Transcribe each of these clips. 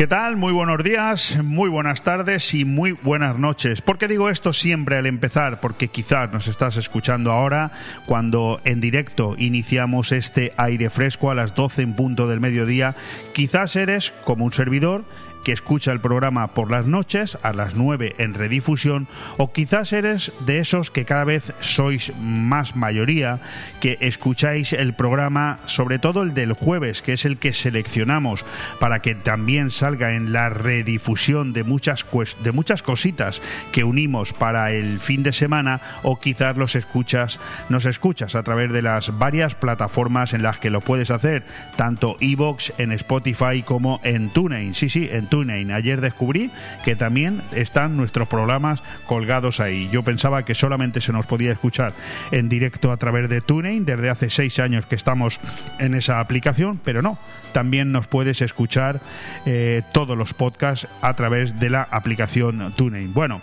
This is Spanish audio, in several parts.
¿Qué tal? Muy buenos días, muy buenas tardes y muy buenas noches. ¿Por qué digo esto siempre al empezar? Porque quizás nos estás escuchando ahora cuando en directo iniciamos este aire fresco a las 12 en punto del mediodía. Quizás eres como un servidor que escucha el programa por las noches a las 9 en redifusión o quizás eres de esos que cada vez sois más mayoría que escucháis el programa sobre todo el del jueves que es el que seleccionamos para que también salga en la redifusión de muchas de muchas cositas que unimos para el fin de semana o quizás los escuchas nos escuchas a través de las varias plataformas en las que lo puedes hacer tanto iBox en Spotify como en TuneIn sí sí en TuneIn. Ayer descubrí que también están nuestros programas colgados ahí. Yo pensaba que solamente se nos podía escuchar en directo a través de TuneIn, desde hace seis años que estamos en esa aplicación, pero no. También nos puedes escuchar eh, todos los podcasts a través de la aplicación TuneIn. Bueno,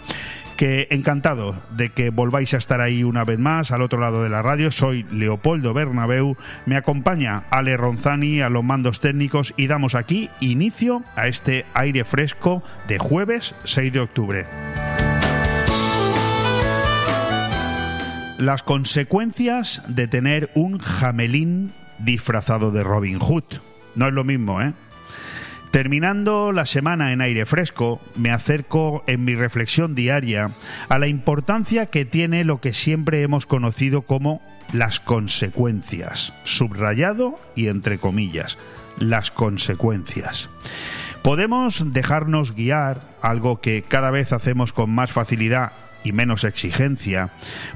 que encantado de que volváis a estar ahí una vez más al otro lado de la radio. Soy Leopoldo Bernabeu, me acompaña Ale Ronzani a los mandos técnicos y damos aquí inicio a este aire fresco de jueves 6 de octubre. Las consecuencias de tener un jamelín disfrazado de Robin Hood. No es lo mismo, ¿eh? Terminando la semana en aire fresco, me acerco en mi reflexión diaria a la importancia que tiene lo que siempre hemos conocido como las consecuencias, subrayado y entre comillas, las consecuencias. Podemos dejarnos guiar, algo que cada vez hacemos con más facilidad y menos exigencia,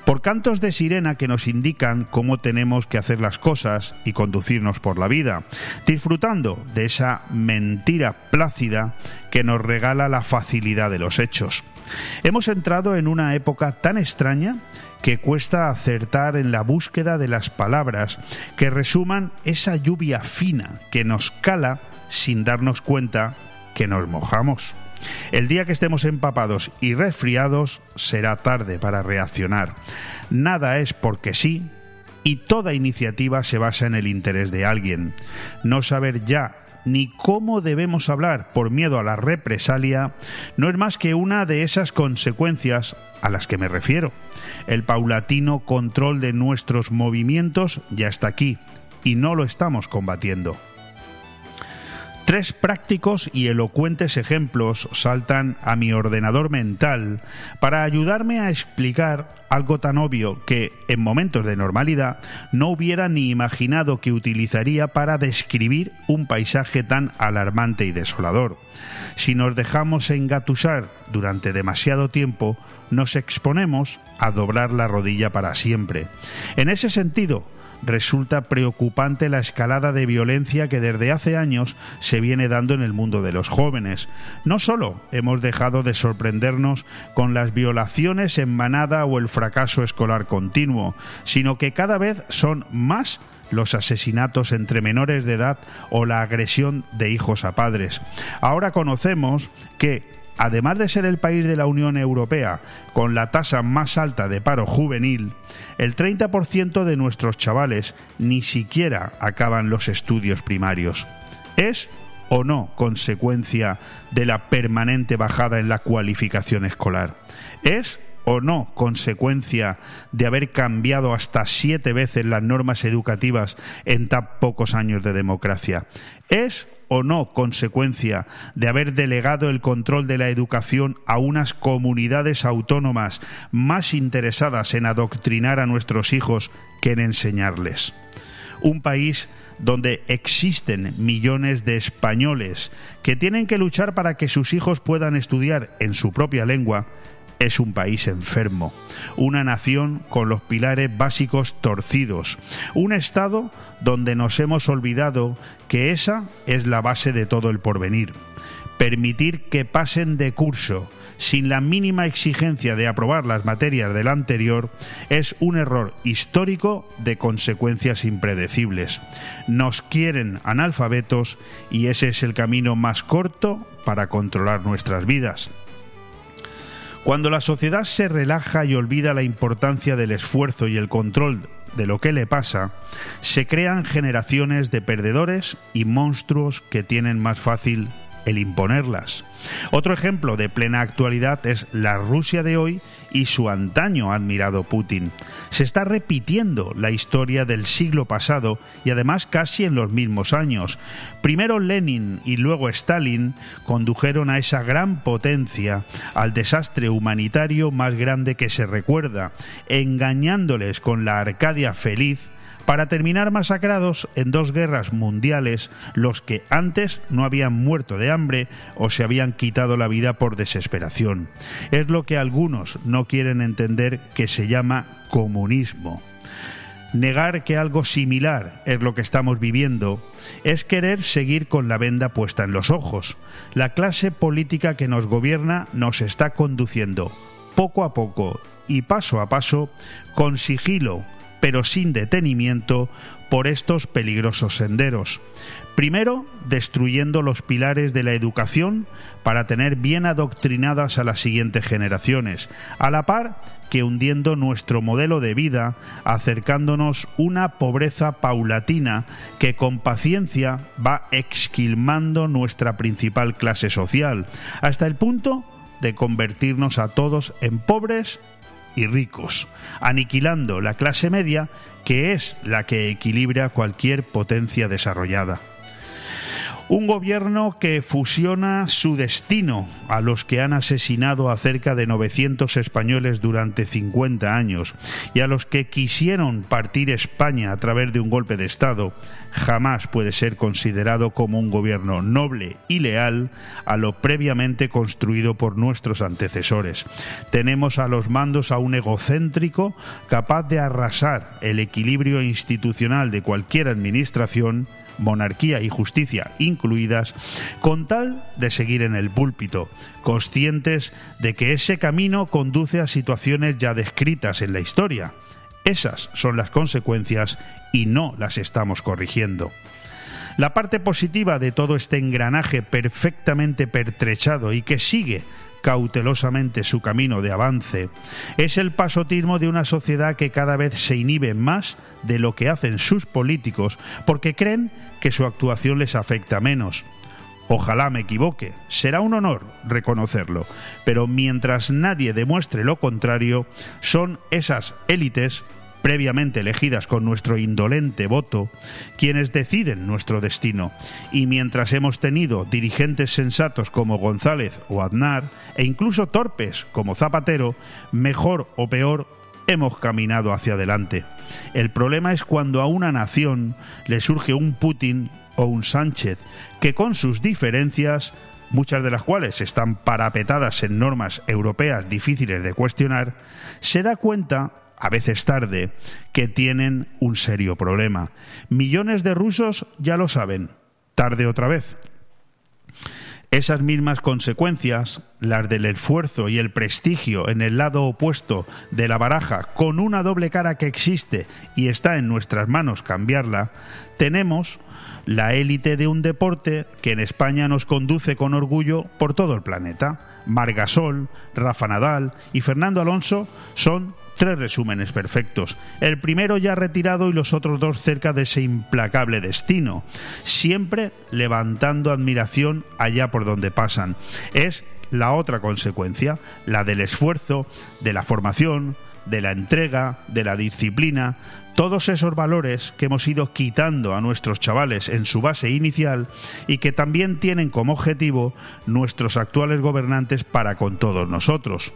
por cantos de sirena que nos indican cómo tenemos que hacer las cosas y conducirnos por la vida, disfrutando de esa mentira plácida que nos regala la facilidad de los hechos. Hemos entrado en una época tan extraña que cuesta acertar en la búsqueda de las palabras que resuman esa lluvia fina que nos cala sin darnos cuenta que nos mojamos. El día que estemos empapados y resfriados será tarde para reaccionar. Nada es porque sí y toda iniciativa se basa en el interés de alguien. No saber ya ni cómo debemos hablar por miedo a la represalia no es más que una de esas consecuencias a las que me refiero. El paulatino control de nuestros movimientos ya está aquí y no lo estamos combatiendo. Tres prácticos y elocuentes ejemplos saltan a mi ordenador mental para ayudarme a explicar algo tan obvio que, en momentos de normalidad, no hubiera ni imaginado que utilizaría para describir un paisaje tan alarmante y desolador. Si nos dejamos engatusar durante demasiado tiempo, nos exponemos a doblar la rodilla para siempre. En ese sentido, resulta preocupante la escalada de violencia que desde hace años se viene dando en el mundo de los jóvenes. No solo hemos dejado de sorprendernos con las violaciones en manada o el fracaso escolar continuo, sino que cada vez son más los asesinatos entre menores de edad o la agresión de hijos a padres. Ahora conocemos que además de ser el país de la Unión Europea con la tasa más alta de paro juvenil, el 30% de nuestros chavales ni siquiera acaban los estudios primarios. ¿Es o no consecuencia de la permanente bajada en la cualificación escolar? ¿Es o no consecuencia de haber cambiado hasta siete veces las normas educativas en tan pocos años de democracia? ¿Es o no consecuencia de haber delegado el control de la educación a unas comunidades autónomas más interesadas en adoctrinar a nuestros hijos que en enseñarles. Un país donde existen millones de españoles que tienen que luchar para que sus hijos puedan estudiar en su propia lengua es un país enfermo, una nación con los pilares básicos torcidos, un Estado donde nos hemos olvidado que esa es la base de todo el porvenir. Permitir que pasen de curso sin la mínima exigencia de aprobar las materias del anterior es un error histórico de consecuencias impredecibles. Nos quieren analfabetos y ese es el camino más corto para controlar nuestras vidas. Cuando la sociedad se relaja y olvida la importancia del esfuerzo y el control de lo que le pasa, se crean generaciones de perdedores y monstruos que tienen más fácil el imponerlas. Otro ejemplo de plena actualidad es la Rusia de hoy y su antaño admirado Putin. Se está repitiendo la historia del siglo pasado y además casi en los mismos años. Primero Lenin y luego Stalin condujeron a esa gran potencia al desastre humanitario más grande que se recuerda, engañándoles con la Arcadia feliz para terminar masacrados en dos guerras mundiales los que antes no habían muerto de hambre o se habían quitado la vida por desesperación. Es lo que algunos no quieren entender que se llama comunismo. Negar que algo similar es lo que estamos viviendo es querer seguir con la venda puesta en los ojos. La clase política que nos gobierna nos está conduciendo poco a poco y paso a paso, con sigilo, pero sin detenimiento, por estos peligrosos senderos. Primero, destruyendo los pilares de la educación para tener bien adoctrinadas a las siguientes generaciones, a la par que hundiendo nuestro modelo de vida, acercándonos una pobreza paulatina que con paciencia va exquilmando nuestra principal clase social, hasta el punto de convertirnos a todos en pobres y ricos, aniquilando la clase media, que es la que equilibra cualquier potencia desarrollada. Un gobierno que fusiona su destino a los que han asesinado a cerca de 900 españoles durante 50 años y a los que quisieron partir España a través de un golpe de Estado, jamás puede ser considerado como un gobierno noble y leal a lo previamente construido por nuestros antecesores. Tenemos a los mandos a un egocéntrico capaz de arrasar el equilibrio institucional de cualquier administración monarquía y justicia incluidas, con tal de seguir en el púlpito, conscientes de que ese camino conduce a situaciones ya descritas en la historia. Esas son las consecuencias y no las estamos corrigiendo. La parte positiva de todo este engranaje perfectamente pertrechado y que sigue cautelosamente su camino de avance, es el pasotismo de una sociedad que cada vez se inhibe más de lo que hacen sus políticos porque creen que su actuación les afecta menos. Ojalá me equivoque, será un honor reconocerlo, pero mientras nadie demuestre lo contrario, son esas élites previamente elegidas con nuestro indolente voto, quienes deciden nuestro destino. Y mientras hemos tenido dirigentes sensatos como González o Aznar, e incluso torpes como Zapatero, mejor o peor, hemos caminado hacia adelante. El problema es cuando a una nación le surge un Putin o un Sánchez que con sus diferencias muchas de las cuales están parapetadas en normas europeas difíciles de cuestionar, se da cuenta a veces tarde, que tienen un serio problema. Millones de rusos ya lo saben, tarde otra vez. Esas mismas consecuencias, las del esfuerzo y el prestigio en el lado opuesto de la baraja, con una doble cara que existe y está en nuestras manos cambiarla, tenemos la élite de un deporte que en España nos conduce con orgullo por todo el planeta. Margasol, Rafa Nadal y Fernando Alonso son Tres resúmenes perfectos. El primero ya retirado y los otros dos cerca de ese implacable destino, siempre levantando admiración allá por donde pasan. Es la otra consecuencia, la del esfuerzo, de la formación, de la entrega, de la disciplina, todos esos valores que hemos ido quitando a nuestros chavales en su base inicial y que también tienen como objetivo nuestros actuales gobernantes para con todos nosotros.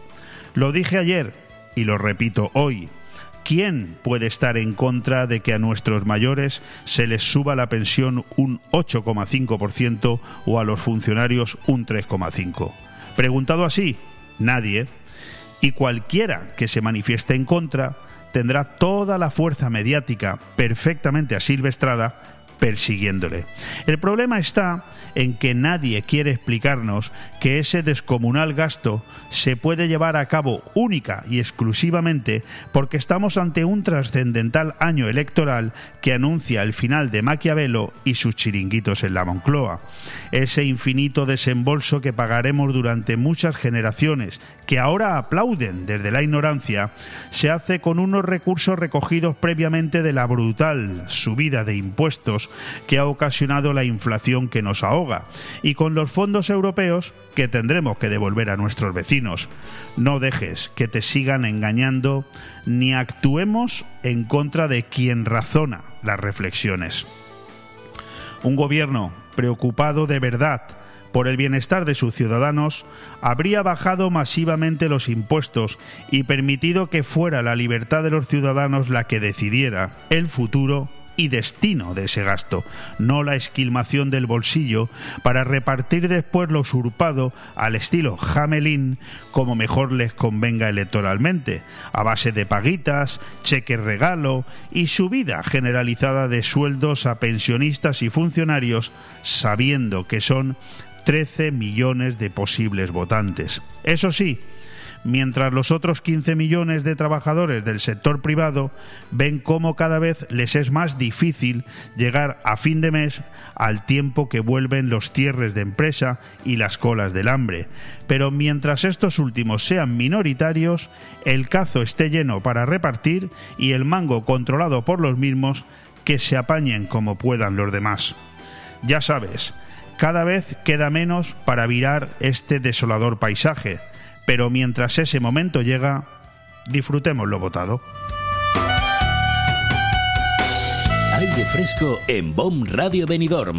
Lo dije ayer, y lo repito hoy, ¿quién puede estar en contra de que a nuestros mayores se les suba la pensión un 8,5% o a los funcionarios un 3,5%? Preguntado así, nadie. Y cualquiera que se manifieste en contra tendrá toda la fuerza mediática perfectamente asilvestrada persiguiéndole. El problema está en que nadie quiere explicarnos que ese descomunal gasto se puede llevar a cabo única y exclusivamente porque estamos ante un trascendental año electoral que anuncia el final de Maquiavelo y sus chiringuitos en la Moncloa. Ese infinito desembolso que pagaremos durante muchas generaciones, que ahora aplauden desde la ignorancia, se hace con unos recursos recogidos previamente de la brutal subida de impuestos que ha ocasionado la inflación que nos ahoga y con los fondos europeos que tendremos que devolver a nuestros vecinos. No dejes que te sigan engañando ni actuemos en contra de quien razona las reflexiones. Un gobierno preocupado de verdad por el bienestar de sus ciudadanos, habría bajado masivamente los impuestos y permitido que fuera la libertad de los ciudadanos la que decidiera el futuro y destino de ese gasto, no la esquilmación del bolsillo para repartir después lo usurpado al estilo jamelín como mejor les convenga electoralmente, a base de paguitas, cheque regalo y subida generalizada de sueldos a pensionistas y funcionarios, sabiendo que son 13 millones de posibles votantes. Eso sí, mientras los otros 15 millones de trabajadores del sector privado ven cómo cada vez les es más difícil llegar a fin de mes al tiempo que vuelven los cierres de empresa y las colas del hambre. Pero mientras estos últimos sean minoritarios, el cazo esté lleno para repartir y el mango controlado por los mismos, que se apañen como puedan los demás. Ya sabes, cada vez queda menos para virar este desolador paisaje, pero mientras ese momento llega, disfrutemos lo votado. Aire fresco en BOM Radio Benidorm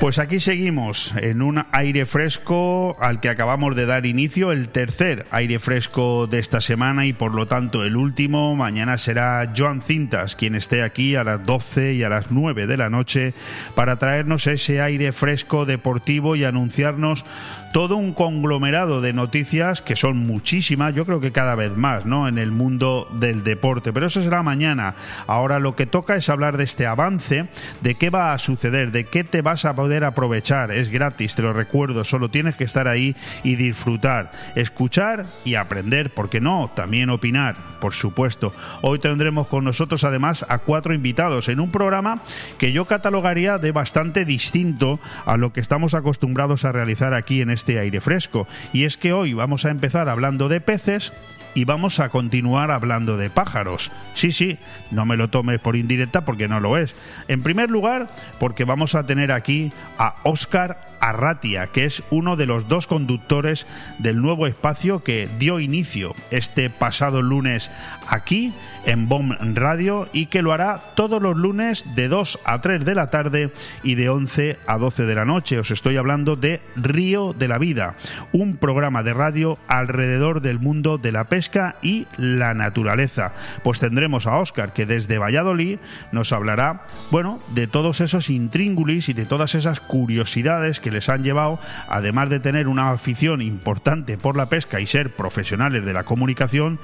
Pues aquí seguimos en un aire fresco al que acabamos de dar inicio, el tercer aire fresco de esta semana y por lo tanto el último. Mañana será Joan Cintas quien esté aquí a las 12 y a las 9 de la noche para traernos ese aire fresco deportivo y anunciarnos todo un conglomerado de noticias que son muchísimas, yo creo que cada vez más, ¿no? En el mundo del deporte. Pero eso será mañana. Ahora lo que toca es hablar de este avance, de qué va a suceder, de qué te vas a poder aprovechar. Es gratis, te lo recuerdo, solo tienes que estar ahí y disfrutar, escuchar y aprender, porque no, también opinar, por supuesto. Hoy tendremos con nosotros además a cuatro invitados en un programa que yo catalogaría de bastante distinto a lo que estamos acostumbrados a realizar aquí en este este aire fresco. Y es que hoy vamos a empezar hablando de peces y vamos a continuar hablando de pájaros. Sí, sí, no me lo tomes por indirecta porque no lo es. En primer lugar, porque vamos a tener aquí a Óscar Arratia, que es uno de los dos conductores del nuevo espacio que dio inicio este pasado lunes aquí en BOM Radio y que lo hará todos los lunes de 2 a 3 de la tarde y de 11 a 12 de la noche. Os estoy hablando de Río de la Vida, un programa de radio alrededor del mundo de la pesca y la naturaleza. Pues tendremos a Óscar que desde Valladolid nos hablará, bueno, de todos esos intríngulis y de todas esas curiosidades que les han llevado, además de tener una afición importante por la pesca y ser profesionales de la comunicación,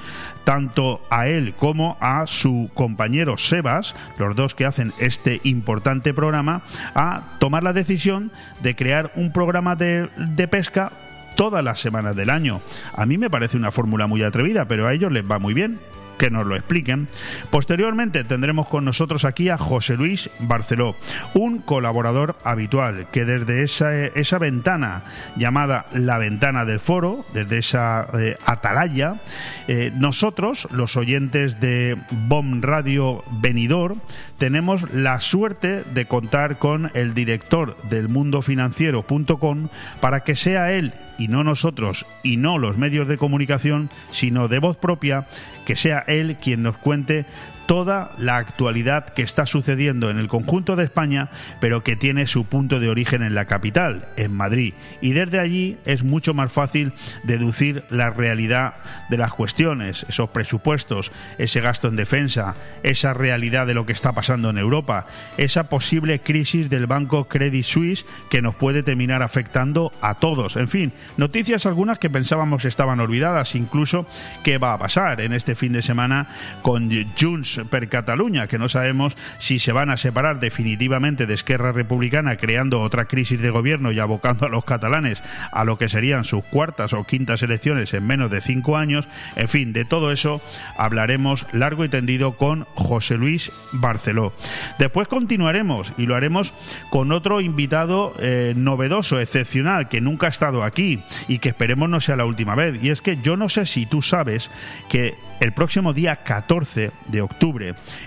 tanto a él como a su compañero Sebas, los dos que hacen este importante programa, a tomar la decisión de crear un programa de, de pesca todas las semanas del año. A mí me parece una fórmula muy atrevida, pero a ellos les va muy bien que nos lo expliquen. Posteriormente tendremos con nosotros aquí a José Luis Barceló, un colaborador habitual que desde esa, esa ventana llamada la ventana del foro, desde esa eh, atalaya, eh, nosotros, los oyentes de BOM Radio Venidor, tenemos la suerte de contar con el director del mundofinanciero.com para que sea él y no nosotros y no los medios de comunicación, sino de voz propia, que sea él quien nos cuente toda la actualidad que está sucediendo en el conjunto de España, pero que tiene su punto de origen en la capital, en Madrid. Y desde allí es mucho más fácil deducir la realidad de las cuestiones, esos presupuestos, ese gasto en defensa, esa realidad de lo que está pasando en Europa, esa posible crisis del banco Credit Suisse que nos puede terminar afectando a todos. En fin, noticias algunas que pensábamos estaban olvidadas, incluso qué va a pasar en este fin de semana con Junts Per Catalunya, que no sabemos si se van a separar definitivamente de Esquerra Republicana, creando otra crisis de gobierno y abocando a los catalanes a lo que serían sus cuartas o quintas elecciones en menos de cinco años. En fin, de todo eso hablaremos largo y tendido con José Luis Barceló. Después continuaremos y lo haremos con otro invitado eh, novedoso, excepcional, que nunca ha estado aquí y que esperemos no sea la última vez. Y es que yo no sé si tú sabes que el próximo día 14 de octubre,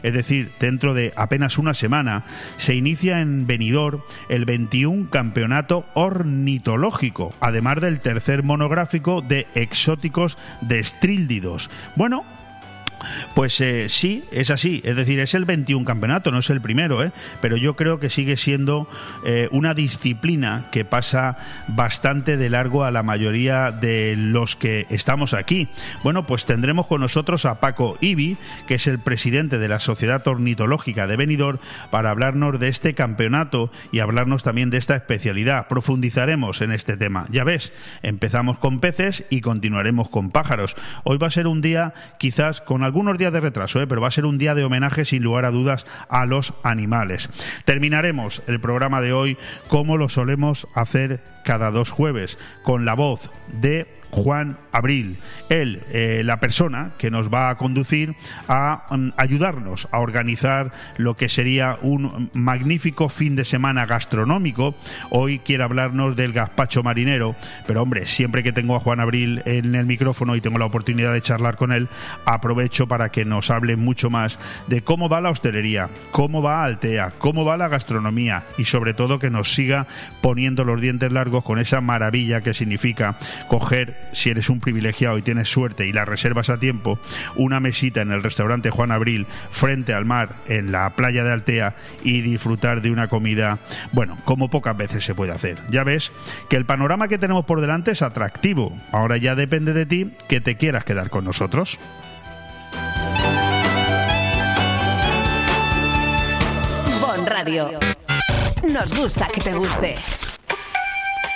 es decir, dentro de apenas una semana, se inicia en Benidorm el 21 Campeonato Ornitológico, además del tercer monográfico de exóticos destríldidos. Bueno, pues eh, sí, es así. Es decir, es el 21 campeonato, no es el primero, ¿eh? pero yo creo que sigue siendo eh, una disciplina que pasa bastante de largo a la mayoría de los que estamos aquí. Bueno, pues tendremos con nosotros a Paco Ibi, que es el presidente de la Sociedad Ornitológica de Benidorm, para hablarnos de este campeonato y hablarnos también de esta especialidad. Profundizaremos en este tema. Ya ves, empezamos con peces y continuaremos con pájaros. Hoy va a ser un día quizás con algo algunos días de retraso, ¿eh? pero va a ser un día de homenaje sin lugar a dudas a los animales. Terminaremos el programa de hoy como lo solemos hacer cada dos jueves, con la voz de Juan Abril. Él, eh, la persona que nos va a conducir a mm, ayudarnos a organizar lo que sería un magnífico fin de semana gastronómico. Hoy quiere hablarnos del gazpacho marinero, pero hombre, siempre que tengo a Juan Abril en el micrófono y tengo la oportunidad de charlar con él, aprovecho para que nos hable mucho más de cómo va la hostelería, cómo va Altea, cómo va la gastronomía y sobre todo que nos siga poniendo los dientes largos con esa maravilla que significa coger si eres un privilegiado y tienes suerte y la reservas a tiempo, una mesita en el restaurante Juan Abril frente al mar en la playa de Altea y disfrutar de una comida, bueno, como pocas veces se puede hacer. Ya ves que el panorama que tenemos por delante es atractivo. Ahora ya depende de ti que te quieras quedar con nosotros. Bon Radio. Nos gusta que te guste.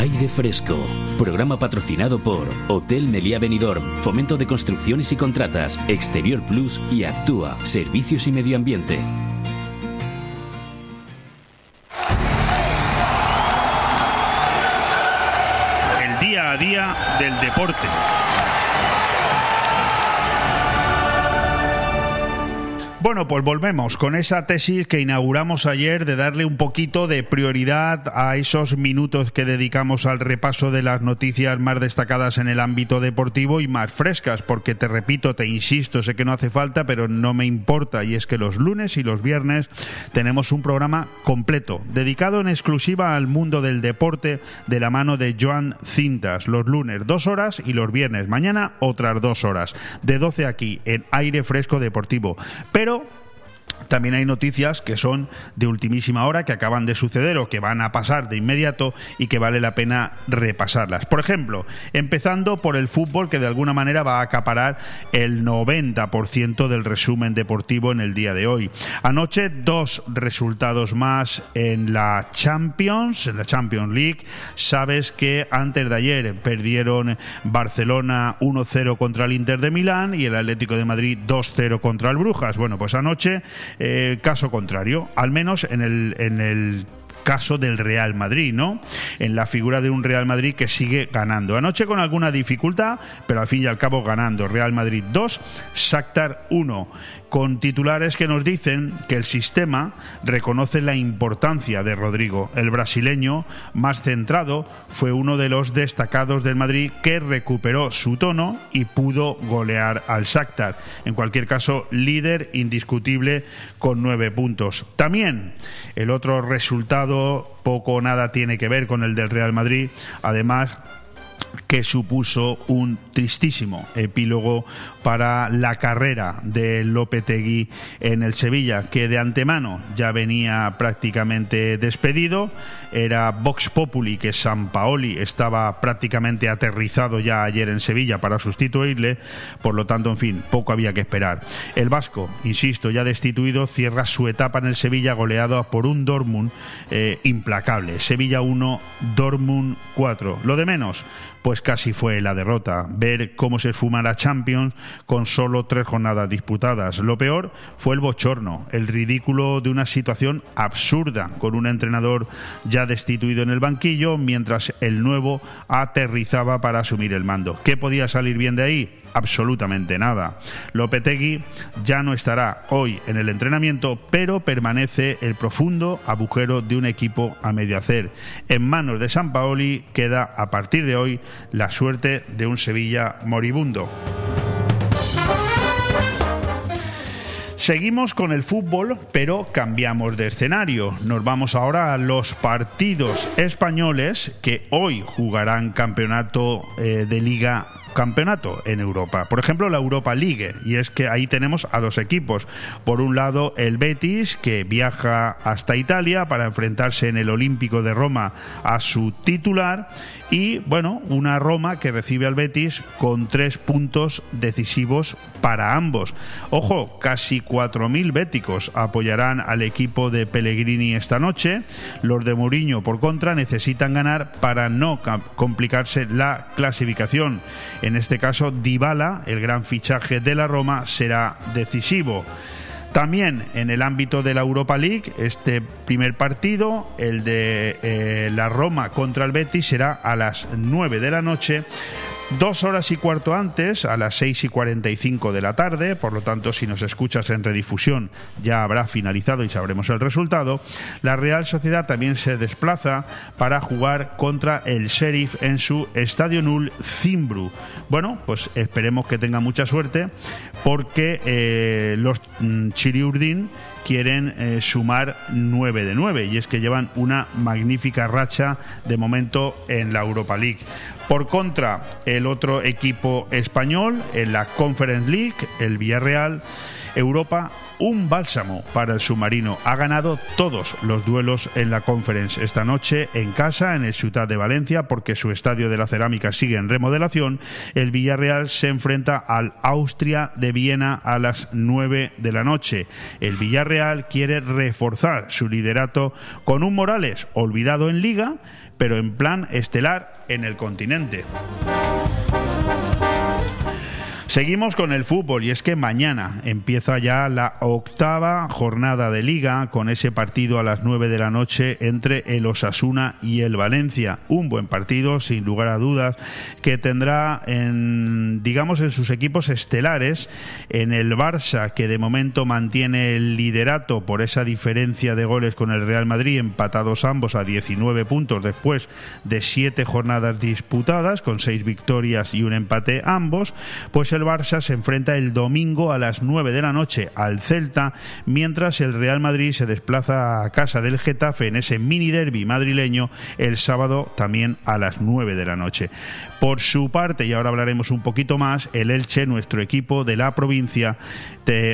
Aire Fresco, programa patrocinado por Hotel Meliá Benidorm, Fomento de Construcciones y Contratas, Exterior Plus y Actúa, Servicios y Medio Ambiente. El día a día del deporte. Bueno, pues volvemos con esa tesis que inauguramos ayer de darle un poquito de prioridad a esos minutos que dedicamos al repaso de las noticias más destacadas en el ámbito deportivo y más frescas, porque te repito, te insisto, sé que no hace falta, pero no me importa, y es que los lunes y los viernes tenemos un programa completo, dedicado en exclusiva al mundo del deporte de la mano de Joan Cintas, los lunes dos horas y los viernes mañana otras dos horas, de 12 aquí en aire fresco deportivo. Pero también hay noticias que son de ultimísima hora, que acaban de suceder o que van a pasar de inmediato y que vale la pena repasarlas. Por ejemplo, empezando por el fútbol que de alguna manera va a acaparar el 90% del resumen deportivo en el día de hoy. Anoche dos resultados más en la Champions, en la Champions League. Sabes que antes de ayer perdieron Barcelona 1-0 contra el Inter de Milán y el Atlético de Madrid 2-0 contra el Brujas. Bueno, pues anoche eh, caso contrario, al menos en el, en el caso del Real Madrid, ¿no? En la figura de un Real Madrid que sigue ganando. Anoche con alguna dificultad, pero al fin y al cabo ganando. Real Madrid 2, Shakhtar 1 con titulares que nos dicen que el sistema reconoce la importancia de Rodrigo. El brasileño, más centrado, fue uno de los destacados del Madrid que recuperó su tono y pudo golear al Shakhtar. En cualquier caso, líder indiscutible con nueve puntos. También el otro resultado poco o nada tiene que ver con el del Real Madrid. Además, que supuso un tristísimo epílogo para la carrera de Lopetegui en el Sevilla, que de antemano ya venía prácticamente despedido. Era Vox Populi que San Paoli estaba prácticamente aterrizado ya ayer en Sevilla para sustituirle, por lo tanto, en fin, poco había que esperar. El Vasco, insisto, ya destituido, cierra su etapa en el Sevilla goleado por un Dortmund eh, implacable. Sevilla 1, Dortmund 4. Lo de menos, pues casi fue la derrota. Ver cómo se esfuma la Champions con solo tres jornadas disputadas. Lo peor fue el bochorno, el ridículo de una situación absurda, con un entrenador ya destituido en el banquillo, mientras el nuevo aterrizaba para asumir el mando. ¿Qué podía salir bien de ahí? Absolutamente nada. Lopetegui ya no estará hoy en el entrenamiento, pero permanece el profundo agujero de un equipo a medio hacer. En manos de San Paoli queda a partir de hoy la suerte de un Sevilla moribundo. Seguimos con el fútbol, pero cambiamos de escenario. Nos vamos ahora a los partidos españoles que hoy jugarán campeonato eh, de liga campeonato en Europa. Por ejemplo, la Europa League, y es que ahí tenemos a dos equipos. Por un lado, el Betis, que viaja hasta Italia para enfrentarse en el Olímpico de Roma a su titular, y bueno, una Roma que recibe al Betis con tres puntos decisivos para ambos. Ojo, casi 4.000 béticos apoyarán al equipo de Pellegrini esta noche. Los de Mourinho, por contra, necesitan ganar para no complicarse la clasificación. En este caso, Dybala, el gran fichaje de la Roma, será decisivo. También en el ámbito de la Europa League, este primer partido, el de eh, la Roma contra el Betis, será a las 9 de la noche Dos horas y cuarto antes, a las seis y cuarenta y cinco de la tarde, por lo tanto, si nos escuchas en redifusión, ya habrá finalizado y sabremos el resultado. La Real Sociedad también se desplaza para jugar contra el Sheriff en su Estadio Null Zimbru. Bueno, pues esperemos que tenga mucha suerte, porque eh, los mm, Chiriurdin quieren eh, sumar 9 de 9 y es que llevan una magnífica racha de momento en la Europa League. Por contra, el otro equipo español en la Conference League, el Villarreal, Europa un bálsamo para el submarino. Ha ganado todos los duelos en la conference esta noche en casa, en el Ciudad de Valencia, porque su estadio de la cerámica sigue en remodelación. El Villarreal se enfrenta al Austria de Viena a las 9 de la noche. El Villarreal quiere reforzar su liderato con un Morales olvidado en liga, pero en plan estelar en el continente. Seguimos con el fútbol y es que mañana empieza ya la octava jornada de liga con ese partido a las 9 de la noche entre el Osasuna y el Valencia. Un buen partido, sin lugar a dudas, que tendrá en, digamos, en sus equipos estelares, en el Barça, que de momento mantiene el liderato por esa diferencia de goles con el Real Madrid, empatados ambos a 19 puntos después de siete jornadas disputadas, con seis victorias y un empate ambos, pues el Barça se enfrenta el domingo a las 9 de la noche al Celta, mientras el Real Madrid se desplaza a casa del Getafe en ese mini derby madrileño el sábado también a las 9 de la noche. Por su parte, y ahora hablaremos un poquito más, el Elche, nuestro equipo de la provincia,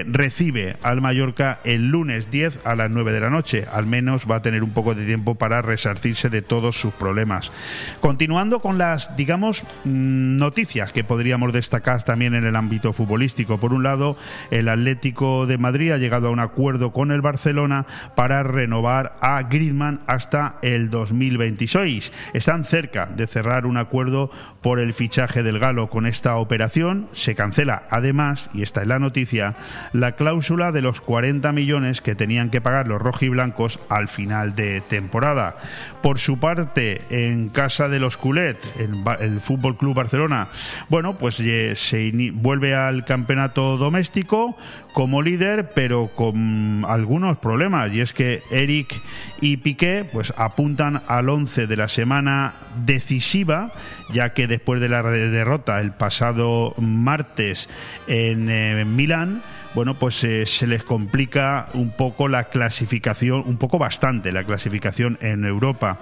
recibe al Mallorca el lunes 10 a las 9 de la noche. Al menos va a tener un poco de tiempo para resarcirse de todos sus problemas. Continuando con las, digamos, mm, noticias que podríamos destacar también en el ámbito futbolístico. Por un lado, el Atlético de Madrid ha llegado a un acuerdo con el Barcelona para renovar a Griezmann hasta el 2026. Están cerca de cerrar un acuerdo por el fichaje del Galo con esta operación. Se cancela además, y esta es la noticia, la cláusula de los 40 millones que tenían que pagar los rojiblancos al final de temporada. Por su parte, en casa de los Culet, el, Fútbol Club Barcelona, bueno, pues eh, se vuelve al campeonato doméstico como líder, pero con algunos problemas. Y es que Eric y Piqué pues apuntan al 11 de la semana decisiva, ya que después de la derrota el pasado martes en eh, Milán, bueno, pues eh, se les complica un poco la clasificación, un poco bastante la clasificación en Europa.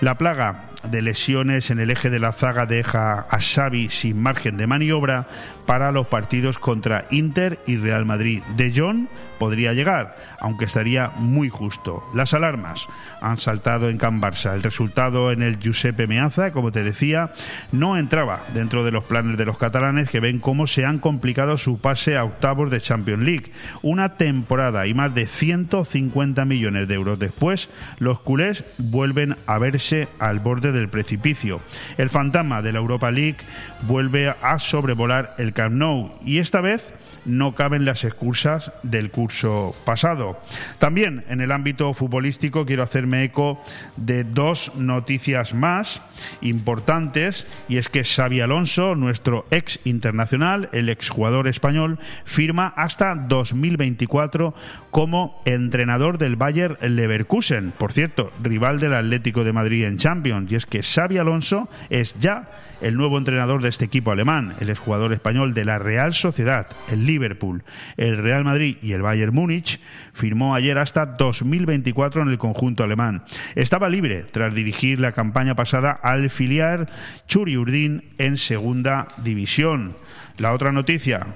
La plaga de lesiones en el eje de la zaga deja a Xavi sin margen de maniobra para los partidos contra Inter y Real Madrid. De Jong podría llegar, aunque estaría muy justo. Las alarmas han saltado en Can Barça. El resultado en el Giuseppe Meazza, como te decía, no entraba dentro de los planes de los catalanes que ven cómo se han complicado su pase a octavos de Champions League. Una temporada y más de 150 millones de euros después, los culés vuelven a verse al borde del precipicio. El fantasma de la Europa League vuelve a sobrevolar el Camp Nou y esta vez no caben las excusas del curso pasado. También en el ámbito futbolístico quiero hacerme eco de dos noticias más importantes y es que Xavi Alonso, nuestro ex internacional, el exjugador español, firma hasta 2024 como entrenador del Bayer Leverkusen, por cierto, rival del Atlético de Madrid en Champions, y es que Xavi Alonso es ya el nuevo entrenador de este equipo alemán, el exjugador español de la Real Sociedad, el Liverpool, el Real Madrid y el Bayern Múnich, firmó ayer hasta 2024 en el conjunto alemán. Estaba libre tras dirigir la campaña pasada al filial Churi Urdin en segunda división. La otra noticia,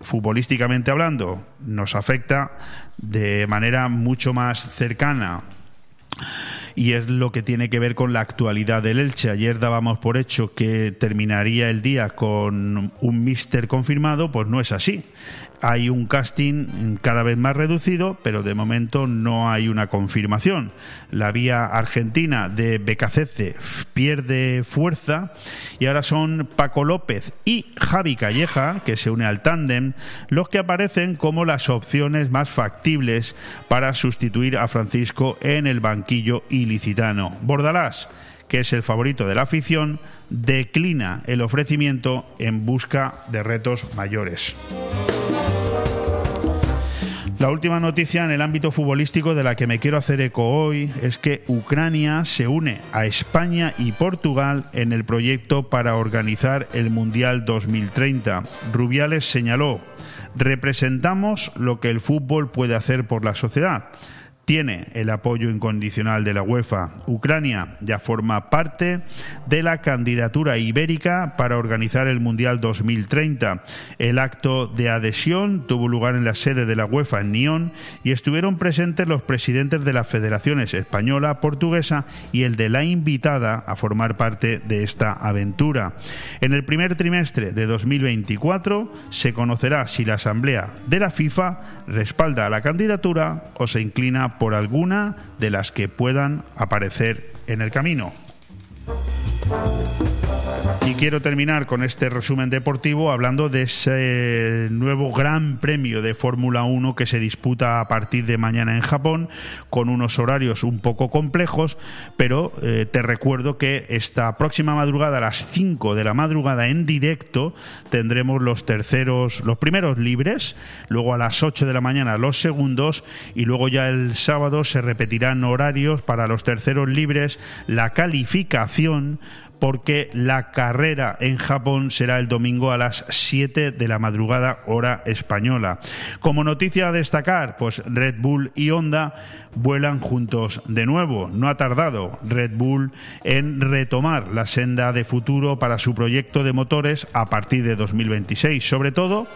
futbolísticamente hablando, nos afecta de manera mucho más cercana y es lo que tiene que ver con la actualidad del Elche. Ayer dábamos por hecho que terminaría el día con un míster confirmado, pues no es así hay un casting cada vez más reducido, pero de momento no hay una confirmación. La vía argentina de Becacece pierde fuerza y ahora son Paco López y Javi Calleja, que se une al tándem, los que aparecen como las opciones más factibles para sustituir a Francisco en el banquillo ilicitano. Bordalás que es el favorito de la afición, declina el ofrecimiento en busca de retos mayores. La última noticia en el ámbito futbolístico de la que me quiero hacer eco hoy es que Ucrania se une a España y Portugal en el proyecto para organizar el Mundial 2030. Rubiales señaló, representamos lo que el fútbol puede hacer por la sociedad tiene el apoyo incondicional de la UEFA. Ucrania ya forma parte de la candidatura ibérica para organizar el Mundial 2030. El acto de adhesión tuvo lugar en la sede de la UEFA en Nyon y estuvieron presentes los presidentes de las federaciones española, portuguesa y el de la invitada a formar parte de esta aventura. En el primer trimestre de 2024 se conocerá si la Asamblea de la FIFA respalda a la candidatura o se inclina por alguna de las que puedan aparecer en el camino. Y quiero terminar con este resumen deportivo hablando de ese nuevo gran premio de Fórmula 1 que se disputa a partir de mañana en Japón, con unos horarios un poco complejos, pero eh, te recuerdo que esta próxima madrugada, a las 5 de la madrugada en directo, tendremos los terceros, los primeros libres, luego a las 8 de la mañana los segundos, y luego ya el sábado se repetirán horarios para los terceros libres, la calificación porque la carrera en Japón será el domingo a las 7 de la madrugada hora española. Como noticia a destacar, pues Red Bull y Honda vuelan juntos de nuevo. No ha tardado Red Bull en retomar la senda de futuro para su proyecto de motores a partir de 2026, sobre todo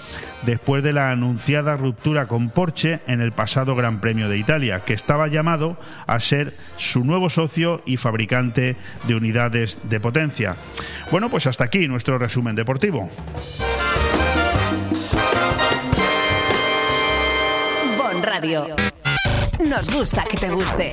después de la anunciada ruptura con Porsche en el pasado Gran Premio de Italia, que estaba llamado a ser su nuevo socio y fabricante de unidades de potencia. Bueno, pues hasta aquí nuestro resumen deportivo. Bon Radio. Nos gusta que te guste.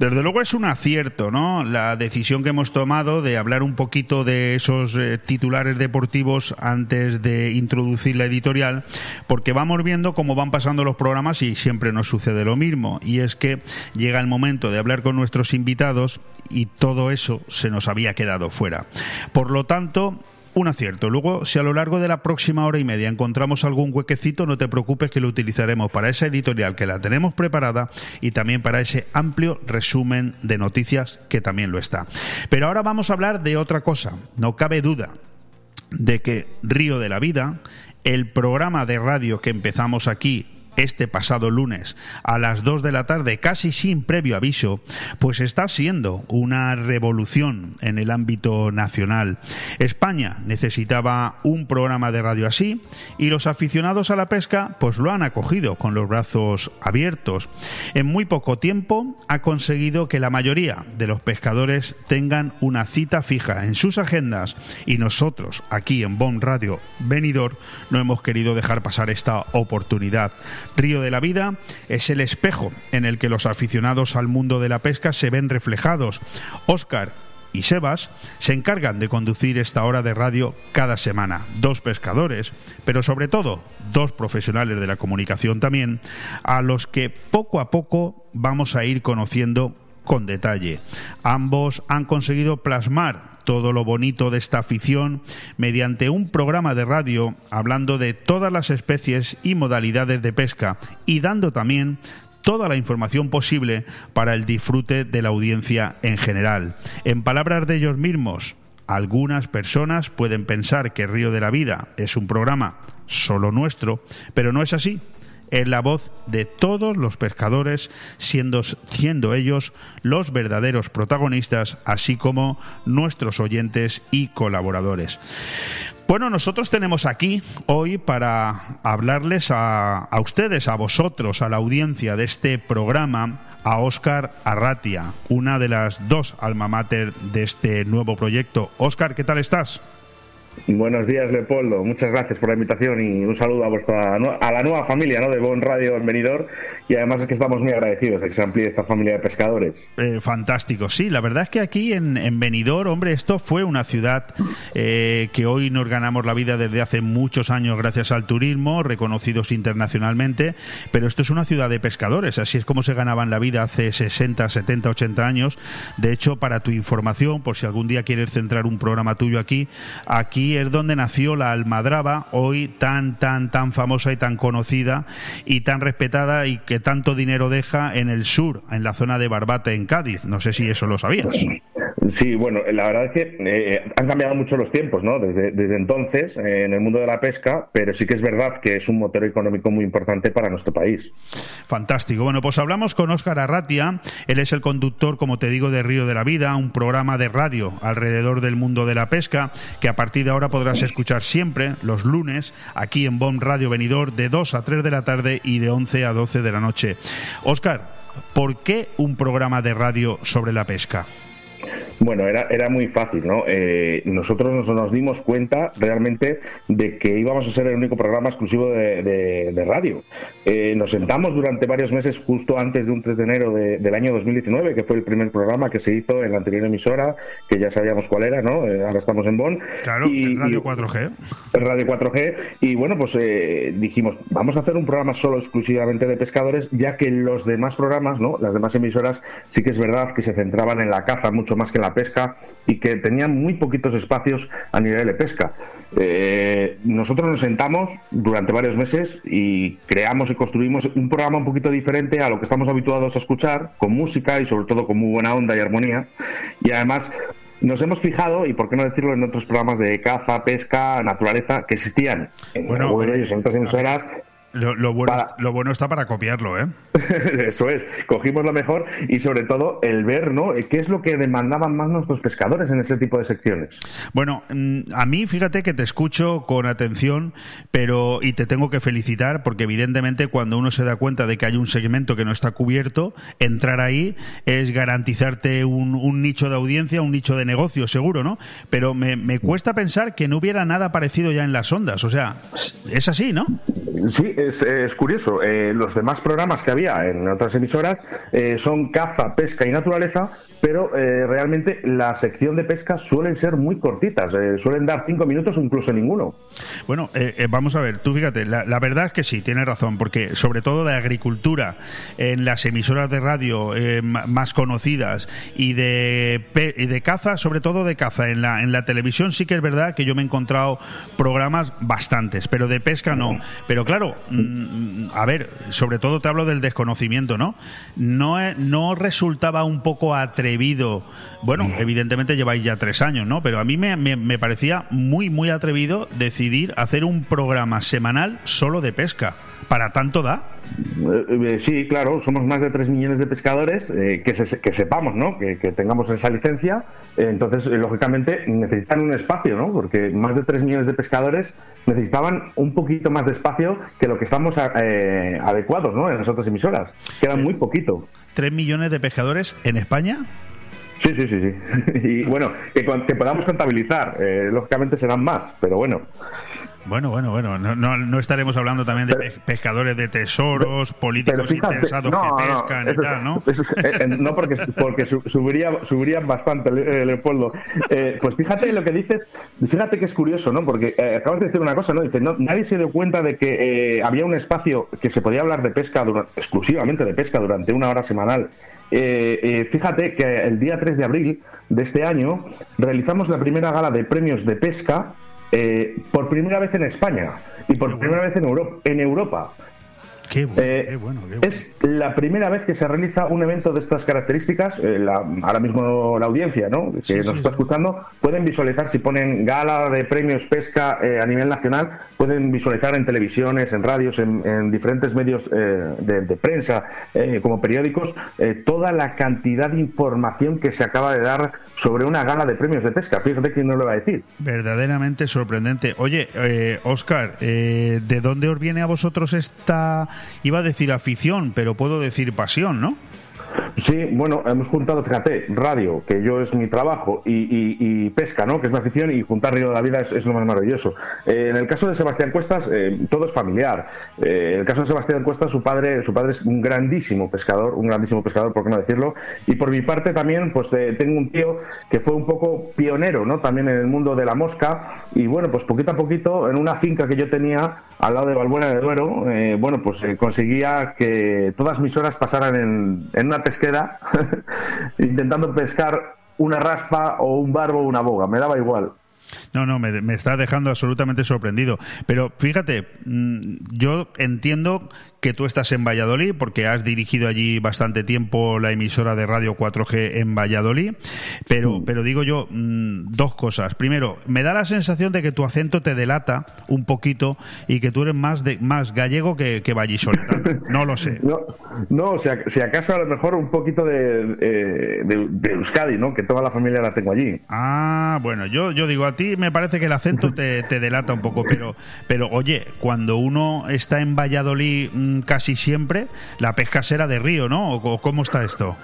Desde luego es un acierto, ¿no? La decisión que hemos tomado de hablar un poquito de esos eh, titulares deportivos antes de introducir la editorial, porque vamos viendo cómo van pasando los programas y siempre nos sucede lo mismo. Y es que llega el momento de hablar con nuestros invitados y todo eso se nos había quedado fuera. Por lo tanto, un acierto. Luego, si a lo largo de la próxima hora y media encontramos algún huequecito, no te preocupes que lo utilizaremos para esa editorial que la tenemos preparada y también para ese amplio resumen de noticias que también lo está. Pero ahora vamos a hablar de otra cosa. No cabe duda de que Río de la Vida, el programa de radio que empezamos aquí este pasado lunes a las 2 de la tarde, casi sin previo aviso, pues está siendo una revolución en el ámbito nacional. España necesitaba un programa de radio así y los aficionados a la pesca pues lo han acogido con los brazos abiertos. En muy poco tiempo ha conseguido que la mayoría de los pescadores tengan una cita fija en sus agendas y nosotros aquí en Bon Radio Venidor no hemos querido dejar pasar esta oportunidad. Río de la Vida es el espejo en el que los aficionados al mundo de la pesca se ven reflejados. Óscar y Sebas se encargan de conducir esta hora de radio cada semana. Dos pescadores, pero sobre todo dos profesionales de la comunicación también, a los que poco a poco vamos a ir conociendo con detalle. Ambos han conseguido plasmar todo lo bonito de esta afición mediante un programa de radio hablando de todas las especies y modalidades de pesca y dando también toda la información posible para el disfrute de la audiencia en general. En palabras de ellos mismos, algunas personas pueden pensar que Río de la Vida es un programa solo nuestro, pero no es así. Es la voz de todos los pescadores, siendo, ellos los verdaderos protagonistas, así como nuestros oyentes y colaboradores. Bueno, nosotros tenemos aquí hoy para hablarles a, a, ustedes, a vosotros, a la audiencia de este programa, a Óscar Arratia, una de las dos alma mater de este nuevo proyecto. Óscar, ¿qué tal estás? Buenos días, Leopoldo. Muchas gracias por la invitación y un saludo a vuestra a la nueva familia ¿no? de Bon Radio en Benidorm. Y además es que estamos muy agradecidos de que se amplíe esta familia de pescadores. Eh, fantástico, sí. La verdad es que aquí en, en hombre, esto fue una ciudad eh, que hoy nos ganamos la vida desde hace muchos años gracias al turismo, reconocidos internacionalmente. Pero esto es una ciudad de pescadores. Así es como se ganaban la vida hace 60, 70, 80 años. De hecho, para tu información, por si algún día quieres centrar un programa tuyo aquí, aquí es donde nació la almadraba, hoy tan, tan, tan famosa y tan conocida y tan respetada y que tanto dinero deja en el sur, en la zona de Barbate, en Cádiz. No sé si eso lo sabías. Sí, bueno, la verdad es que eh, han cambiado mucho los tiempos, ¿no? Desde, desde entonces, eh, en el mundo de la pesca, pero sí que es verdad que es un motor económico muy importante para nuestro país. Fantástico. Bueno, pues hablamos con Óscar Arratia. Él es el conductor, como te digo, de Río de la Vida, un programa de radio alrededor del mundo de la pesca, que a partir de ahora podrás escuchar siempre, los lunes, aquí en BOM Radio Venidor, de 2 a 3 de la tarde y de 11 a 12 de la noche. Óscar, ¿por qué un programa de radio sobre la pesca? Bueno, era, era muy fácil, ¿no? Eh, nosotros nos, nos, dimos cuenta realmente de que íbamos a ser el único programa exclusivo de, de, de radio. Eh, nos sentamos durante varios meses, justo antes de un 3 de enero de, del año 2019, que fue el primer programa que se hizo en la anterior emisora, que ya sabíamos cuál era, ¿no? Eh, ahora estamos en Bonn. Claro, y, Radio 4G. En Radio 4G. Y bueno, pues eh, dijimos, vamos a hacer un programa solo exclusivamente de pescadores, ya que los demás programas, ¿no? Las demás emisoras, sí que es verdad que se centraban en la caza mucho más que en la pesca y que tenían muy poquitos espacios a nivel de pesca. Eh, nosotros nos sentamos durante varios meses y creamos y construimos un programa un poquito diferente a lo que estamos habituados a escuchar, con música y sobre todo con muy buena onda y armonía. Y además nos hemos fijado, y por qué no decirlo en otros programas de caza, pesca, naturaleza, que existían en Bueno, de ellos, en otras emisoras, Lo, lo bueno, Para- lo bueno está para copiarlo, ¿eh? Eso es, cogimos lo mejor y sobre todo el ver, ¿no? ¿Qué es lo que demandaban más nuestros pescadores en ese tipo de secciones? Bueno, mm, a mí fíjate que te escucho con atención, pero y te tengo que felicitar porque evidentemente cuando uno se da cuenta de que hay un segmento que no está cubierto, entrar ahí es garantizarte un, un nicho de audiencia, un nicho de negocio, seguro, ¿no? Pero me, me cuesta pensar que no hubiera nada parecido ya en las ondas, o sea, es así, ¿no? Sí, es, es curioso. Eh, los demás programas que había en otras emisoras eh, son caza, pesca y naturaleza, pero eh, realmente la sección de pesca suelen ser muy cortitas, suelen dar cinco minutos o incluso ninguno. Bueno, vamos a ver, tú fíjate, la, verdad es que sí, tienes razón, porque sobre todo de agricultura, en las emisoras de radio más conocidas y de, y de caza, sobre todo de caza, en la, en la televisión sí que es verdad que yo me he encontrado programas bastantes, pero de pesca no. Pero claro, a ver, sobre todo te hablo del desconocimiento, ¿no? No, no resultaba un poco atrevido, bueno, evidentemente lleváis ya tres años, ¿no? Pero a mí me, me- me parecía muy, muy atrevido decidir hacer un programa semanal solo de pesca. ¿Para tanto da? Eh, eh, sí, claro, somos más de 3 millones de pescadores, eh, que, se- que sepamos, ¿no? Que, que tengamos esa licencia. Entonces, lógicamente, necesitan un espacio, ¿no? Porque más de 3 millones de pescadores necesitaban un poquito más de espacio que lo que estamos eh, adecuados, ¿no? En las otras emisoras. Queda muy poquito. ¿Tres millones de pescadores en España? Sí, sí, sí, sí. Y bueno, que, podamos contabilizar. eh, lógicamente serán más, pero bueno. Bueno, bueno, bueno, no, no, no estaremos hablando también de pe- pescadores de tesoros, políticos fíjate, interesados no, que pescan y tal, ¿no? es- eh, eh, no, porque, porque su- subiría, subirían bastante, Le- Leopoldo. Eh, pues fíjate lo que dices, fíjate que es curioso, ¿no? Porque eh, acabas de decir una cosa, ¿no? Dice, no, nadie se dio cuenta de que eh, había un espacio que se podía hablar de pesca, dura- exclusivamente de pesca, durante una hora semanal. Eh, eh, fíjate que el día 3 de abril de este año realizamos la primera gala de premios de pesca eh, por primera vez en España y por primera vez en, Euro- en Europa. Qué bueno, Eh, qué bueno, qué bueno. Es la primera vez que se realiza un evento de estas características. eh, la- ahora mismo la audiencia, ¿no? Que Sí, nos sí, está sí. escuchando, pueden visualizar si ponen gala de premios pesca eh, a nivel nacional, pueden visualizar en televisiones, en radios, en, en diferentes medios de, de prensa, como periódicos, toda la cantidad de información que se acaba de dar sobre una gala de premios de pesca. Fíjate quién no lo va a decir. Verdaderamente sorprendente. Oye, Oscar, ¿de dónde os viene a vosotros esta, iba a decir afición, pero puedo decir pasión, ¿no? Sí, bueno, hemos juntado, fíjate, radio, que yo es mi trabajo, y, y- pesca, ¿no? Que es mi afición, y juntar Río de la Vida es, lo más maravilloso. Eh, en el caso de Sebastián Cuestas, eh, todo es familiar. Eh, en el caso de Sebastián Cuestas, su padre, su padre es un grandísimo pescador, un grandísimo pescador, por qué no decirlo. Y por mi parte también, pues eh, tengo un tío que fue un poco pionero, ¿no? También en el mundo de la mosca. Y bueno, pues poquito a poquito, en una finca que yo tenía al lado de Balbuena de Duero, eh, bueno, pues eh, conseguía que todas mis horas pasaran en, en una pesquera intentando pescar una raspa o un barbo o una boga, me daba igual. No, no, me, me está dejando absolutamente sorprendido. Pero fíjate, mm, yo entiendo que tú estás en Valladolid porque has dirigido allí bastante tiempo la emisora de radio 4G en Valladolid. Pero, pero digo yo mm, dos cosas. Primero, me da la sensación de que tu acento te delata un poquito y que tú eres más de más gallego que, que vallisoletano. No lo sé. No, no si, a- si acaso a lo mejor un poquito de, eh, de, de Euskadi, ¿no? Que toda la familia la tengo allí. Ah, bueno, yo, yo digo, a ti me parece que el acento te, te delata un poco, pero, pero oye, cuando uno está en Valladolid casi siempre, la pesca será de río, ¿no? ¿O, cómo está esto?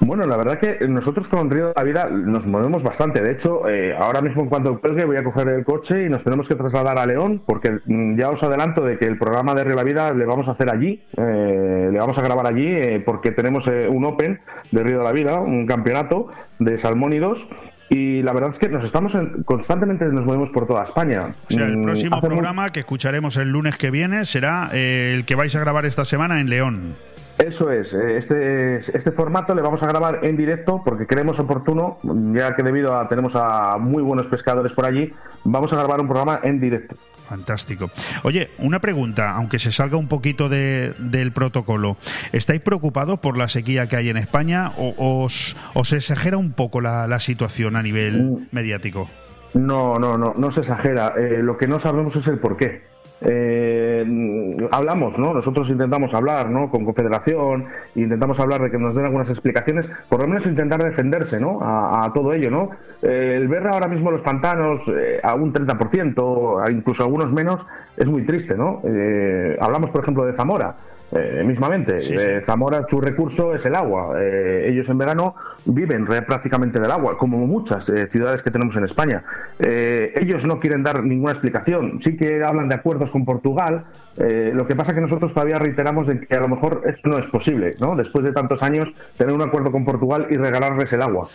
Bueno, la verdad que nosotros con Río de la Vida nos movemos bastante. De hecho, eh, ahora mismo en cuanto cuelgue voy a coger el coche y nos tenemos que trasladar a León, porque mm, ya os adelanto de que el programa de Río de la Vida le vamos a hacer allí, eh, le vamos a grabar allí, eh, porque tenemos un Open de Río de la Vida, un campeonato de salmónidos. Y la verdad es que nos estamos en- constantemente nos movemos por toda España. O sea, el Mm, próximo programa que escucharemos el lunes que viene será eh, el que vais a grabar esta semana en León. Eso es, eh, este, este formato le vamos a grabar en directo porque creemos oportuno, ya que debido a tenemos a muy buenos pescadores por allí, vamos a grabar un programa en directo. Fantástico. Oye, una pregunta, aunque se salga un poquito de- del protocolo. ¿Estáis preocupados por la sequía que hay en España o os, os exagera un poco la, la situación a nivel mediático? No, no, no, no se exagera. Eh, lo que no sabemos es el por qué. Eh, hablamos, ¿no? Nosotros intentamos hablar, ¿no? Con Confederación, intentamos hablar de que nos den algunas explicaciones, por lo menos intentar defenderse, ¿no? A, todo ello, ¿no? Eh, el ver ahora mismo los pantanos eh, a un 30%, a incluso algunos menos, es muy triste, ¿no? Eh, hablamos, por ejemplo, de Zamora. Eh, mismamente, Sí, sí. Eh, Zamora su recurso es el agua. Eh, ellos en verano viven re- prácticamente del agua, como muchas eh, ciudades que tenemos en España. Ellos no quieren dar ninguna explicación. Sí que hablan de acuerdos con Portugal. lo que pasa que nosotros todavía reiteramos de que a lo mejor esto no es posible, ¿no? Después de tantos años tener un acuerdo con Portugal y regalarles el agua.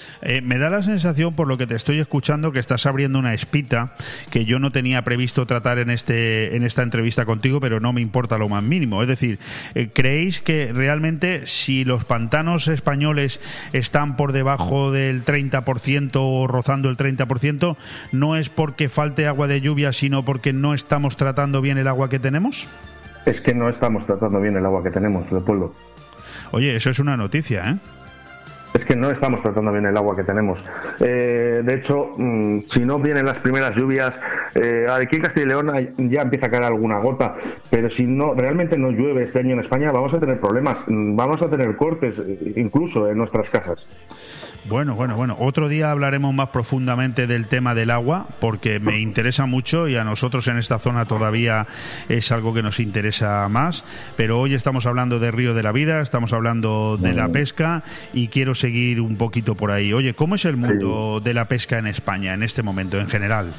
Me da la sensación, por lo que te estoy escuchando, que estás abriendo una espita que yo no tenía previsto tratar en este en esta entrevista contigo, pero no me importa lo más mínimo. Es decir, ¿creéis que realmente si los pantanos españoles están por debajo del 30% o rozando el 30%, no es porque falte agua de lluvia, sino porque no estamos tratando bien el agua que tenemos? Es que no estamos tratando bien el agua que tenemos, Leopoldo. Oye, eso es una noticia, ¿eh? Es que no estamos tratando bien el agua que tenemos. Eh, de hecho, mm, si no vienen las primeras lluvias, eh, aquí en Castilla y León ya empieza a caer alguna gota, pero si no realmente no llueve este año en España, vamos a tener problemas, mm, vamos a tener cortes, eh, incluso en nuestras casas. Bueno, bueno, bueno. Otro día hablaremos más profundamente del tema del agua, porque me interesa mucho y a nosotros en esta zona todavía es algo que nos interesa más. Pero hoy estamos hablando de Río de la Vida, estamos hablando de la pesca y quiero seguir un poquito por ahí. Oye, ¿cómo es el mundo de la pesca en España en este momento, en general?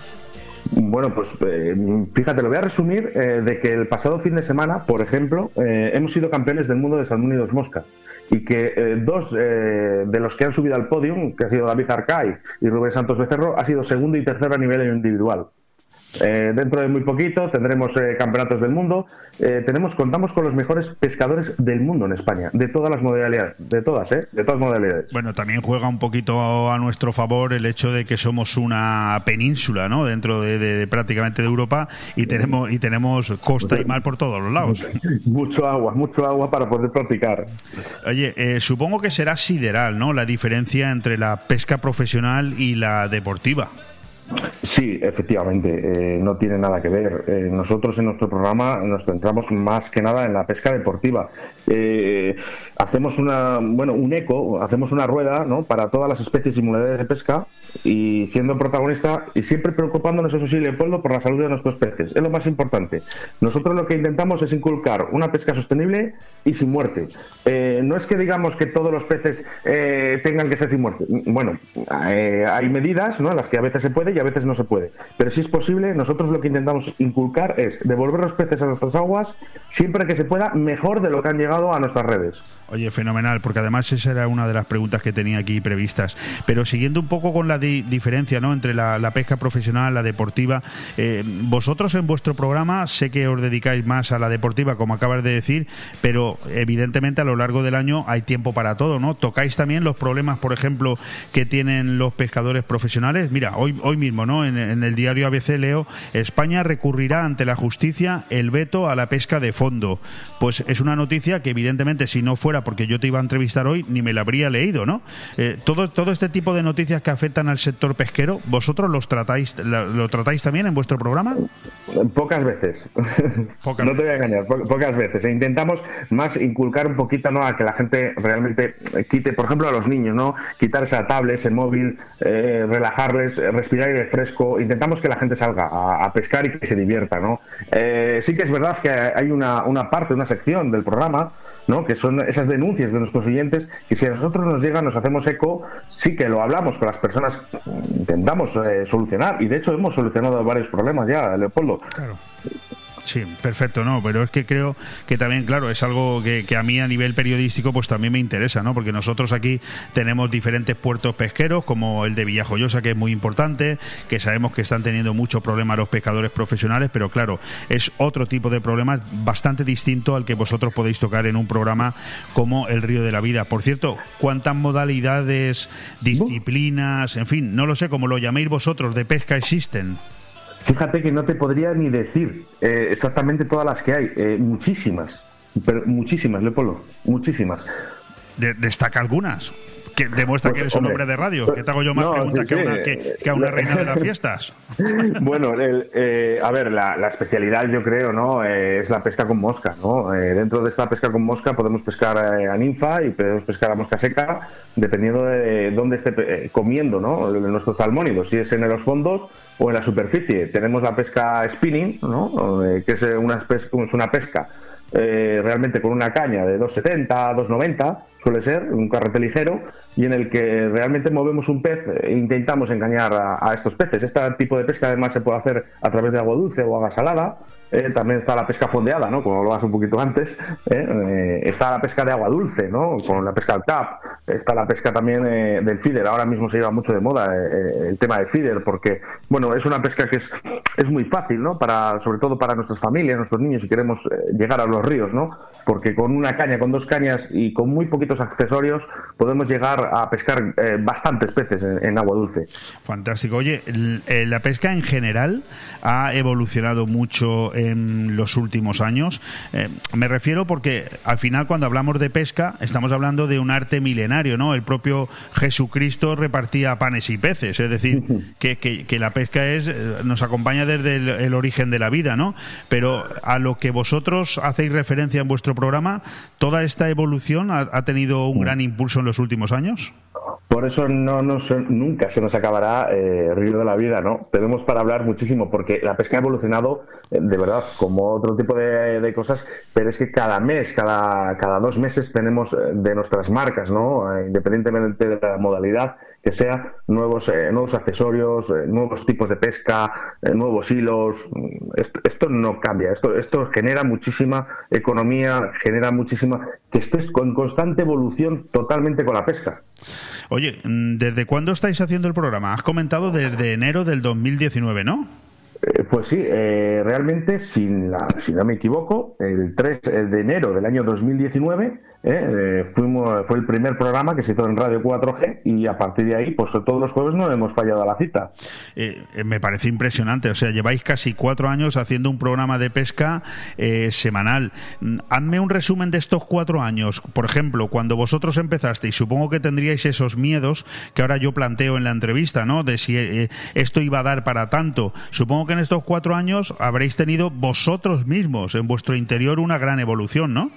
Bueno, pues eh, fíjate, lo voy a resumir eh, de que el pasado fin de semana, por ejemplo, eh, hemos sido campeones del mundo de salmónidos mosca y que eh, dos de los que han subido al podium, que ha sido David Arcay y Rubén Santos Becerro, ha sido segundo y tercero a nivel individual. Eh, dentro de muy poquito tendremos eh, campeonatos del mundo. Eh, tenemos, contamos con los mejores pescadores del mundo en España, de todas las modalidades, de todas, ¿eh? De todas modalidades. Bueno, también juega un poquito a nuestro favor el hecho de que somos una península, ¿no? Dentro de, prácticamente de Europa y tenemos y tenemos costa y mar por todos los lados. mucho agua, mucho agua para poder practicar. Oye, supongo que será sideral, ¿no? La diferencia entre la pesca profesional y la deportiva. Sí, efectivamente, eh, no tiene nada que ver. Eh, nosotros en nuestro programa nos centramos más que nada en la pesca deportiva. Eh, hacemos una, bueno, un eco, hacemos una rueda, ¿no? Para todas las especies y modalidades de pesca y siendo protagonista y siempre preocupándonos, eso sí, Leopoldo, por la salud de nuestros peces. Es lo más importante. Nosotros lo que intentamos es inculcar una pesca sostenible y sin muerte. no es que digamos que todos los peces tengan que ser sin muerte. Bueno, hay medidas, ¿no? Las que a veces se puede y a veces no se puede. Pero si es posible, nosotros lo que intentamos inculcar es devolver los peces a nuestras aguas siempre que se pueda, mejor de lo que han llegado a nuestras redes. Oye, fenomenal, porque además esa era una de las preguntas que tenía aquí previstas. Pero siguiendo un poco con la diferencia ¿no? entre la, pesca profesional, la deportiva, eh, vosotros en vuestro programa sé que os dedicáis más a la deportiva, como acabas de decir, pero evidentemente a lo largo del año hay tiempo para todo, ¿no? Tocáis también los problemas, por ejemplo, que tienen los pescadores profesionales. Mira, hoy, hoy mismo, ¿no? En, el diario ABC leo, España recurrirá ante la justicia el veto a la pesca de fondo. Pues es una noticia que evidentemente si no fuera porque yo te iba a entrevistar hoy, ni me la habría leído, ¿no? Eh, todo, todo este tipo de noticias que afectan al sector pesquero, ¿vosotros los tratáis, lo, tratáis también en vuestro programa? Pocas veces. no te voy a engañar, pocas veces. E intentamos más inculcar un poquito, ¿no? A que la gente realmente quite, por ejemplo, a los niños, ¿no? Quitar esa tablet, ese móvil, eh, relajarles, respirar aire fresco, intentamos que la gente salga a, pescar y que se divierta, ¿no? Eh, sí que es verdad que hay una, una parte, una sección del programa, ¿no? Que son esas denuncias de nuestros oyentes que si a nosotros nos llegan, nos hacemos eco, sí que lo hablamos con las personas, intentamos eh, solucionar y de hecho hemos solucionado varios problemas ya, Leopoldo. Claro. Sí, perfecto, no, pero es que creo que también, claro, es algo que, a mí a nivel periodístico pues también me interesa, ¿no? Porque nosotros aquí tenemos diferentes puertos pesqueros, como el de Villajoyosa, que es muy importante, que sabemos que están teniendo mucho problema los pescadores profesionales, pero claro, es otro tipo de problemas bastante distinto al que vosotros podéis tocar en un programa como El Río de la Vida. Por cierto, ¿cuántas modalidades, disciplinas, en fin, no lo sé, cómo lo llaméis vosotros, de pesca existen? Fíjate que no te podría ni decir eh, exactamente todas las que hay, eh, muchísimas, pero muchísimas, Leopoldo, muchísimas. destaca algunas que demuestra que pues, eres un hombre de radio. ¿Qué te hago yo más preguntas que, a una, reina de las fiestas? bueno, eh, a ver, la, especialidad yo creo, ¿no? es la pesca con mosca, ¿no? dentro de esta pesca con mosca podemos pescar a ninfa y podemos pescar a mosca seca, dependiendo de dónde esté comiendo, ¿no? Nuestros salmónidos, si es en los fondos o en la superficie. Tenemos la pesca spinning, ¿no? Eh, que es una, es una pesca eh, realmente con una caña de 2,70, 2,90, suele ser, un carrete ligero, y en el que realmente movemos un pez e intentamos engañar a, a estos peces. Este tipo de pesca además se puede hacer a través de agua dulce o agua salada, eh, también está la pesca fondeada, ¿no? Como vas un poquito antes. ¿eh? Eh, está la pesca de agua dulce, ¿no? Con la pesca al cap. Está la pesca también del feeder. Ahora mismo se lleva mucho de moda el tema del feeder porque, bueno, es una pesca que es, es muy fácil, ¿no? Para, sobre todo para nuestras familias, nuestros niños, si queremos llegar a los ríos, ¿no? Porque con una caña, con dos cañas y con muy poquitos accesorios podemos llegar a pescar bastantes peces en, agua dulce. Fantástico. Oye, la pesca en general ha evolucionado mucho en los últimos años. Eh, me refiero porque al final cuando hablamos de pesca estamos hablando de un arte milenario, ¿no? El propio Jesucristo repartía panes y peces, es decir, que, que, la pesca es eh, nos acompaña desde el, origen de la vida, ¿no? Pero a lo que vosotros hacéis referencia en vuestro programa, ¿toda esta evolución ha tenido un gran impulso en los últimos años? Por eso no nos, nunca se nos acabará eh, Río de la Vida, ¿no? Tenemos para hablar muchísimo, porque la pesca ha evolucionado eh, de verdad como otro tipo de, cosas, pero es que cada mes, cada, cada dos meses tenemos eh, de nuestras marcas, ¿no? Eh, independientemente de la modalidad, que sea nuevos, nuevos accesorios, nuevos tipos de pesca, nuevos hilos. Esto, esto, no cambia, esto, esto genera muchísima economía, genera muchísima... que estés con constante evolución totalmente con la pesca. Oye, mm, ¿desde cuándo estáis haciendo el programa? Has comentado desde enero del 2019, ¿no? Eh, Pues sí, eh, realmente, sin la- si no me equivoco, el 3 de enero del año 2019 eh, fuimos, fue el primer programa que se hizo en Radio 4G y a partir de ahí, pues todos los jueves no hemos fallado a la cita. Eh, eh, me parece impresionante. O sea, lleváis casi cuatro años haciendo un programa de pesca eh, semanal. Mm, Hazme un resumen de estos cuatro años. Por ejemplo, cuando vosotros empezasteis, supongo que tendríais esos miedos que ahora yo planteo en la entrevista, ¿no? De si eh, esto iba a dar para tanto. Supongo que en estos cuatro años habréis tenido vosotros mismos en vuestro interior una gran evolución, ¿no?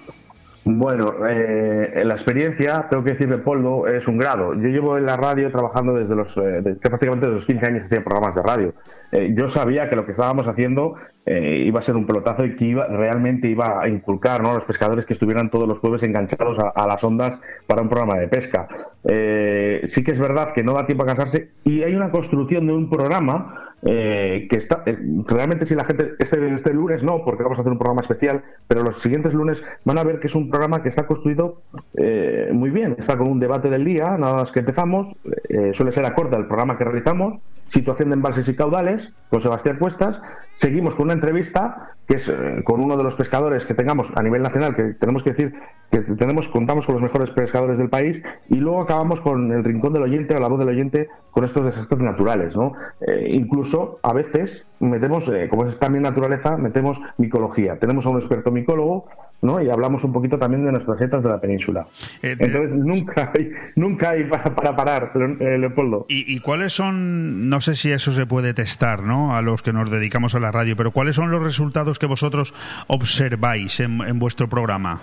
Bueno, eh, la experiencia, tengo que decir, Leopoldo, es un grado. Yo llevo en la radio trabajando desde los, eh, de- prácticamente desde los 15 años hacía programas de radio. Eh, yo sabía que lo que estábamos haciendo eh, iba a ser un pelotazo y que iba, realmente iba a inculcar ¿no? a los pescadores que estuvieran todos los jueves enganchados a, las ondas para un programa de pesca. Eh, sí que es verdad que no da tiempo a cansarse y hay una construcción de un programa eh, que está eh, realmente si la gente este, este lunes no porque vamos a hacer un programa especial pero los siguientes lunes van a ver que es un programa que está construido eh, muy bien está con un debate del día nada más que empezamos eh, suele ser acorde al programa que realizamos situación de embalses y caudales con Sebastián Cuestas. Seguimos con una entrevista que es eh, con uno de los pescadores que tengamos a nivel nacional que tenemos que decir que tenemos contamos con los mejores pescadores del país y luego acabamos con el rincón del oyente o la voz del oyente con estos desastres naturales no Eh, incluso a veces metemos eh, como es también naturaleza metemos micología tenemos a un experto micólogo ¿no? y hablamos un poquito también de nuestras setas de la península Eh, entonces nunca hay nunca hay para, para parar eh, Leopoldo ¿Y, y cuáles son, no sé si eso se puede testar, ¿no? A los que nos dedicamos a la radio, pero cuáles son los resultados que vosotros observáis en, en vuestro programa?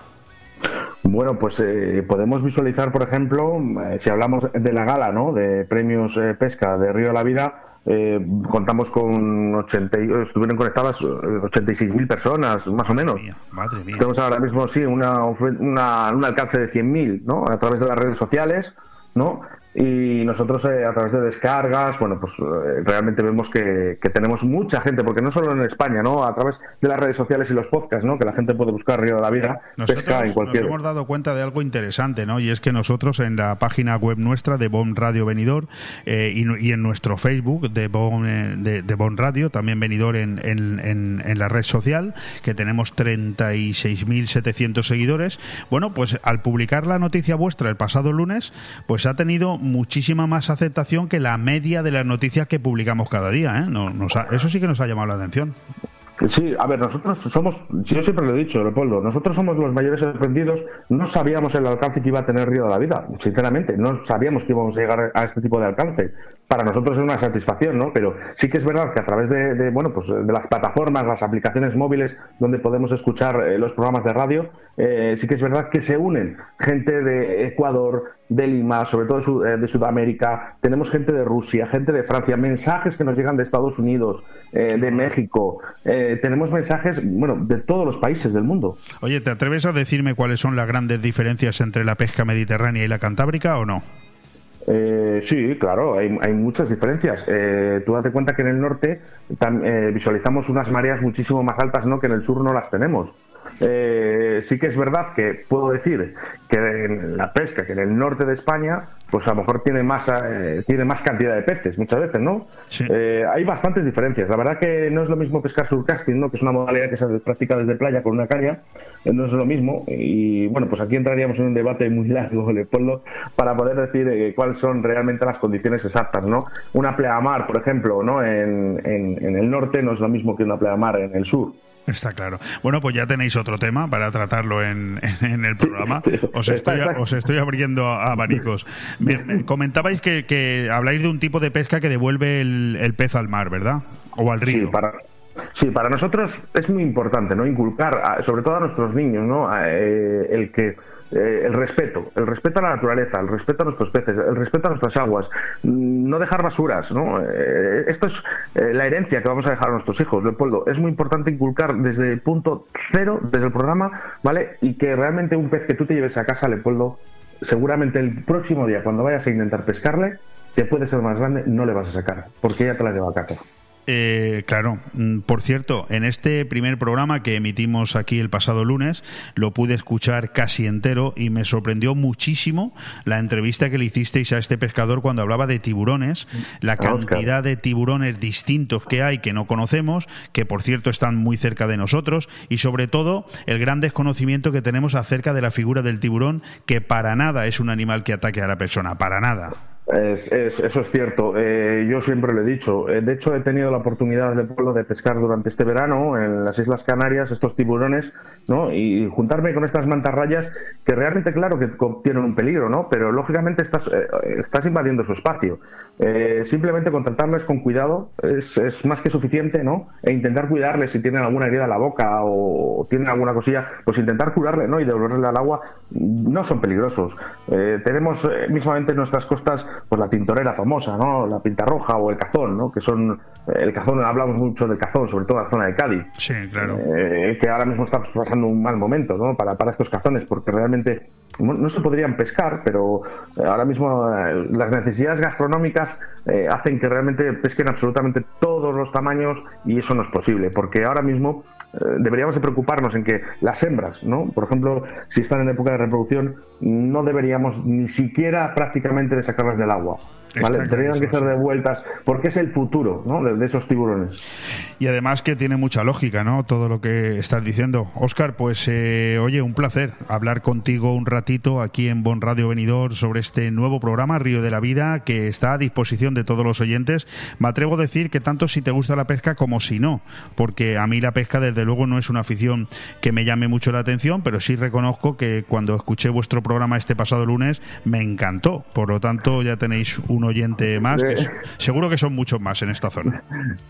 Bueno, pues eh, podemos visualizar, por ejemplo, si hablamos de la gala, ¿no? De premios pesca de Río de la Vida, eh, contamos con 80, y- estuvieron conectadas eh, 86.000 personas, más o menos. Madre mía, madre mía. Tenemos ahora mismo, sí, una, una- un alcance de 100.000, ¿no? A través de las redes sociales, ¿no? Y nosotros eh, a través de descargas, bueno, pues eh, realmente vemos que, que tenemos mucha gente, porque no solo en España, ¿no? A través de las redes sociales y los podcasts, ¿no? Que la gente puede buscar Río de la Vida, Nosotros pesca en cualquier... nos hemos dado cuenta de algo interesante, ¿no? Y es que nosotros en la página web nuestra de Bon Radio Venidor eh, y en nuestro Facebook de Bon, eh, de, de Bon Radio, también Venidor en, en- en- en la red social, que tenemos 36.700 seguidores, bueno, pues al publicar la noticia vuestra el pasado lunes, pues ha tenido muchísima más aceptación que la media de las noticias que publicamos cada día, ¿eh? No- nos ha- eso sí que nos ha llamado la atención. Sí, a ver, nosotros somos, yo siempre lo he dicho, Leopoldo, nosotros somos los mayores sorprendidos, no sabíamos el alcance que iba a tener Río de la Vida, sinceramente, no sabíamos que íbamos a llegar a este tipo de alcance. Para nosotros es una satisfacción, ¿no? Pero sí que es verdad que a través de, de, bueno, pues de las plataformas, las aplicaciones móviles donde podemos escuchar eh, los programas de radio, eh, sí que es verdad que se unen gente de Ecuador, de Lima, sobre todo eh, de Sudamérica, tenemos gente de Rusia, gente de Francia, mensajes que nos llegan de Estados Unidos, eh, de México, eh, tenemos mensajes, bueno, de todos los países del mundo. Oye, ¿te atreves a decirme cuáles son las grandes diferencias entre la pesca mediterránea y la cantábrica o no? Eh, sí, claro, hay, hay muchas diferencias. Eh, tú date cuenta que en el norte eh, visualizamos unas mareas muchísimo más altas, ¿no? Que en el sur no las tenemos. Eh, sí que es verdad que puedo decir que en la pesca, que en el norte de España, pues a lo mejor tiene más, eh, tiene más cantidad de peces, muchas veces, ¿no? Sí. Eh, hay bastantes diferencias. La verdad que no es lo mismo pescar surcasting, ¿no? Que es una modalidad que se practica desde playa con una caña, eh, no es lo mismo. Y bueno, pues aquí entraríamos en un debate muy largo, Leopoldo, para poder decir eh, cuáles son realmente las condiciones exactas, ¿no? Una pleamar, por ejemplo, ¿no? En, en- en el norte no es lo mismo que una pleamar en el sur. Está claro. Bueno, pues ya tenéis otro tema para tratarlo en, en el programa. Os estoy, os estoy abriendo abanicos. Me- me comentabais que, que habláis de un tipo de pesca que devuelve el, el pez al mar, ¿verdad? O al río. Sí, para, sí, para nosotros es muy importante, ¿no? Inculcar, sobre todo a nuestros niños, ¿no? Eh, el que eh, el respeto, el respeto a la naturaleza, el respeto a nuestros peces, el respeto a nuestras aguas, mm, no dejar basuras, ¿no? Eh, esto es eh, la herencia que vamos a dejar a nuestros hijos, Leopoldo. Es muy importante inculcar desde el punto cero, desde el programa, ¿vale? Y que realmente un pez que tú te lleves a casa, Leopoldo, seguramente el próximo día, cuando vayas a intentar pescarle, que puede ser más grande, no le vas a sacar, porque ya te la lleva a casa. Eh, claro, mm, por cierto, en este primer programa que emitimos aquí el pasado lunes, lo pude escuchar casi entero y me sorprendió muchísimo la entrevista que le hicisteis a este pescador cuando hablaba de tiburones, la A Óscar. cantidad de tiburones distintos que hay que no conocemos, que por cierto están muy cerca de nosotros, y sobre todo el gran desconocimiento que tenemos acerca de la figura del tiburón, que para nada es un animal que ataque a la persona, para nada. Es- es- eso es cierto. Eh, yo siempre lo he dicho. Eh, de hecho, he tenido la oportunidad de, pueblo de pescar durante este verano en las Islas Canarias estos tiburones, ¿no? Y juntarme con estas mantarrayas que realmente, claro, que tienen un peligro, ¿no? Pero lógicamente estás, eh, estás invadiendo su espacio. Eh, simplemente con tratarles con cuidado es, es más que suficiente, ¿no? E intentar cuidarles si tienen alguna herida en la boca o tienen alguna cosilla, pues intentar curarle, ¿no? Y devolverle al agua no son peligrosos. Eh, tenemos mismamente en nuestras costas pues la tintorera famosa, ¿no? La pinta roja o el cazón, ¿no? Que son eh, el cazón, hablamos mucho del cazón, sobre todo en la zona de Cádiz. Sí, claro. Eh, que ahora mismo está pasando un mal momento ¿no? para, para estos cazones, porque realmente no, se podrían pescar, pero eh, ahora mismo eh, las necesidades gastronómicas eh, hacen que realmente pesquen absolutamente todos los tamaños y eso no es posible, porque ahora mismo eh, deberíamos de preocuparnos en que las hembras, ¿no? por ejemplo, si están en época de reproducción, no deberíamos ni siquiera prácticamente de sacarlas del agua. ¿Vale? Está Tendrían que ser devueltas porque es el futuro ¿no? de, de esos tiburones. Y además que tiene mucha lógica, ¿no? Todo lo que estás diciendo. Óscar, pues eh, oye, un placer hablar contigo un ratito aquí en Bon Radio Venidor sobre este nuevo programa Río de la Vida que está a disposición de todos los oyentes. Me atrevo a decir que tanto si te gusta la pesca como si no, porque a mí la pesca desde luego no es una afición que me llame mucho la atención, pero sí reconozco que cuando escuché vuestro programa este pasado lunes me encantó. Por lo tanto, ya tenéis un oyente más, que seguro que son muchos más en esta zona.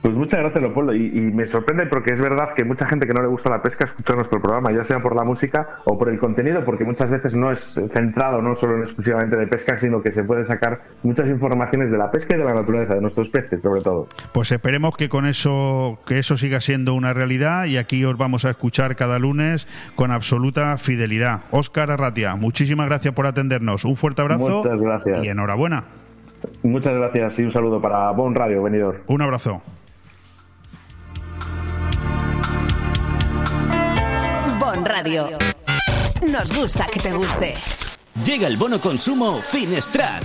Pues muchas gracias, Leopoldo. Y, y me sorprende porque es verdad que mucha gente que no le gusta la pesca escucha nuestro programa, ya sea por la música o por el contenido, porque muchas veces no es centrado no solo en exclusivamente de pesca, sino que se puede sacar muchas informaciones de la pesca y de la naturaleza, de nuestros peces, sobre todo. Pues esperemos que con eso que eso siga siendo una realidad y aquí os vamos a escuchar cada lunes con absoluta fidelidad. Óscar Arratia, muchísimas gracias por atendernos. Un fuerte abrazo Muchas gracias. y enhorabuena. Muchas gracias y un saludo para Bon Radio, venidor. Un abrazo. Bon Radio. Nos gusta que te guste. Llega el bono consumo Finestrat.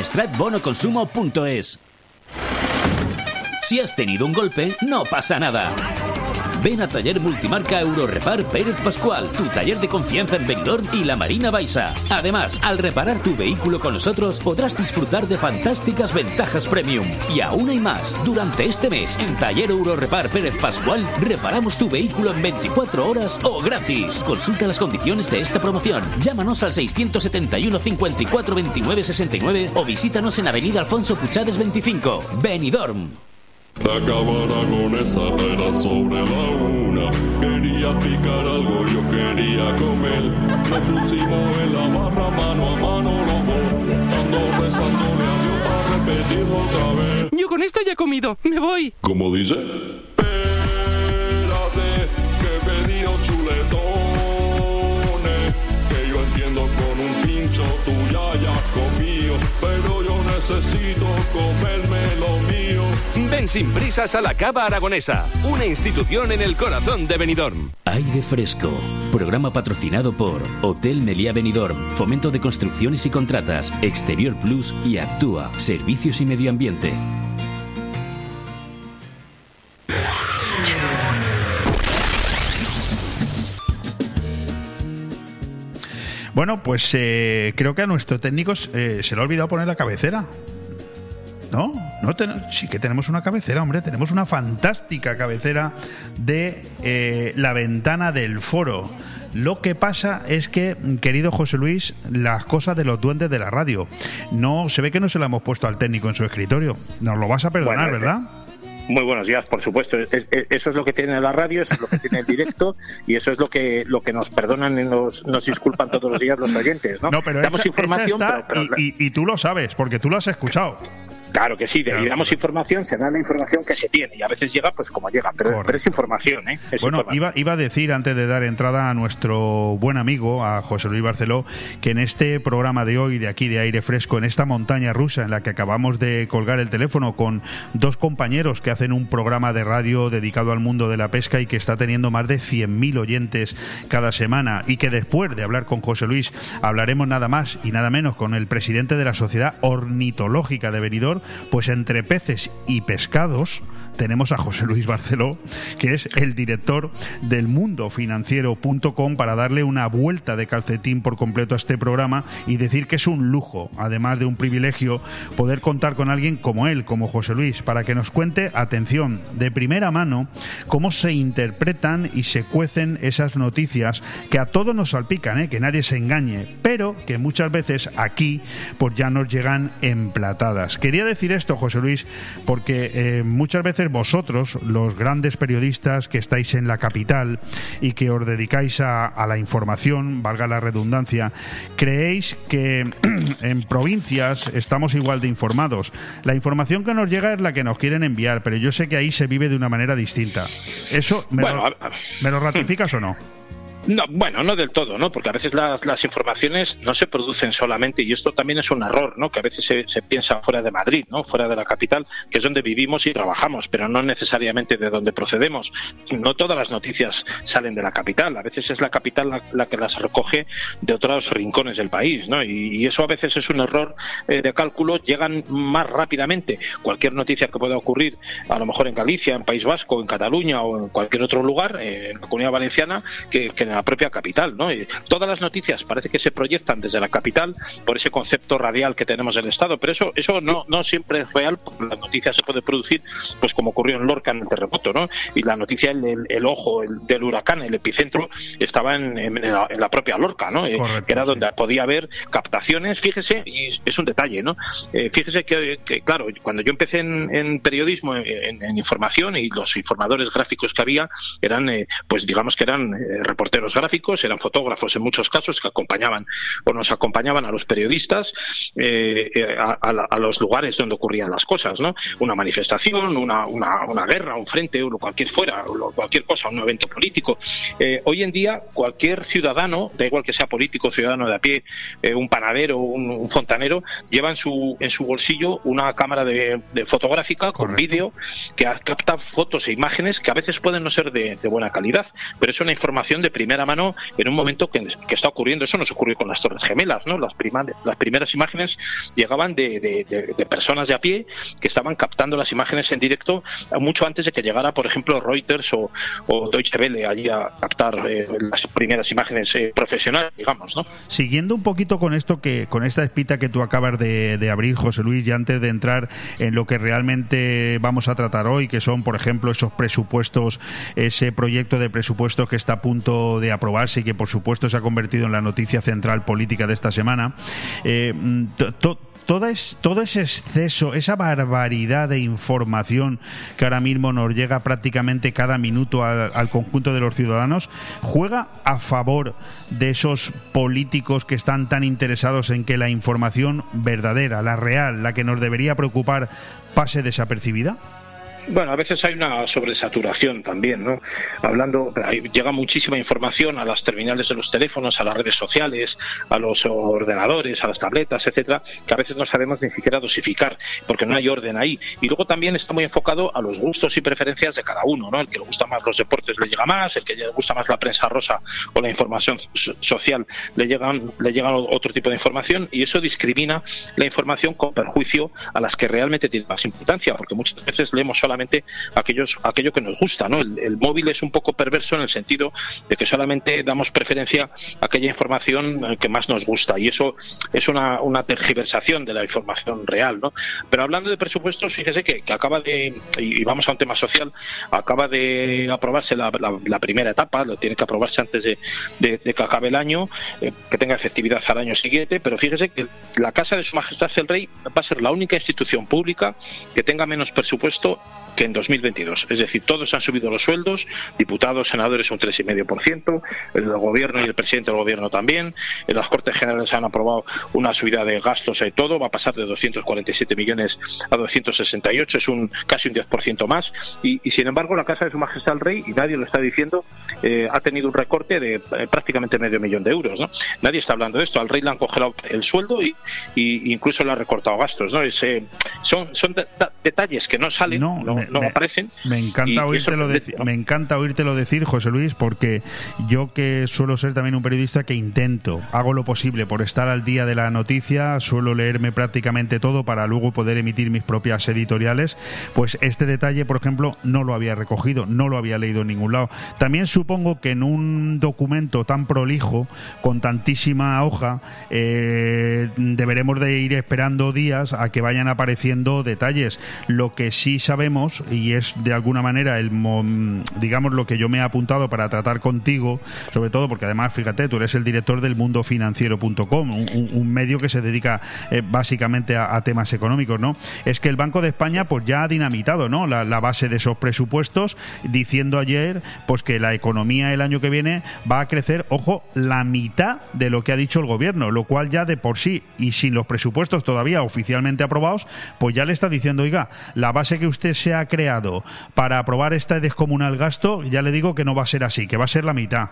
finestratbonoconsumo.es. Si has tenido un golpe, no pasa nada. Ven a Taller Multimarca Eurorepar Pérez Pascual, tu taller de confianza en Benidorm y la Marina Baixa. Además, al reparar tu vehículo con nosotros podrás disfrutar de fantásticas ventajas premium. Y aún hay más. Durante este mes, en Taller Eurorepar Pérez Pascual, reparamos tu vehículo en 24 horas o gratis. Consulta las condiciones de esta promoción. Llámanos al 671 54 29 69 o visítanos en Avenida Alfonso Puchades 25, Benidorm. Acabara con esa era sobre la una. Quería picar algo, yo quería comer. Nos pusimos en la barra mano a mano los dos. Ando rezándole a Dios para repetirlo otra vez. Yo con esto ya he comido. Me voy. ¿Cómo dice? Ven sin prisas a la Cava Aragonesa, una institución en el corazón de Benidorm. Aire Fresco, programa patrocinado por Hotel Meliá Benidorm, Fomento de Construcciones y Contratas, Exterior Plus y Actúa, Servicios y Medio Ambiente. Bueno, pues eh, creo que a nuestro técnico eh, se le ha olvidado poner la cabecera. ¿No? no ten- sí que tenemos una cabecera, hombre. Tenemos una fantástica cabecera de eh, la ventana del foro. Lo que pasa es que, querido José Luis, las cosas de los duendes de la radio. No, se ve que no se la hemos puesto al técnico en su escritorio. Nos lo vas a perdonar, Bueno, ¿verdad? Muy buenos días, por supuesto. eso es lo que tiene la radio, eso es lo que tiene el directo y eso es lo que lo que nos perdonan y nos, nos disculpan todos los días los oyentes. ¿no? No, pero Damos esa- información, esa está pero- pero- y, y- y tú lo sabes, porque tú lo has escuchado. Claro que sí, y damos información, se da la información que se tiene y a veces llega pues como llega, pero, pero es información, ¿eh? Es Bueno, información. iba, iba a decir antes de dar entrada a nuestro buen amigo, a José Luis Barceló, que en este programa de hoy, de aquí de aire fresco, en esta montaña rusa en la que acabamos de colgar el teléfono con dos compañeros que hacen un programa de radio dedicado al mundo de la pesca y que está teniendo más de 100.000 oyentes cada semana y que después de hablar con José Luis hablaremos nada más y nada menos con el presidente de la Sociedad Ornitológica de Benidorm, pues entre peces y pescados tenemos a José Luis Barceló, que es el director del mundofinanciero.com para darle una vuelta de calcetín por completo a este programa y decir que es un lujo, además de un privilegio, poder contar con alguien como él, como José Luis, para que nos cuente, atención, de primera mano, cómo se interpretan y se cuecen esas noticias que a todos nos salpican, ¿eh? que nadie se engañe, pero que muchas veces aquí pues ya nos llegan emplatadas. Quería decir esto, José Luis, porque eh, muchas veces vosotros, los grandes periodistas que estáis en la capital y que os dedicáis a, a la información, valga la redundancia, creéis que en provincias estamos igual de informados. La información que nos llega es la que nos quieren enviar, pero yo sé que ahí se vive de una manera distinta. ¿Eso me, Bueno, lo, a- a- ¿me lo ratificas o no? No, bueno, no del todo, ¿no? Porque a veces las, las informaciones no se producen solamente, y esto también es un error, ¿no? Que a veces se, se piensa fuera de Madrid, ¿no? Fuera de la capital, que es donde vivimos y trabajamos, pero no necesariamente de donde procedemos. No todas las noticias salen de la capital, a veces es la capital la, la que las recoge de otros rincones del país, ¿no? Y, eso a veces es un error eh, de cálculo, llegan más rápidamente. Cualquier noticia que pueda ocurrir, a lo mejor en Galicia, en País Vasco, en Cataluña o en cualquier otro lugar, eh, en la Comunidad Valenciana, que, que en la propia capital, ¿no? Y todas las noticias parece que se proyectan desde la capital por ese concepto radial que tenemos del Estado, pero eso eso no, no siempre es real, porque la noticia se puede producir, pues como ocurrió en Lorca en el terremoto, ¿no? Y la noticia, el, el- el ojo el- del huracán, el epicentro, estaba en, en la, en la propia Lorca, ¿no? Eh, Correcto, que era donde podía haber captaciones, fíjese, y es- un detalle, ¿no? Eh, fíjese que, que, claro, cuando yo empecé en, en periodismo, en, en información, y los informadores gráficos que había eran, eh, pues digamos que eran eh, reporteros gráficos, eran fotógrafos en muchos casos que acompañaban o nos acompañaban a los periodistas eh, eh, a, a la- a los lugares donde ocurrían las cosas, ¿no? Una manifestación, una, una, una guerra, un frente, o cualquier fuera, cualquier cosa, un evento político. Eh, hoy en día, cualquier ciudadano, da igual que sea político, ciudadano de a pie, eh, un panadero, un, un fontanero, lleva en su, en su bolsillo una cámara de, de fotográfica con vídeo que capta fotos e imágenes que a veces pueden no ser de, de buena calidad, pero es una información de primera mano en un momento que, está ocurriendo. Eso nos ocurrió con las Torres Gemelas, ¿no? Las, prima- las primeras imágenes llegaban de, de- personas de a pie que estaban captando las imágenes en directo mucho antes de que llegara, por ejemplo, Reuters o, o Deutsche Welle allí a captar eh, las primeras imágenes eh, profesionales, digamos, ¿no? Siguiendo un poquito con esto que, con esta espita que tú acabas de, de abrir, José Luis, y antes de entrar en lo que realmente vamos a tratar hoy, que son, por ejemplo, esos presupuestos, ese proyecto de presupuestos que está a punto de aprobarse y que, por supuesto, se ha convertido en la noticia central política de esta semana. eh, to- to- toda es- todo ese exceso, esa barbaridad de información que ahora mismo nos llega prácticamente cada minuto al conjunto de los ciudadanos, juega a favor de esos políticos que están tan interesados en que la información verdadera, la real, la que nos debería preocupar, pase desapercibida? Bueno, a veces hay una sobresaturación también, ¿no? Hablando, llega muchísima información a las terminales de los teléfonos, a las redes sociales, a los ordenadores, a las tabletas, etcétera, que a veces no sabemos ni siquiera dosificar, porque no hay orden ahí. Y luego también está muy enfocado a los gustos y preferencias de cada uno, ¿no? El que le gusta más los deportes le llega más, el que le gusta más la prensa rosa o la información so- social le llegan le llegan otro tipo de información y eso discrimina la información con perjuicio a las que realmente tienen más importancia, porque muchas veces leemos solamente aquellos aquello que nos gusta, ¿no? El, móvil es un poco perverso en el sentido de que solamente damos preferencia a aquella información que más nos gusta y eso es una, una tergiversación de la información real, ¿no? Pero hablando de presupuestos, fíjese que, acaba de, y vamos a un tema social, acaba de aprobarse la, primera etapa, lo tiene que aprobarse antes de que acabe el año, eh, que tenga efectividad al año siguiente, pero fíjese que la Casa de Su Majestad el Rey va a ser la única institución pública que tenga menos presupuesto que en 2022. Es decir, todos han subido los sueldos, diputados, senadores un 3,5%, el gobierno y el presidente del gobierno también, en las Cortes Generales han aprobado una subida de gastos y todo, va a pasar de 247 millones a 268, es un casi un 10% más, y, sin embargo la Casa de Su Majestad el Rey, y nadie lo está diciendo, eh, ha tenido un recorte de eh, prácticamente medio millón de euros. ¿no? Nadie está hablando de esto, al Rey le han congelado el sueldo y, incluso le han recortado gastos. ¿no? Eh, son son detalles que no salen, no, no, aparecen. Me encanta, oírtelo decir, me encanta oírtelo decir, José Luis, porque yo que suelo ser también un periodista que intento, hago lo posible por estar al día de la noticia, suelo leerme prácticamente todo para luego poder emitir mis propias editoriales, pues este detalle, por ejemplo, no lo había recogido, no lo había leído en ningún lado. También supongo que en un documento tan prolijo, con tantísima hoja, eh, deberemos de ir esperando días a que vayan apareciendo detalles. Lo que sí sabemos, y es de alguna manera el digamos lo que yo me he apuntado para tratar contigo, sobre todo porque además, fíjate, tú eres el director del mundofinanciero.com, un, un medio que se dedica eh, básicamente a, temas económicos, ¿no? Es que el Banco de España pues ya ha dinamitado, ¿no? La, la base de esos presupuestos, diciendo ayer pues que la economía el año que viene va a crecer, ojo, la mitad de lo que ha dicho el gobierno, lo cual ya de por sí y sin los presupuestos todavía oficialmente aprobados, pues ya le está diciendo, oiga, la base que usted se ha creado para aprobar este descomunal gasto, ya le digo que no va a ser así, que va a ser la mitad.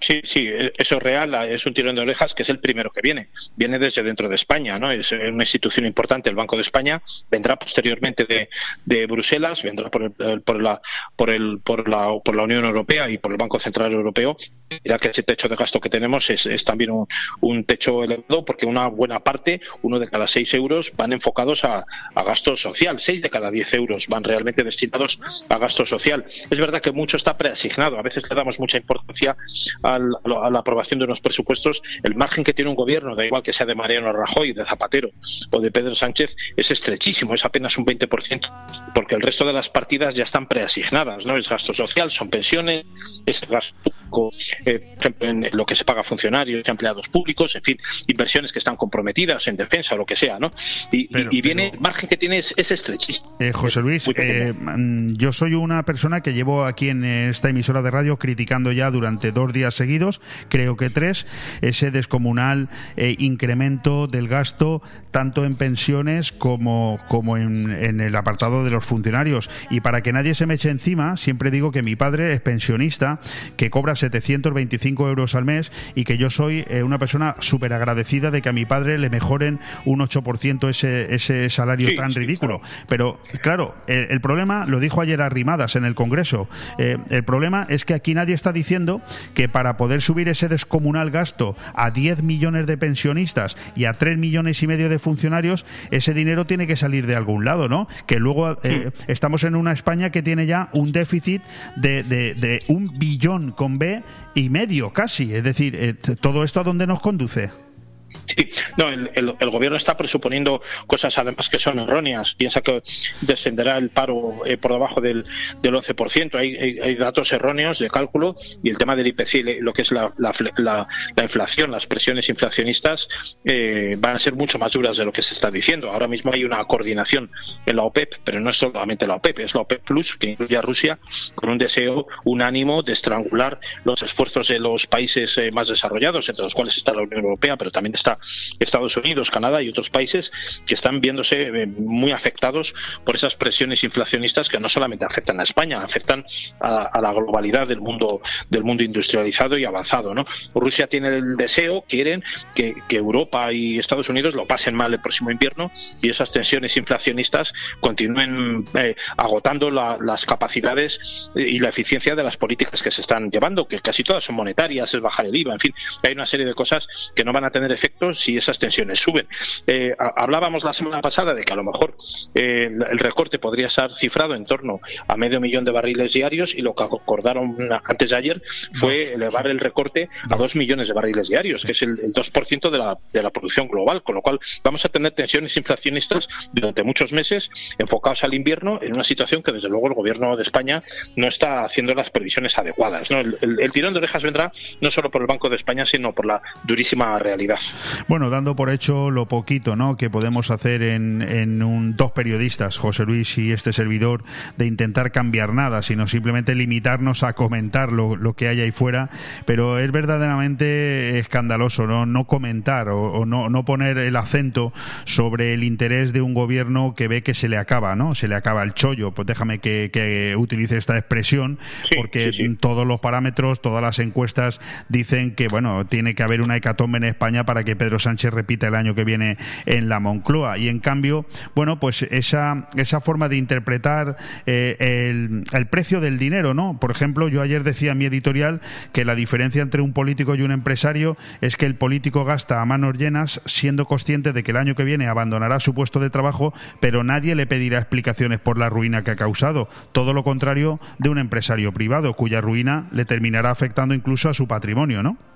Sí, sí, e, eso es real, es un tirón de orejas que es el primero que viene. Viene desde dentro de España, ¿no? Es una institución importante, el Banco de España, vendrá posteriormente de, de Bruselas, vendrá por, por, la, por, el, por, la, por la Unión Europea y por el Banco Central Europeo. Ya que ese techo de gasto que tenemos es, es también un, un, techo elevado porque una buena parte, uno de cada seis euros, van enfocados a, a gasto social. Seis de cada diez euros van realmente destinados a gasto social. Es verdad que mucho está preasignado. A veces le damos mucha importancia a a la aprobación de unos presupuestos, el margen que tiene un gobierno, da igual que sea de Mariano Rajoy, de Zapatero o de Pedro Sánchez, es estrechísimo, es apenas un 20%, porque el resto de las partidas ya están preasignadas, ¿no? Es gasto social, son pensiones, es gasto público, eh, por ejemplo, en lo que se paga a funcionarios, empleados públicos, en fin, inversiones que están comprometidas en defensa o lo que sea, ¿no? Y, viene, el margen que tiene es, estrechísimo. Eh, José Luis, eh, mm, yo soy una persona que llevo aquí en esta emisora de radio criticando ya durante dos días seguidos, creo que tres, ese descomunal eh, incremento del gasto tanto en pensiones como, como en, el apartado de los funcionarios. Y para que nadie se me eche encima, siempre digo que mi padre es pensionista, que cobra 725 euros al mes y que yo soy eh, una persona súper agradecida de que a mi padre le mejoren un 8% ese, ese salario tan ridículo. Pero claro, el, problema, lo dijo ayer Arrimadas en el Congreso, eh, el problema es que aquí nadie está diciendo que para poder subir ese descomunal gasto a 10 millones de pensionistas y a 3 millones y medio de funcionarios, ese dinero tiene que salir de algún lado, ¿no? Que luego eh, estamos en una España que tiene ya un déficit de, de, un billón con B y medio casi. Es decir, eh, ¿todo esto a dónde nos conduce? Sí, no, el, gobierno está presuponiendo cosas además que son erróneas. Piensa que descenderá el paro eh, por debajo del, del 11%. Hay, hay, datos erróneos de cálculo y el tema del IPC, lo que es la, la, inflación, las presiones inflacionistas eh, van a ser mucho más duras de lo que se está diciendo. Ahora mismo hay una coordinación en la OPEP, pero no es solamente la OPEP, es la OPEP Plus, que incluye a Rusia, con un deseo unánimo de estrangular los esfuerzos de los países eh, más desarrollados, entre los cuales está la Unión Europea, pero también Estados Unidos, Canadá y otros países que están viéndose eh, muy afectados por esas presiones inflacionistas que no solamente afectan a España, afectan a, la globalidad del mundo del mundo industrializado y avanzado. Rusia tiene el deseo, quieren que, Europa y Estados Unidos lo pasen mal el próximo invierno y esas tensiones inflacionistas continúen eh, agotando las capacidades y la eficiencia de las políticas que se están llevando, que casi todas son monetarias, es bajar el IVA, en fin, hay una serie de cosas que no van a tener efecto si esas tensiones suben. Eh, hablábamos la semana pasada de que a lo mejor eh, el recorte podría estar cifrado en torno a medio millón de barriles diarios y lo que acordaron antes de ayer fue elevar el recorte a dos millones de barriles diarios, que es el, 2% de la, de la producción global, con lo cual vamos a tener tensiones inflacionistas durante muchos meses enfocados al invierno en una situación que desde luego el gobierno de España no está haciendo las previsiones adecuadas. El, el tirón de orejas vendrá no solo por el Banco de España, sino por la durísima realidad. Bueno, dando por hecho lo poquito ¿no? que podemos hacer en, en un, dos periodistas, José Luis y este servidor, de intentar cambiar nada, sino simplemente limitarnos a comentar lo, lo que hay ahí fuera, pero es verdaderamente escandaloso no, no comentar o, o no, no poner el acento sobre el interés de un gobierno que ve que se le acaba, ¿no? Se le acaba el chollo, pues déjame que, que utilice esta expresión, porque todos los parámetros, todas las encuestas dicen que, bueno, tiene que haber una hecatombe en España para que Pedro Sánchez repita el año que viene en la Moncloa. Y en cambio, bueno, pues esa, esa forma de interpretar eh, el, el precio del dinero, ¿no? Por ejemplo, yo ayer decía en mi editorial que la diferencia entre un político y un empresario es que el político gasta a manos llenas siendo consciente de que el año que viene abandonará su puesto de trabajo, pero nadie le pedirá explicaciones por la ruina que ha causado. Todo lo contrario de un empresario privado, cuya ruina le terminará afectando incluso a su patrimonio, ¿no?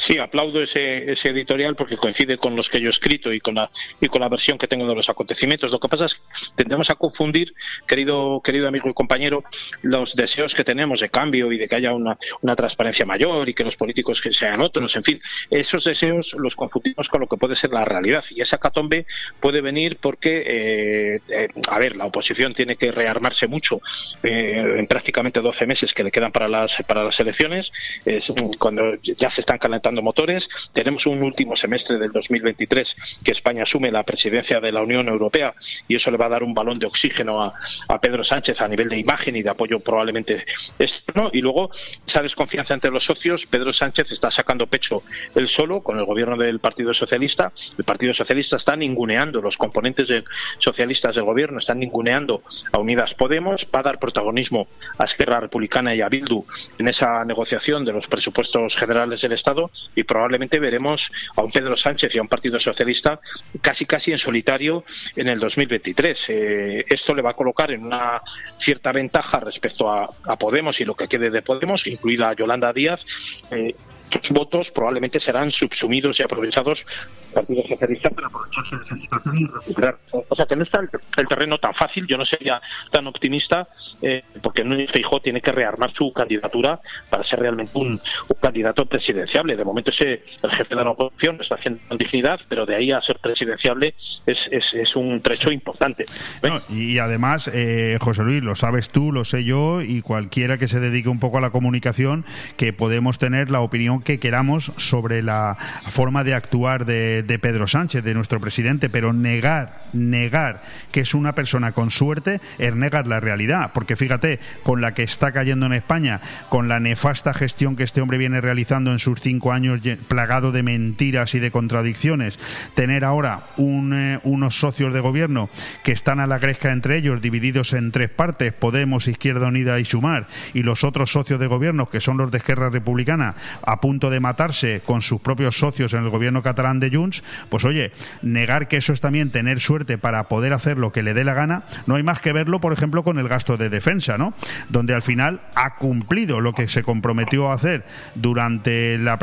Sí, aplaudo ese, ese, editorial porque coincide con los que yo he escrito y con la y con la versión que tengo de los acontecimientos. Lo que pasa es que tendemos a confundir, querido querido amigo y compañero, los deseos que tenemos de cambio y de que haya una, una transparencia mayor y que los políticos que sean otros, en fin, esos deseos los confundimos con lo que puede ser la realidad. Y esa catombe puede venir porque, eh, eh, a ver, la oposición tiene que rearmarse mucho eh, en prácticamente 12 meses que le quedan para las para las elecciones, es cuando ya se están calentando motores. Tenemos un último semestre del 2023 que España asume la presidencia de la Unión Europea y eso le va a dar un balón de oxígeno a, a Pedro Sánchez a nivel de imagen y de apoyo probablemente externo. Y luego esa desconfianza entre los socios, Pedro Sánchez está sacando pecho él solo con el gobierno del Partido Socialista. El Partido Socialista está ninguneando, los componentes de socialistas del gobierno están ninguneando a Unidas Podemos, va a dar protagonismo a Esquerra Republicana y a Bildu en esa negociación de los presupuestos generales del Estado y probablemente veremos a un Pedro Sánchez y a un Partido Socialista casi casi en solitario en el 2023. Eh, esto le va a colocar en una cierta ventaja respecto a, Podemos y lo que quede de Podemos, incluida Yolanda Díaz. Eh, sus votos probablemente serán subsumidos y aprovechados Partido Socialista para aprovecharse de esa situación y recuperar. O sea que no está el, el terreno tan fácil, yo no sería tan optimista, eh, porque Núñez Feijó tiene que rearmar su candidatura para ser realmente un, un, candidato presidenciable. De momento ese, el jefe de la oposición está haciendo con dignidad, pero de ahí a ser presidenciable es, es, es un trecho importante. No, y además, eh, José Luis, lo sabes tú, lo sé yo, y cualquiera que se dedique un poco a la comunicación, que podemos tener la opinión que queramos sobre la forma de actuar de, de, Pedro Sánchez, de nuestro presidente, pero negar, negar que es una persona con suerte es negar la realidad, porque fíjate, con la que está cayendo en España, con la nefasta gestión que este hombre viene realizando en sus cinco años plagado de mentiras y de contradicciones, tener ahora eh, unos socios de gobierno que están a la gresca entre ellos, divididos en tres partes, Podemos, Izquierda Unida y Sumar, y los otros socios de gobierno, que son los de Esquerra Republicana, a punto de matarse con sus propios socios en el gobierno catalán de Junts, pues oye, negar que eso es también tener suerte para poder hacer lo que le dé la gana, no hay más que verlo, por ejemplo, con el gasto de defensa, ¿no? Donde al final ha cumplido lo que se comprometió a hacer durante la,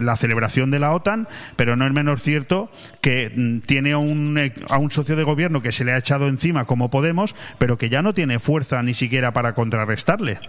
la celebración de la OTAN, pero no es menos cierto que mm, tiene un, a un socio de gobierno que se le ha echado encima como Podemos, pero que ya no tiene fuerza ni siquiera para contrarrestarle.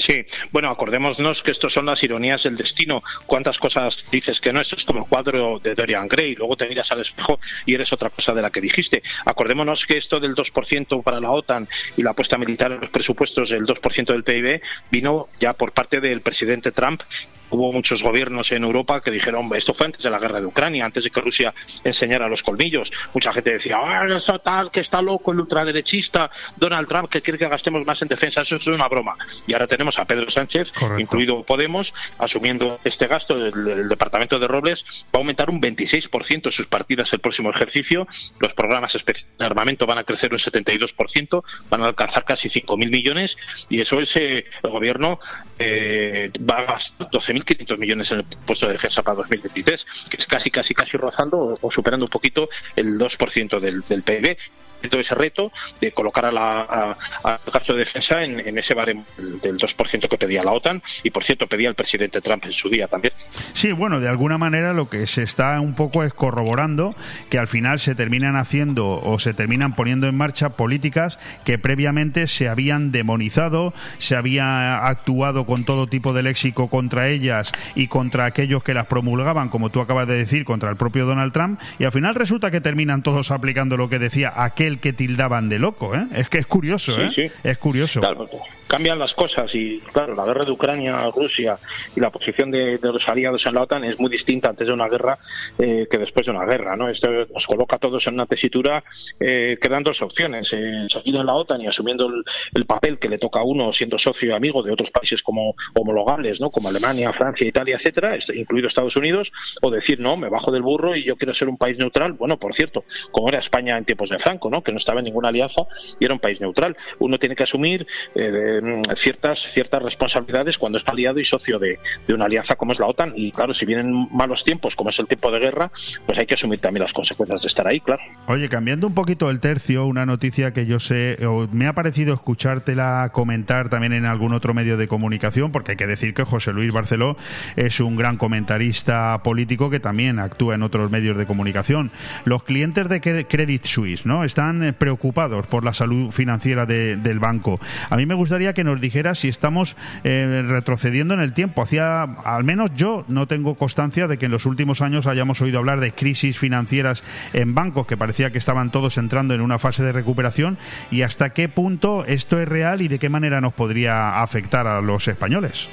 Sí, bueno, acordémonos que estos son las ironías del destino. ¿Cuántas cosas dices que no? Esto es como el cuadro de Dorian Gray. Luego te miras al espejo y eres otra cosa de la que dijiste. Acordémonos que esto del 2% para la OTAN y la apuesta militar en los presupuestos del 2% del PIB vino ya por parte del presidente Trump hubo muchos gobiernos en Europa que dijeron esto fue antes de la guerra de Ucrania, antes de que Rusia enseñara los colmillos. Mucha gente decía, ah, eso tal, que está loco el ultraderechista Donald Trump que quiere que gastemos más en defensa. Eso es una broma. Y ahora tenemos a Pedro Sánchez, Correcto. incluido Podemos, asumiendo este gasto del, del, Departamento de Robles, va a aumentar un 26% sus partidas el próximo ejercicio. Los programas de armamento van a crecer un 72%, van a alcanzar casi 5.000 millones y eso es eh, el gobierno eh, va a gastar 12.000 1.500 millones en el puesto de defensa para 2023, que es casi, casi, casi rozando o, superando un poquito el 2% del, del PIB ese reto de colocar a la, al gasto de defensa en, en ese baremo del 2% que pedía la OTAN y, por cierto, pedía el presidente Trump en su día también. Sí, bueno, de alguna manera lo que se está un poco es corroborando que al final se terminan haciendo o se terminan poniendo en marcha políticas que previamente se habían demonizado, se había actuado con todo tipo de léxico contra ellas y contra aquellos que las promulgaban, como tú acabas de decir, contra el propio Donald Trump, y al final resulta que terminan todos aplicando lo que decía aquel que tildaban de loco. ¿eh? Es que es curioso, Sí, ¿eh? sí. Es curioso. Claro, cambian las cosas y, claro, la guerra de Ucrania, Rusia y la posición de, de los aliados en la OTAN es muy distinta antes de una guerra eh, que después de una guerra, ¿no? Esto nos coloca a todos en una tesitura eh, que dan dos opciones, eh, seguir en la OTAN y asumiendo el, el papel que le toca a uno siendo socio y amigo de otros países como homologables, ¿no? Como Alemania, Francia, Italia, etcétera, incluido Estados Unidos, o decir, no, me bajo del burro y yo quiero ser un país neutral, bueno, por cierto, como era España en tiempos de Franco, ¿no? Que no estaba en ninguna alianza y era un país neutral. Uno tiene que asumir eh, mm, ciertas ciertas responsabilidades cuando es aliado y socio de, una alianza como es la OTAN. Y claro, si vienen malos tiempos, como es el tiempo de guerra, pues hay que asumir también las consecuencias de estar ahí, claro. Oye, cambiando un poquito el tercio, una noticia que yo sé, o me ha parecido escuchártela comentar también en algún otro medio de comunicación, porque hay que decir que José Luis Barceló es un gran comentarista político que también actúa en otros medios de comunicación. Los clientes de Cre- Credit Suisse, ¿no? Están eh, preocupados por la salud financiera de- del banco. A mí me gustaría que nos dijera si estamos eh, retrocediendo en el tiempo. Hacía, al menos yo no tengo constancia de que en los últimos años hayamos oído hablar de crisis financieras en bancos, que parecía que estaban todos entrando en una fase de recuperación, y hasta qué punto esto es real y de qué manera nos podría afectar a los españoles.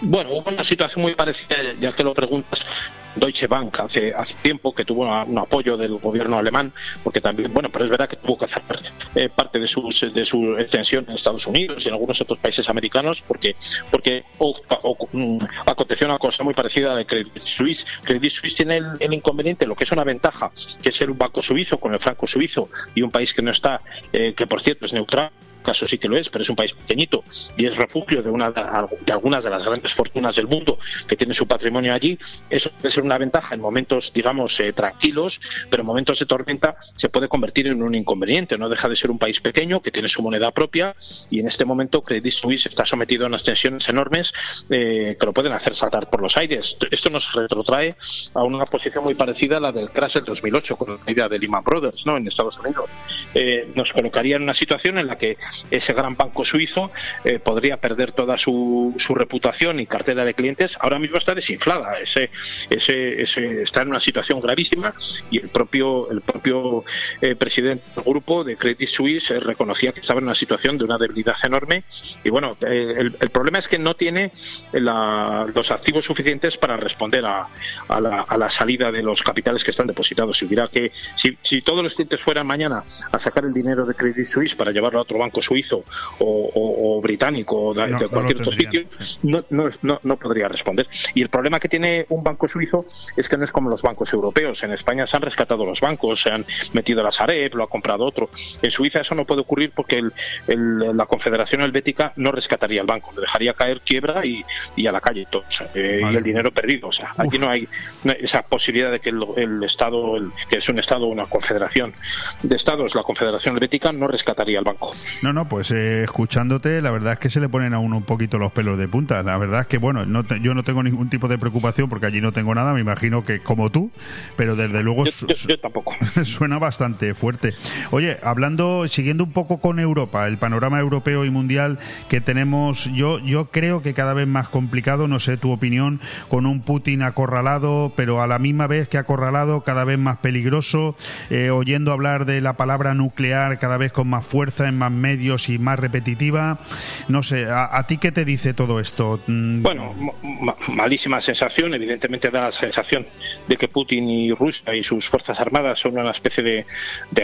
Bueno, hubo una situación muy parecida, ya que lo preguntas. Deutsche Bank hace, hace tiempo que tuvo un apoyo del gobierno alemán, porque también, bueno, pero es verdad que tuvo que hacer eh, parte de, sus, de su extensión en Estados Unidos y en algunos otros países americanos, porque, porque o- o- mm, aconteció una cosa muy parecida a la de Credit Suisse. Credit Suisse tiene el, el inconveniente, lo que es una ventaja, que es ser un banco suizo con el franco suizo y un país que no está, eh, que por cierto es neutral caso sí que lo es, pero es un país pequeñito y es refugio de, una, de algunas de las grandes fortunas del mundo que tiene su patrimonio allí. Eso puede ser una ventaja en momentos, digamos, eh, tranquilos, pero en momentos de tormenta se puede convertir en un inconveniente. No deja de ser un país pequeño que tiene su moneda propia y en este momento Credit Suisse está sometido a unas tensiones enormes eh, que lo pueden hacer saltar por los aires. Esto nos retrotrae a una posición muy parecida a la del crash del 2008 con la caída de Lehman Brothers ¿no? en Estados Unidos. Eh, nos colocaría en una situación en la que ese gran banco suizo eh, podría perder toda su, su, reputación y cartera de clientes. Ahora mismo está desinflada, ese, ese, ese está en una situación gravísima y el propio, el propio eh, presidente del grupo de Credit Suisse eh, reconocía que estaba en una situación de una debilidad enorme. Y bueno, eh, el, problema es que no tiene los activos suficientes para responder a, a, la, salida de los capitales que están depositados. Si hubiera que, si, si todos los clientes fueran mañana a sacar el dinero de Credit Suisse para llevarlo a otro banco suizo o, o, o británico o de, no, de cualquier no otro sitio, no, no, no, podría responder. Y el problema que tiene un banco suizo es que no es como los bancos europeos. En España se han rescatado los bancos, se han metido la Sareb, lo ha comprado otro. En Suiza eso no puede ocurrir porque el, el, la Confederación Helvética no rescataría el banco, le dejaría caer quiebra y, y a la calle todo, eh, vale. y el dinero perdido. O sea, Uf. aquí no hay, no hay, esa posibilidad de que el, el Estado, que es un Estado, una confederación de Estados, la Confederación Helvética, no rescataría el banco. No, no, pues eh, escuchándote, la verdad es que se le ponen a uno un poquito los pelos de punta. La verdad es que, bueno, no te, yo no tengo ningún tipo de preocupación porque allí no tengo nada, me imagino que como tú, pero desde luego yo, yo, yo tampoco. suena bastante fuerte. Oye, hablando, siguiendo un poco con Europa, el panorama europeo y mundial que tenemos, yo, yo creo que cada vez más complicado, no sé tu opinión, con un Putin acorralado, pero a la misma vez que acorralado, cada vez más peligroso, eh, oyendo hablar de la palabra nuclear cada vez con más fuerza, en más medios y más repetitiva. No sé, ¿a, ti qué te dice todo esto? Mm, Bueno, malísima sensación, evidentemente da la sensación de que Putin y Rusia y sus fuerzas armadas son una especie de,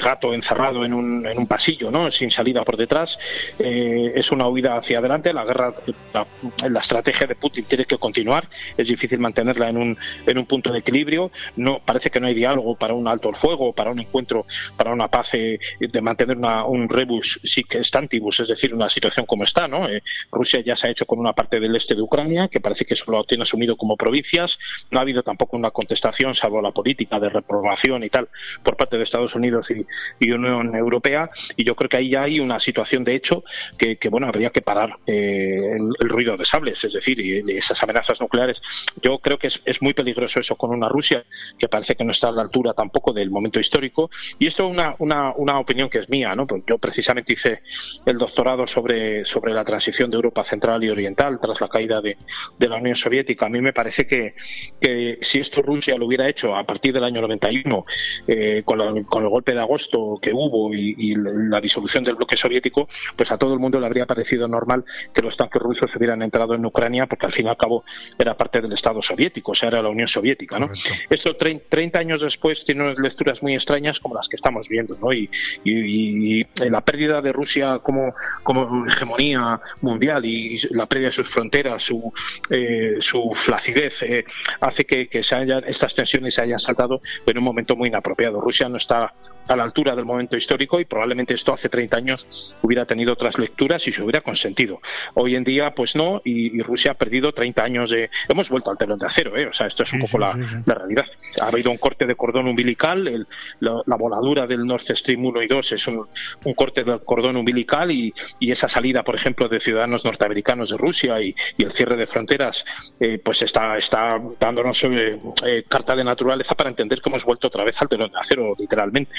gato encerrado en un, en un, pasillo, ¿no? sin salida por detrás. Eh, es una huida hacia adelante, la guerra, la, estrategia de Putin tiene que continuar, es difícil mantenerla en un, en un punto de equilibrio. No, parece que no hay diálogo para un alto el fuego, para un encuentro, para una paz, eh, de mantener una, un rebus stantibus, es decir, una situación como está. ¿no? Eh, Rusia ya se ha hecho con una parte del este de Ucrania, que parece que solo lo tiene asumido como provincias. No ha habido tampoco una contestación, salvo la política de reprobación y tal, por parte de Estados Unidos y, Unión Europea. Y yo creo que ahí ya hay una situación de hecho que, bueno, habría que parar eh, el, ruido de sables, es decir, y, esas amenazas nucleares. Yo creo que es, es muy peligroso eso con una Rusia que parece que no está a la altura tampoco del momento histórico. Y esto es una, una, una opinión que es mía, ¿no? Pues yo precisamente hice el doctorado sobre, sobre la transición de Europa Central y Oriental tras la caída de, de la Unión Soviética. A mí me parece que, que, si esto Rusia lo hubiera hecho a partir del año 91, eh, con, con, el golpe de agosto que hubo y, y, la disolución del bloque soviético, pues a todo el mundo le habría parecido normal que los tanques rusos hubieran entrado en Ucrania, porque al fin y al cabo era parte del Estado soviético, o sea, era la Unión Soviética. ¿no? Esto 30 años después tiene unas lecturas muy extrañas como las que estamos viendo, ¿no? y, y la pérdida de Rusia como, como hegemonía mundial y la pérdida de sus fronteras, su, eh, su flacidez, eh, hace que, que se hayan, estas tensiones se hayan saltado en un momento muy inapropiado. Rusia no está a la altura del momento histórico y probablemente esto hace 30 años hubiera tenido otras lecturas y se hubiera consentido. Hoy en día, pues no, y, Rusia ha perdido 30 años de... Hemos vuelto al telón de acero, ¿eh? O sea, esto es un poco la, realidad. Ha habido un corte de cordón umbilical, la, voladura del Nord Stream 1 y 2 es un, corte del cordón umbilical y, esa salida, por ejemplo, de ciudadanos norteamericanos de Rusia y, el cierre de fronteras, eh, pues está, está dándonos eh, eh, carta de naturaleza para entender que hemos vuelto otra vez al telón de acero, literalmente.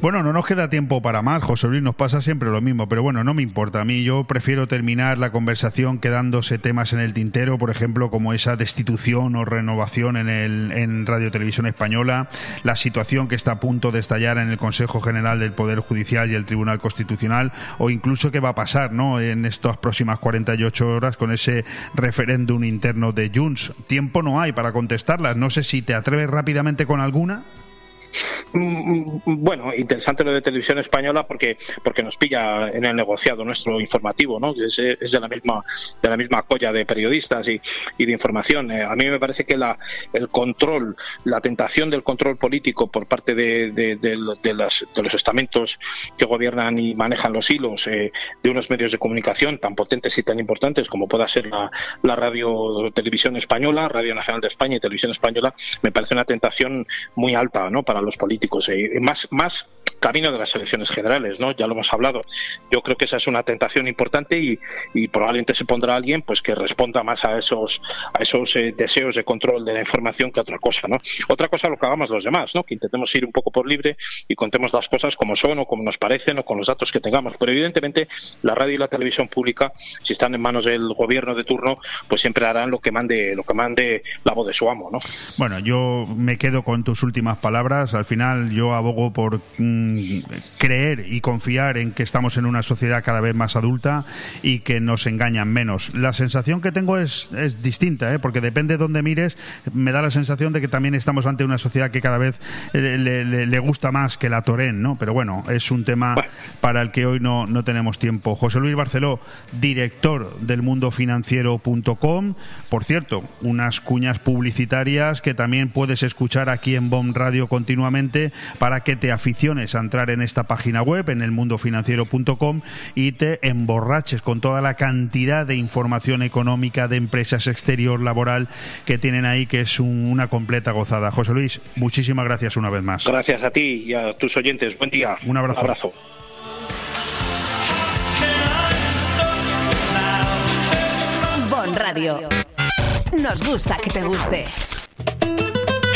Bueno, no nos queda tiempo para más, José Luis, nos pasa siempre lo mismo, pero bueno, no me importa. A mí yo prefiero terminar la conversación quedándose temas en el tintero, por ejemplo, como esa destitución o renovación en, el, en Radio Televisión Española, la situación que está a punto de estallar en el Consejo General del Poder Judicial y el Tribunal Constitucional, o incluso qué va a pasar ¿no? en estas próximas 48 horas con ese referéndum interno de Junts. Tiempo no hay para contestarlas. No sé si te atreves rápidamente con alguna. Mm, mm, bueno, interesante lo de televisión española porque porque nos pilla en el negociado nuestro informativo, ¿no? Es, de la misma de la misma colla de periodistas y, de información. Eh, a mí me parece que la, el control, la tentación del control político por parte de los estamentos que gobiernan y manejan los hilos eh, de unos medios de comunicación tan potentes y tan importantes como pueda ser la, la radio televisión española, Radio Nacional de España y Televisión Española, me parece una tentación muy alta, ¿no? Para los políticos. Eh, más, más camino de las elecciones generales, ¿no? Ya lo hemos hablado. Yo creo que esa es una tentación importante y, y probablemente se pondrá alguien pues que responda más a esos a esos eh, deseos de control de la información que otra cosa, ¿no? Otra cosa lo que hagamos los demás, ¿no? Que intentemos ir un poco por libre y contemos las cosas como son o como nos parecen o con los datos que tengamos. Pero evidentemente la radio y la televisión pública, si están en manos del gobierno de turno, pues siempre harán lo que mande lo que mande la voz de su amo, ¿no? Bueno, yo me quedo con tus últimas palabras. Al final yo abogo por mm, creer y confiar en que estamos en una sociedad cada vez más adulta y que nos engañan menos. La sensación que tengo es, es distinta, ¿eh? porque depende de dónde mires, me da la sensación de que también estamos ante una sociedad que cada vez eh, le, gusta más que la Torén, ¿no? Pero bueno, es un tema para el que hoy no, no tenemos tiempo. José Luis Barceló, director del mundofinanciero.com. Por cierto, unas cuñas publicitarias que también puedes escuchar aquí en BOM Radio continuamente para que te aficiones a entrar en esta página web, en el mundofinanciero.com, y te emborraches con toda la cantidad de información económica de empresas exterior laboral que tienen ahí, que es una completa gozada. José Luis, muchísimas gracias una vez más. Gracias a ti y a tus oyentes. Buen día. Un abrazo. Un abrazo. Bon Radio. Nos gusta que te guste.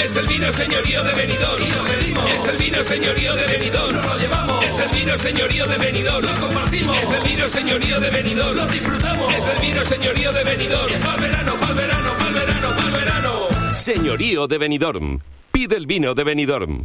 Es el vino señorío de Benidorm. Y lo pedimos. Es el vino señorío de Benidorm. Nos lo llevamos. Es el vino señorío de Benidorm. Lo compartimos. Es el vino señorío de Benidorm. Lo disfrutamos. Es el vino señorío de Benidorm. Pa'l verano, pa'l verano, pa'l verano, pa'l verano. Señorío de Benidorm. Pide el vino de Benidorm.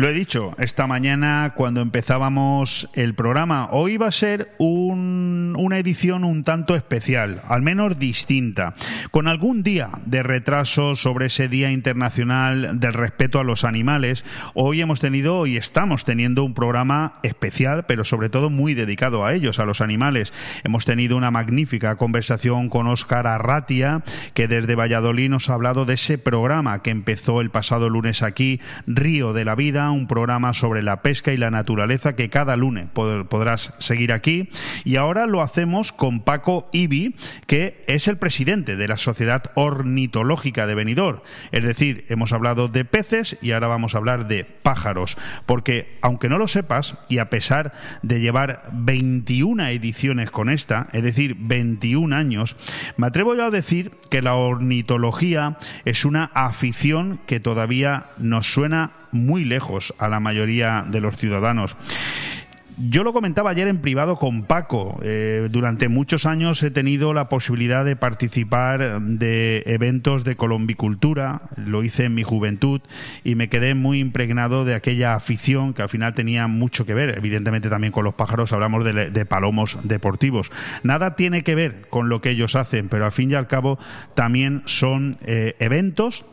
Lo he dicho esta mañana cuando empezábamos el programa. Hoy va a ser un- una edición un tanto especial, al menos distinta, con algún día de retraso sobre ese Día Internacional del Respeto a los Animales. Hoy hemos tenido y estamos teniendo un programa especial, pero sobre todo muy dedicado a ellos, a los animales. Hemos tenido una magnífica conversación con Óscar Arratia, que desde Valladolid nos ha hablado de ese programa que empezó el pasado lunes aquí, Río de la Vida, un programa sobre la pesca y la naturaleza que cada lunes pod- podrás seguir aquí. Y ahora lo hacemos con Paco Ibi, que es el presidente de la Sociedad Ornitológica de Benidorm. Es decir, hemos hablado de peces y ahora vamos a hablar de pájaros. Porque, aunque no lo sepas, y a pesar de llevar 21 ediciones con esta, es decir, 21 años, me atrevo yo a decir que la ornitología es una afición que todavía nos suena muy lejos a la mayoría de los ciudadanos. Yo lo comentaba ayer en privado con Paco. Eh, durante muchos años he tenido la posibilidad de participar de eventos de colombicultura. Lo hice en mi juventud y me quedé muy impregnado de aquella afición que al final tenía mucho que ver, evidentemente también con los pájaros. Hablamos de, de palomos deportivos. Nada tiene que ver con lo que ellos hacen, pero al fin y al cabo también son eh, eventos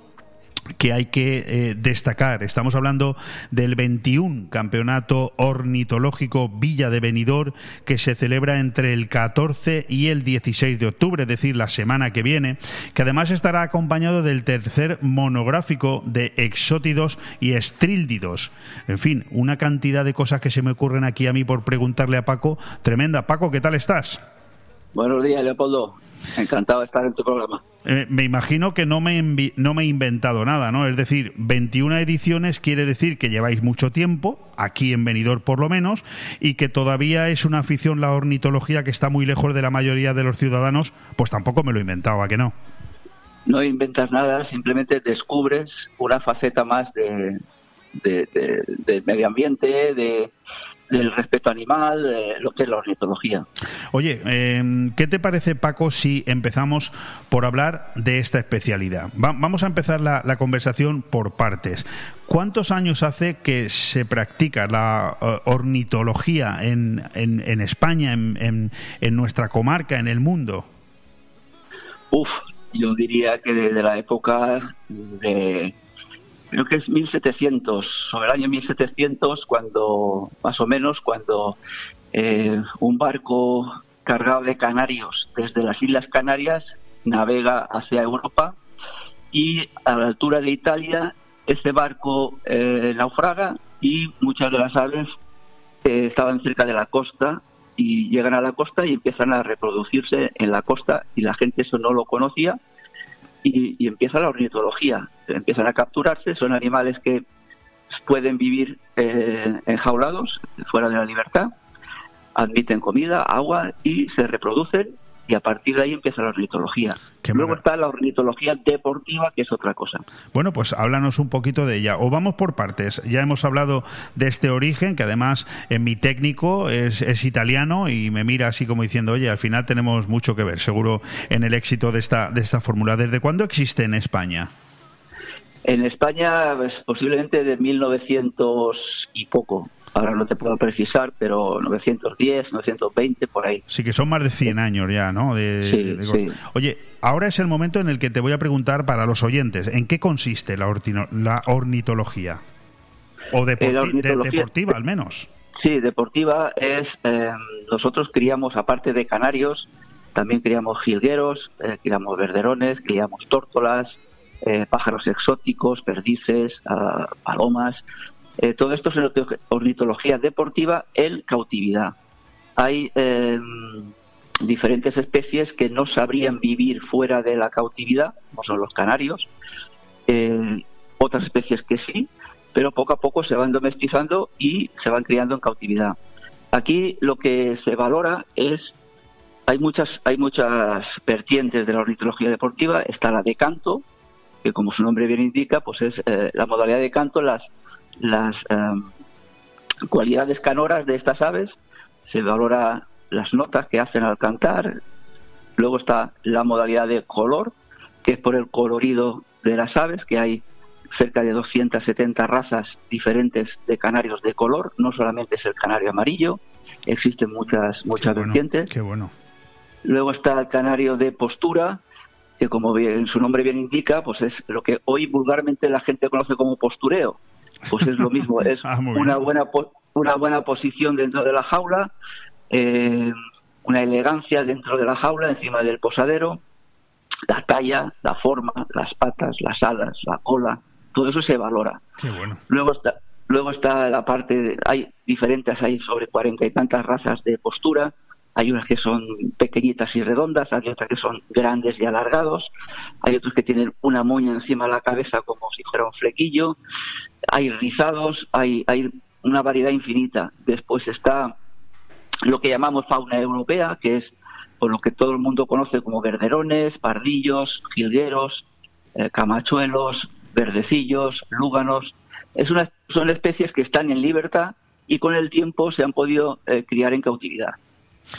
que hay que eh, destacar. Estamos hablando del 21 Campeonato Ornitológico Villa de Benidorm que se celebra entre el 14 y el 16 de octubre, es decir, la semana que viene, que además estará acompañado del tercer monográfico de exótidos y estríldidos. En fin, una cantidad de cosas que se me ocurren aquí a mí por preguntarle a Paco. Tremenda. Paco, ¿qué tal estás? Buenos días, Leopoldo. Encantado de estar en tu programa. Eh, me imagino que no me, no me he inventado nada, ¿no? Es decir, 21 ediciones quiere decir que lleváis mucho tiempo, aquí en Benidorm por lo menos, y que todavía es una afición la ornitología que está muy lejos de la mayoría de los ciudadanos, pues tampoco me lo he inventado, ¿a que no? No inventas nada, simplemente descubres una faceta más de, de- de- del medio ambiente, de, del respeto animal, de lo que es la ornitología. Oye, eh, ¿qué te parece, Paco, si empezamos por hablar de esta especialidad? Va- vamos a empezar la, la conversación por partes. ¿Cuántos años hace que se practica la eh, ornitología en, en- en España, en, en- en nuestra comarca, en el mundo? Uf, yo diría que desde la época de, creo que es 1700, sobre el año 1700, cuando, más o menos, cuando eh, un barco cargado de canarios desde las Islas Canarias navega hacia Europa y a la altura de Italia ese barco eh, naufraga y muchas de las aves eh, estaban cerca de la costa y llegan a la costa y empiezan a reproducirse en la costa y la gente eso no lo conocía y, y empieza la ornitología. Empiezan a capturarse, son animales que pueden vivir eh, enjaulados, fuera de la libertad, admiten comida, agua y se reproducen y a partir de ahí empieza la ornitología. Luego está la ornitología deportiva, que es otra cosa. Bueno, pues háblanos un poquito de ella. O vamos por partes. Ya hemos hablado de este origen, que además en mi técnico es, es italiano y me mira así como diciendo, oye, al final tenemos mucho que ver, seguro, en el éxito de esta, de esta fórmula. ¿Desde cuándo existe en España? En España, pues, posiblemente de 1900 y poco ahora no te puedo precisar, pero 910, 920, por ahí. Sí, que son más de 100 años ya, ¿no? De, Sí, de cosas. sí. Oye, ahora es el momento en el que te voy a preguntar para los oyentes, ¿en qué consiste la, ortino- la ornitología? O deporti- Eh, de- deportiva, al menos. Sí, deportiva es. eh, nosotros criamos, aparte de canarios, también criamos jilgueros, eh, criamos verderones, criamos tórtolas, eh, pájaros exóticos, perdices, ah, palomas. Eh, todo esto es ornito- ornitología deportiva en cautividad. Hay eh, diferentes especies que no sabrían vivir fuera de la cautividad, como son los canarios. Eh, otras especies que sí, pero poco a poco se van domesticando y se van criando en cautividad. Aquí lo que se valora es hay muchas hay muchas vertientes de la ornitología deportiva. Está la de canto, que como su nombre bien indica, pues es eh, la modalidad de canto, las las em, cualidades canoras de estas aves. Se valora las notas que hacen al cantar. Luego está la modalidad de color, que es por el colorido de las aves, que hay cerca de 270 razas diferentes de canarios de color, no solamente es el canario amarillo, existen muchas muchas vertientes. Qué bueno. Luego está el canario de postura, que como bien, su nombre bien indica, pues es lo que hoy vulgarmente la gente conoce como postureo. Pues es lo mismo, es Ah, una buena una buena posición dentro de la jaula, eh, una elegancia dentro de la jaula, encima del posadero, la talla, la forma, las patas, las alas, la cola, todo eso se valora. Qué bueno. Luego está, luego está la parte, de- hay diferentes, hay sobre cuarenta y tantas razas de postura. Hay unas que son pequeñitas y redondas, hay otras que son grandes y alargados, hay otros que tienen una moña encima de la cabeza como si fuera un flequillo, hay rizados, hay, hay una variedad infinita. Después está lo que llamamos fauna europea, que es por lo que todo el mundo conoce como verderones, pardillos, jilgueros, eh, camachuelos, verdecillos, lúganos. Es una, son especies que están en libertad y con el tiempo se han podido eh, criar en cautividad.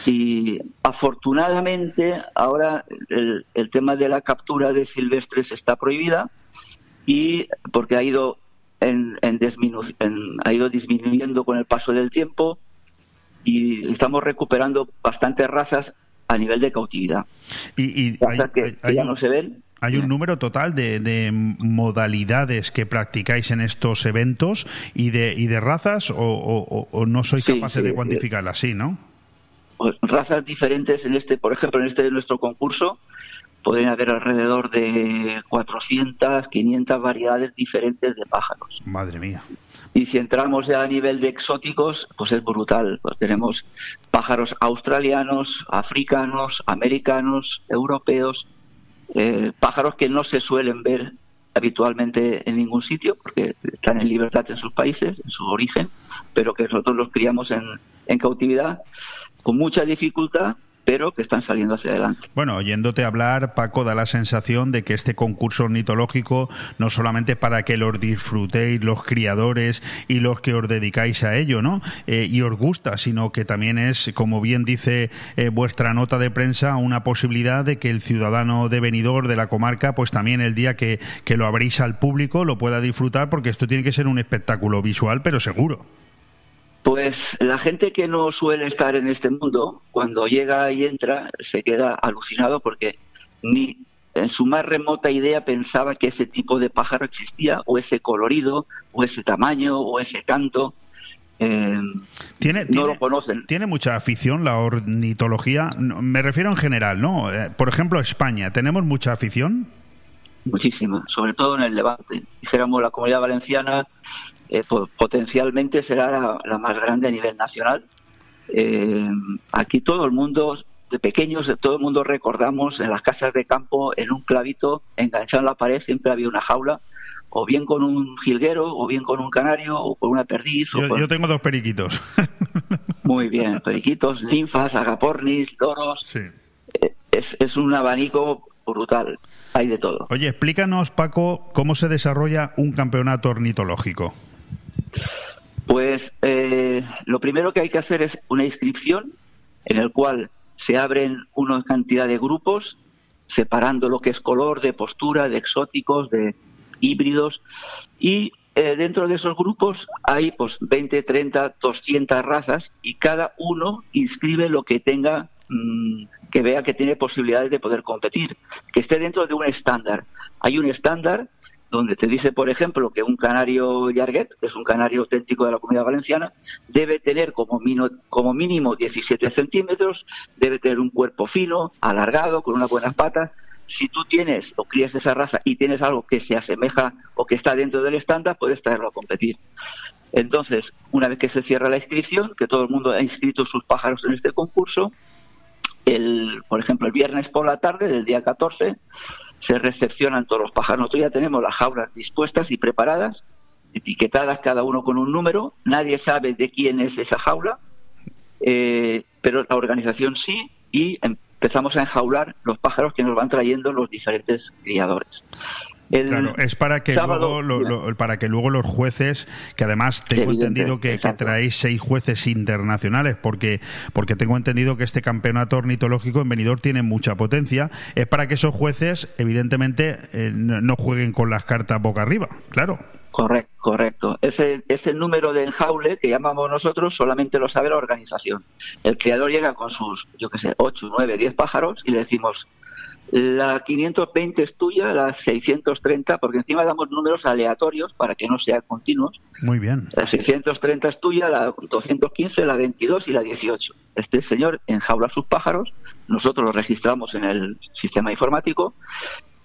Y afortunadamente ahora el, el tema de la captura de silvestres está prohibida y porque ha ido en, en disminu- en- ha ido disminuyendo con el paso del tiempo y estamos recuperando bastantes razas a nivel de cautividad. Y, y hay, Razas que, hay- que hay ya un, no se ven. hay un número total de, de modalidades que practicáis en estos eventos y de, y de razas o, o- no sois Sí, capaces sí, de cuantificarlas, sí, ¿no? Razas diferentes en este, por ejemplo, en este de nuestro concurso podrían haber alrededor de 400, 500 variedades diferentes de pájaros. Madre mía. Y si entramos ya a nivel de exóticos, pues es brutal. Pues tenemos pájaros australianos, africanos, americanos, europeos, eh, pájaros que no se suelen ver habitualmente en ningún sitio porque están en libertad en sus países, en su origen, pero que nosotros los criamos en, en cautividad con mucha dificultad, pero que están saliendo hacia adelante. Bueno, oyéndote hablar, Paco, da la sensación de que este concurso ornitológico no solamente para que los disfrutéis los criadores y los que os dedicáis a ello, ¿no? Eh, y os gusta, sino que también es, como bien dice eh, vuestra nota de prensa, una posibilidad de que el ciudadano de venidor de la comarca, pues también el día que, que lo abréis al público lo pueda disfrutar, porque esto tiene que ser un espectáculo visual, pero seguro. Pues la gente que no suele estar en este mundo, cuando llega y entra, se queda alucinado porque ni en su más remota idea pensaba que ese tipo de pájaro existía, o ese colorido, o ese tamaño, o ese canto. Eh, ¿Tiene, no tiene- lo conocen. ¿Tiene mucha afición la ornitología? Me refiero en general, ¿no? Eh, Por ejemplo, España, ¿tenemos mucha afición? Muchísima, sobre todo en el Levante. Dijéramos, la comunidad valenciana eh, po- potencialmente será la, la más grande a nivel nacional. Eh, aquí todo el mundo, de pequeños, todo el mundo recordamos en las casas de campo, en un clavito, enganchado en la pared, siempre había una jaula, o bien con un jilguero, o bien con un canario, o con una perdiz. o Yo, con- yo tengo dos periquitos. Muy bien, periquitos, linfas, agapornis, loros. Eh, Es, es un abanico brutal, hay de todo. Oye, explícanos, Paco, cómo se desarrolla un campeonato ornitológico. Pues eh, lo primero que hay que hacer es una inscripción en el cual se abren una cantidad de grupos separando lo que es color, de postura, de exóticos, de híbridos y eh, dentro de esos grupos hay pues 20, 30, 200 razas y cada uno inscribe lo que tenga mm, que vea que tiene posibilidades de poder competir, que esté dentro de un estándar. Hay un estándar donde te dice, por ejemplo, que un canario Yarguet, que es un canario auténtico de la comunidad valenciana, debe tener como, como mínimo 17 centímetros, debe tener un cuerpo fino, alargado, con unas buenas patas. Si tú tienes o crías esa raza y tienes algo que se asemeja o que está dentro del estándar, puedes traerlo a competir. Entonces, una vez que se cierra la inscripción, que todo el mundo ha inscrito sus pájaros en este concurso, el, por ejemplo, el viernes por la tarde del día 14, se recepcionan todos los pájaros. Nosotros ya tenemos las jaulas dispuestas y preparadas, etiquetadas cada uno con un número. Nadie sabe de quién es esa jaula, eh, pero la organización sí y empezamos a enjaular los pájaros que nos van trayendo los diferentes criadores claro, es para que, luego, para que luego los jueces, que además tengo entendido que, traéis seis jueces internacionales, porque, porque tengo entendido que este campeonato ornitológico en Benidorm tiene mucha potencia, es para que esos jueces, evidentemente, eh, no, jueguen con las cartas boca arriba, claro. Correcto, correcto. Ese, ese número de enjaule que llamamos nosotros solamente lo sabe la organización. El criador llega con sus, yo qué sé, 8, 9, 10 pájaros y le decimos, la 520 es tuya, la 630, porque encima damos números aleatorios para que no sean continuos. Muy bien. La 630 es tuya, la 215, la 22 y la 18. Este señor enjaula sus pájaros, nosotros los registramos en el sistema informático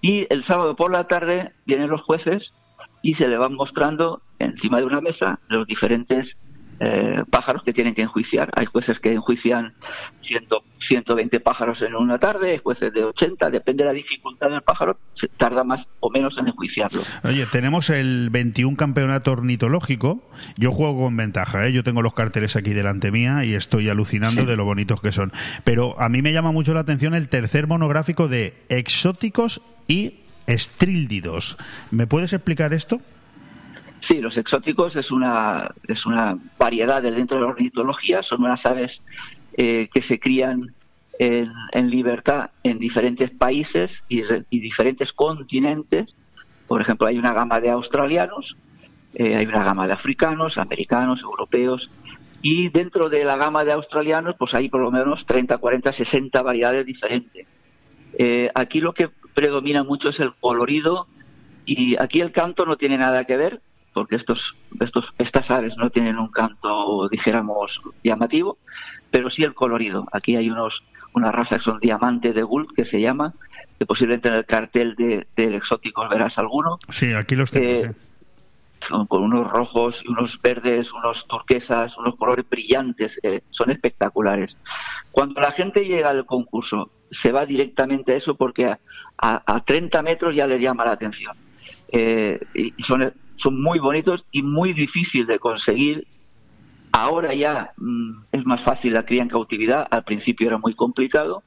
y el sábado por la tarde vienen los jueces y se le van mostrando encima de una mesa los diferentes eh, pájaros que tienen que enjuiciar. Hay jueces que enjuician 100, 120 pájaros en una tarde, hay jueces de 80, depende de la dificultad del pájaro, se tarda más o menos en enjuiciarlo. Oye, tenemos el 21 campeonato ornitológico, yo juego con ventaja, ¿eh? yo tengo los carteles aquí delante mía y estoy alucinando de lo bonitos que son, pero a mí me llama mucho la atención el tercer monográfico de exóticos y estríldidos. ¿Me puedes explicar esto? Sí, los exóticos es una, es una variedad dentro de la ornitología, son unas aves eh, que se crían en, libertad en diferentes países y, diferentes continentes. Por ejemplo, hay una gama de australianos, eh, hay una gama de africanos, americanos, europeos, y dentro de la gama de australianos, pues hay por lo menos 30, 40, 60 variedades diferentes. Eh, aquí lo que predomina mucho es el colorido y aquí el canto no tiene nada que ver, porque estos, estos, estas aves no tienen un canto, dijéramos, llamativo, pero sí el colorido. Aquí hay unos, una raza que son diamante de Gould, que se llama, que posiblemente en el cartel de, del exótico verás alguno. Sí, aquí los tengo. Eh, son con unos rojos, unos verdes, unos turquesas, unos colores brillantes, eh, son espectaculares. Cuando la gente llega al concurso, se va directamente a eso porque a, a, 30 metros ya les llama la atención. Eh, y son son muy bonitos y muy difícil de conseguir. Ahora ya mm, es más fácil la cría en cautividad, al principio era muy complicado.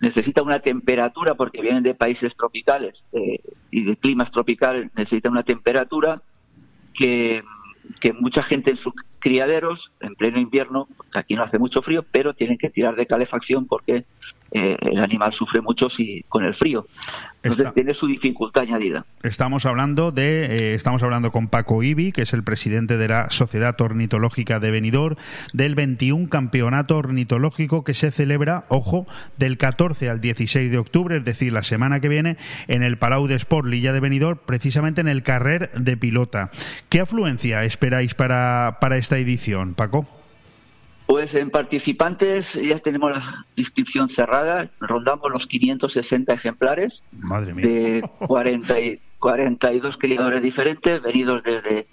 Necesita una temperatura, porque vienen de países tropicales eh, y de climas tropicales, necesita una temperatura que, que mucha gente en sus criaderos, en pleno invierno, aquí no hace mucho frío, pero tienen que tirar de calefacción porque eh, el animal sufre mucho si, con el frío. Entonces tiene su dificultad añadida. Estamos hablando de, eh, estamos hablando con Paco Ibi, que es el presidente de la Sociedad Ornitológica de Benidorm, del 21 Campeonato Ornitológico que se celebra, ojo, del 14 al 16 de octubre, es decir, la semana que viene, en el Palau de Sport Lilla de Benidorm, precisamente en el Carrer de Pilota. ¿Qué afluencia esperáis para, para esta edición, Paco? Pues en participantes ya tenemos la inscripción cerrada, rondamos los 560 ejemplares de 40 y 42 criadores diferentes, venidos desde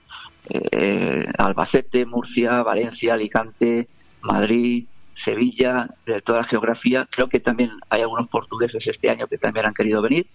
eh, Albacete, Murcia, Valencia, Alicante, Madrid, Sevilla, de toda la geografía. Creo que también hay algunos portugueses este año que también han querido venir.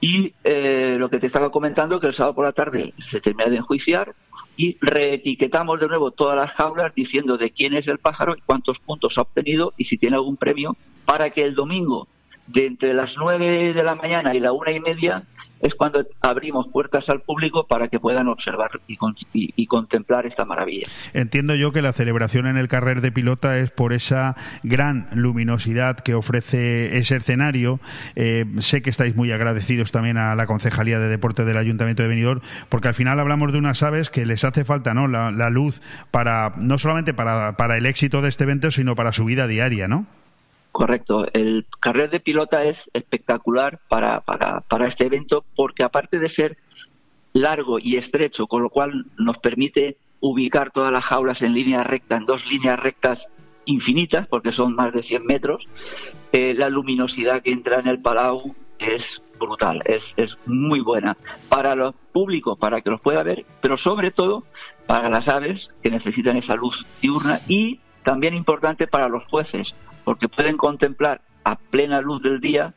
Y eh, lo que te estaba comentando, que el sábado por la tarde se termina de enjuiciar, y reetiquetamos de nuevo todas las jaulas diciendo de quién es el pájaro y cuántos puntos ha obtenido y si tiene algún premio para que el domingo de entre las 9 de la mañana y la una y media es cuando abrimos puertas al público para que puedan observar y, contemplar esta maravilla. Entiendo yo que la celebración en el carrer de pilota es por esa gran luminosidad que ofrece ese escenario. Eh, sé que estáis muy agradecidos también a la Concejalía de Deporte del Ayuntamiento de Benidorm, porque al final hablamos de unas aves que les hace falta no la, la luz para no solamente para, para el éxito de este evento, sino para su vida diaria, ¿no? Correcto. El carril de pilota es espectacular para, para, para este evento porque aparte de ser largo y estrecho, con lo cual nos permite ubicar todas las jaulas en línea recta, en dos líneas rectas infinitas, porque son más de 100 metros, eh, la luminosidad que entra en el palau es brutal, es, es muy buena para los públicos, para que los pueda ver, pero sobre todo para las aves que necesitan esa luz diurna y también importante para los jueces, porque pueden contemplar a plena luz del día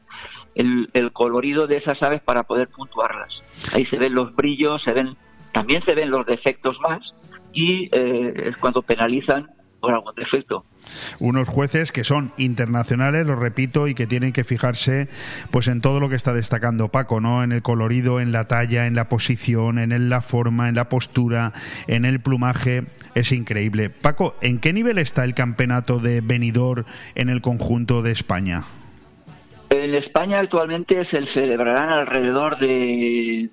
el, colorido de esas aves para poder puntuarlas. Ahí se ven los brillos, se ven, también se ven los defectos más y eh, es cuando penalizan por algún defecto unos jueces que son internacionales, lo repito, y que tienen que fijarse pues en todo lo que está destacando Paco, ¿no? En el colorido, en la talla, en la posición, en la forma, en la postura, en el plumaje, es increíble. Paco, ¿en qué nivel está el campeonato de venidor en el conjunto de España? En España actualmente se celebrarán alrededor de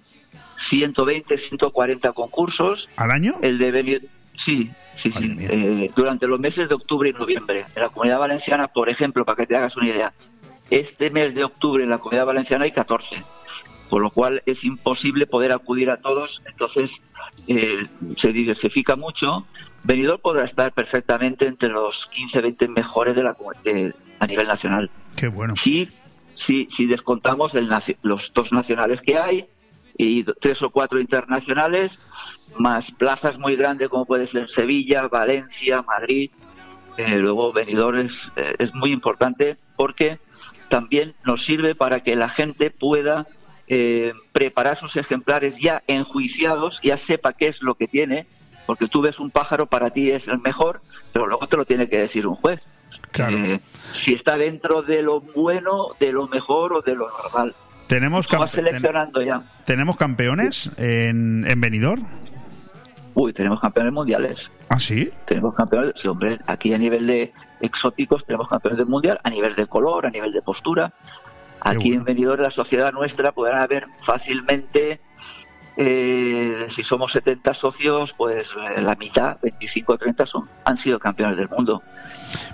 120, 140 concursos. ¿Al año? El de sí, Sí, sí. Eh, durante los meses de octubre y noviembre. En la Comunidad Valenciana, por ejemplo, para que te hagas una idea, este mes de octubre en la Comunidad Valenciana hay 14, por lo cual es imposible poder acudir a todos. Entonces, eh, se diversifica mucho. Venidor podrá estar perfectamente entre los 15-20 mejores de la, a nivel nacional. Qué bueno. Sí, sí, si descontamos los dos nacionales que hay y tres o cuatro internacionales, más plazas muy grandes como puede ser Sevilla, Valencia, Madrid. Eh, luego venidores eh, es muy importante porque también nos sirve para que la gente pueda eh, preparar sus ejemplares ya enjuiciados, ya sepa qué es lo que tiene, porque tú ves un pájaro, para ti es el mejor, pero luego te lo tiene que decir un juez. si está dentro de lo bueno, de lo mejor o de lo normal. Tenemos, seleccionando ya. ¿Tenemos campeones en, en Benidorm? Uy, tenemos campeones mundiales. ¿Ah, sí? Tenemos campeones, sí, hombre, aquí a nivel de exóticos tenemos campeones del mundial, a nivel de color, a nivel de postura. Aquí en Benidorm, la sociedad nuestra, podrán haber fácilmente, eh, si somos 70 socios, pues eh, la mitad, 25 o 30, son, han sido campeones del mundo.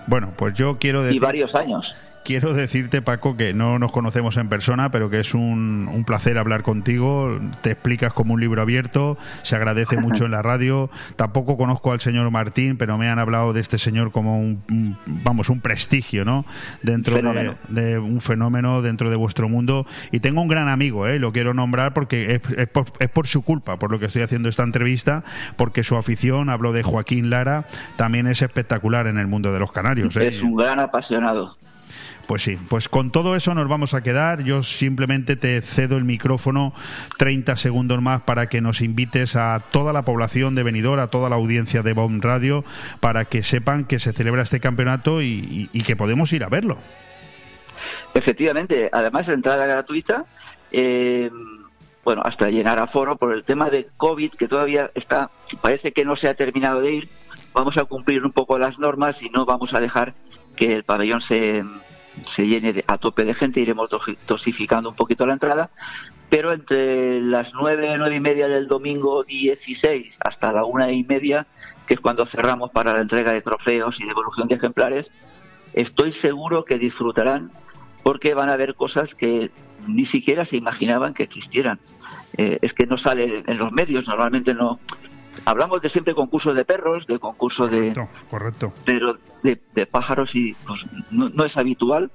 Bueno, pues yo quiero decir... Y varios años quiero decirte, Paco, que no nos conocemos en persona, pero que es un, un, placer hablar contigo. Te explicas como un libro abierto, se agradece mucho en la radio. Tampoco conozco al señor Martín, pero me han hablado de este señor como un, vamos, un prestigio, ¿no? Dentro de, un fenómeno dentro de vuestro mundo. Y tengo un gran amigo, ¿eh? lo quiero nombrar porque es, es, por, es por su culpa, por lo que estoy haciendo esta entrevista, porque su afición, hablo de Joaquín Lara, también es espectacular en el mundo de los canarios. ¿eh? Es un gran apasionado. Pues sí, pues con todo eso nos vamos a quedar. Yo simplemente te cedo el micrófono 30 segundos más para que nos invites a toda la población de Benidorm, a toda la audiencia de BOM Radio, para que sepan que se celebra este campeonato y, que podemos ir a verlo. Efectivamente, además de entrada gratuita, eh, bueno, hasta llenar a foro por el tema de COVID, que todavía está, parece que no se ha terminado de ir. Vamos a cumplir un poco las normas y no vamos a dejar que el pabellón se, se llene a tope de gente, iremos dosificando un poquito la entrada, pero entre las nueve, nueve y media del domingo 16 hasta la una y media, que es cuando cerramos para la entrega de trofeos y devolución de ejemplares, estoy seguro que disfrutarán porque van a ver cosas que ni siquiera se imaginaban que existieran. Eh, es que no sale en los medios, normalmente no, hablamos de siempre concursos de perros, de concursos de. Correcto. Pero de, pájaros y pues, no, es habitual.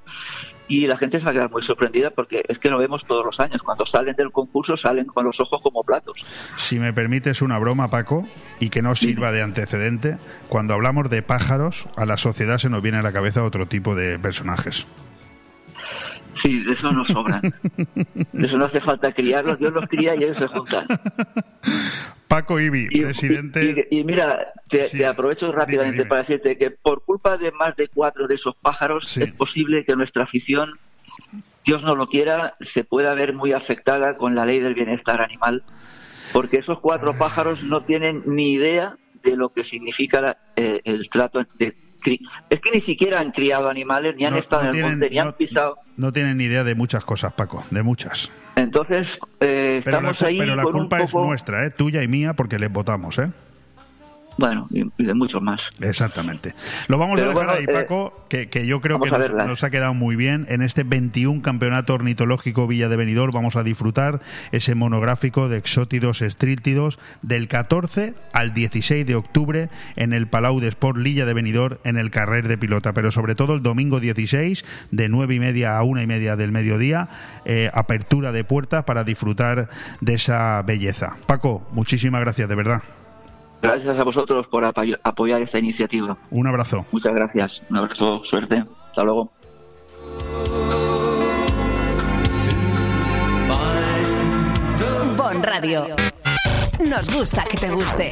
Y la gente se va a quedar muy sorprendida porque es que lo vemos todos los años. Cuando salen del concurso salen con los ojos como platos. Si me permites una broma, Paco, y que no sirva de antecedente, cuando hablamos de pájaros, a la sociedad se nos viene a la cabeza otro tipo de personajes. Sí, de eso no sobra. De eso no hace falta criarlos, Dios los cría y ellos se juntan. Paco Ibi, presidente. Y, mira, te, aprovecho rápidamente para decirte que por culpa de más de cuatro de esos pájaros es posible que nuestra afición Dios no lo quiera, se pueda ver muy afectada con la ley del bienestar animal, porque esos cuatro pájaros no tienen ni idea de lo que significa eh, el trato de es que ni siquiera han criado animales, ni han estado en el monte, ni han pisado. No tienen ni idea de muchas cosas, Paco, de muchas. Entonces, eh, estamos ahí. Pero la culpa es nuestra, ¿eh? tuya y mía, porque les votamos, ¿eh? Bueno, y, de muchos más. Exactamente. Lo vamos a dejar ahí, eh, Paco, que, yo creo que nos, ha quedado muy bien. En este 21 Campeonato Ornitológico Villa de Benidorm vamos a disfrutar ese monográfico de exótidos estrítidos del 14 al 16 de octubre en el Palau de Sport Lilla de Benidorm en el Carrer de Pilota, pero sobre todo el domingo 16 de 9 y media a 1 y media del mediodía, eh, apertura de puertas para disfrutar de esa belleza. Paco, muchísimas gracias, de verdad. Gracias a vosotros por apoyar esta iniciativa. Un abrazo. Muchas gracias. Un abrazo, suerte. Hasta luego. Bon Radio. Nos gusta que te guste.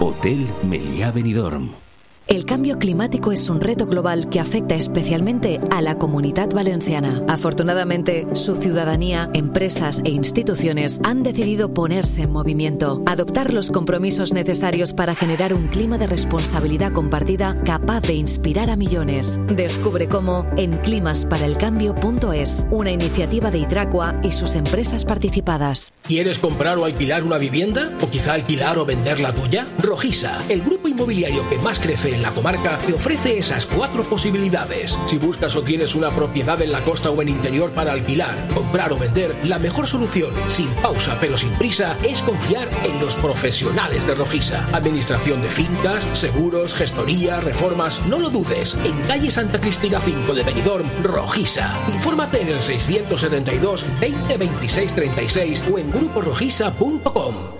Hotel Meliá Benidorm. El cambio climático es un reto global que afecta especialmente a la comunidad valenciana. Afortunadamente, su ciudadanía, empresas e instituciones han decidido ponerse en movimiento, adoptar los compromisos necesarios para generar un clima de responsabilidad compartida capaz de inspirar a millones. Descubre cómo en climasparaelcambio.es, una iniciativa de Hidracua y sus empresas participadas. ¿Quieres comprar o alquilar una vivienda? ¿O quizá alquilar o vender la tuya? Rojisa, el grupo inmobiliario que más crece en la comarca te ofrece esas cuatro posibilidades. Si buscas o tienes una propiedad en la costa o en interior para alquilar, comprar o vender, la mejor solución, sin pausa pero sin prisa, es confiar en los profesionales de Rojisa. Administración de fincas, seguros, gestoría, reformas, no lo dudes. En calle Santa Cristina 5 de Benidorm, Rojisa. Infórmate en el 672 20 26 36 o en gruporojisa.com.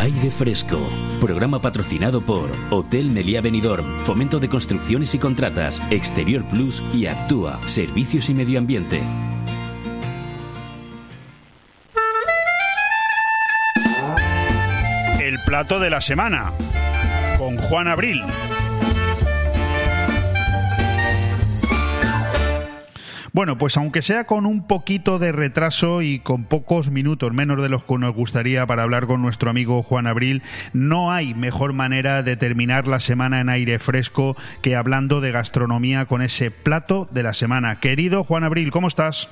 Aire Fresco, programa patrocinado por Hotel Meliá Benidorm, Fomento de Construcciones y Contratas, Exterior Plus y Actúa, Servicios y Medio Ambiente. El plato de la semana, con Juan Abril. Bueno, pues aunque sea con un poquito de retraso y con pocos minutos, menos de los que nos gustaría para hablar con nuestro amigo Juan Abril, no hay mejor manera de terminar la semana en aire fresco que hablando de gastronomía con ese plato de la semana. Querido Juan Abril, ¿cómo estás?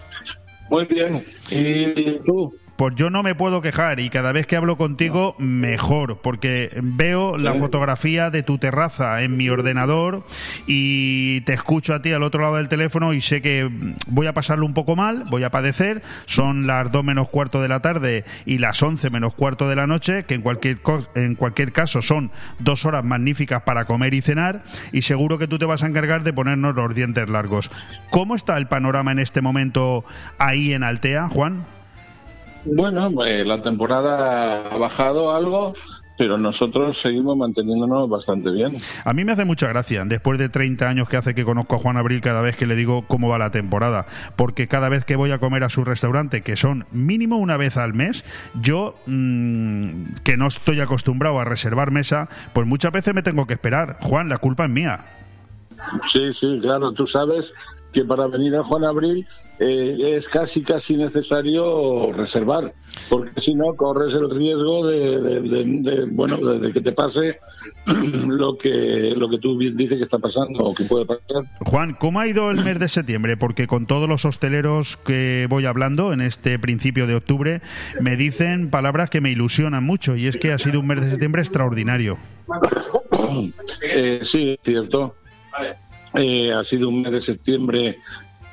Muy bien. ¿Y tú? Pues yo no me puedo quejar y cada vez que hablo contigo mejor, porque veo la fotografía de tu terraza en mi ordenador y te escucho a ti al otro lado del teléfono y sé que voy a pasarlo un poco mal, voy a padecer, son las 2 menos cuarto de la tarde y las 11 menos cuarto de la noche, que en cualquier, en cualquier caso son dos horas magníficas para comer y cenar y seguro que tú te vas a encargar de ponernos los dientes largos. ¿Cómo está el panorama en este momento ahí en Altea, Juan? Bueno, eh, la temporada ha bajado algo, pero nosotros seguimos manteniéndonos bastante bien. A mí me hace mucha gracia, después de 30 años que hace que conozco a Juan Abril, cada vez que le digo cómo va la temporada, porque cada vez que voy a comer a su restaurante, que son mínimo una vez al mes, yo, mmm, que no estoy acostumbrado a reservar mesa, pues muchas veces me tengo que esperar. Juan, la culpa es mía. Sí, sí, claro, tú sabes que para venir a Juan Abril eh, es casi casi necesario reservar, porque si no corres el riesgo de, bueno de, que te pase lo que lo que tú dices que está pasando o que puede pasar. Juan, ¿cómo ha ido el mes de septiembre? Porque con todos los hosteleros que voy hablando en este principio de octubre me dicen palabras que me ilusionan mucho y es que ha sido un mes de septiembre extraordinario. Eh, sí, es cierto. Eh, ha sido un mes de septiembre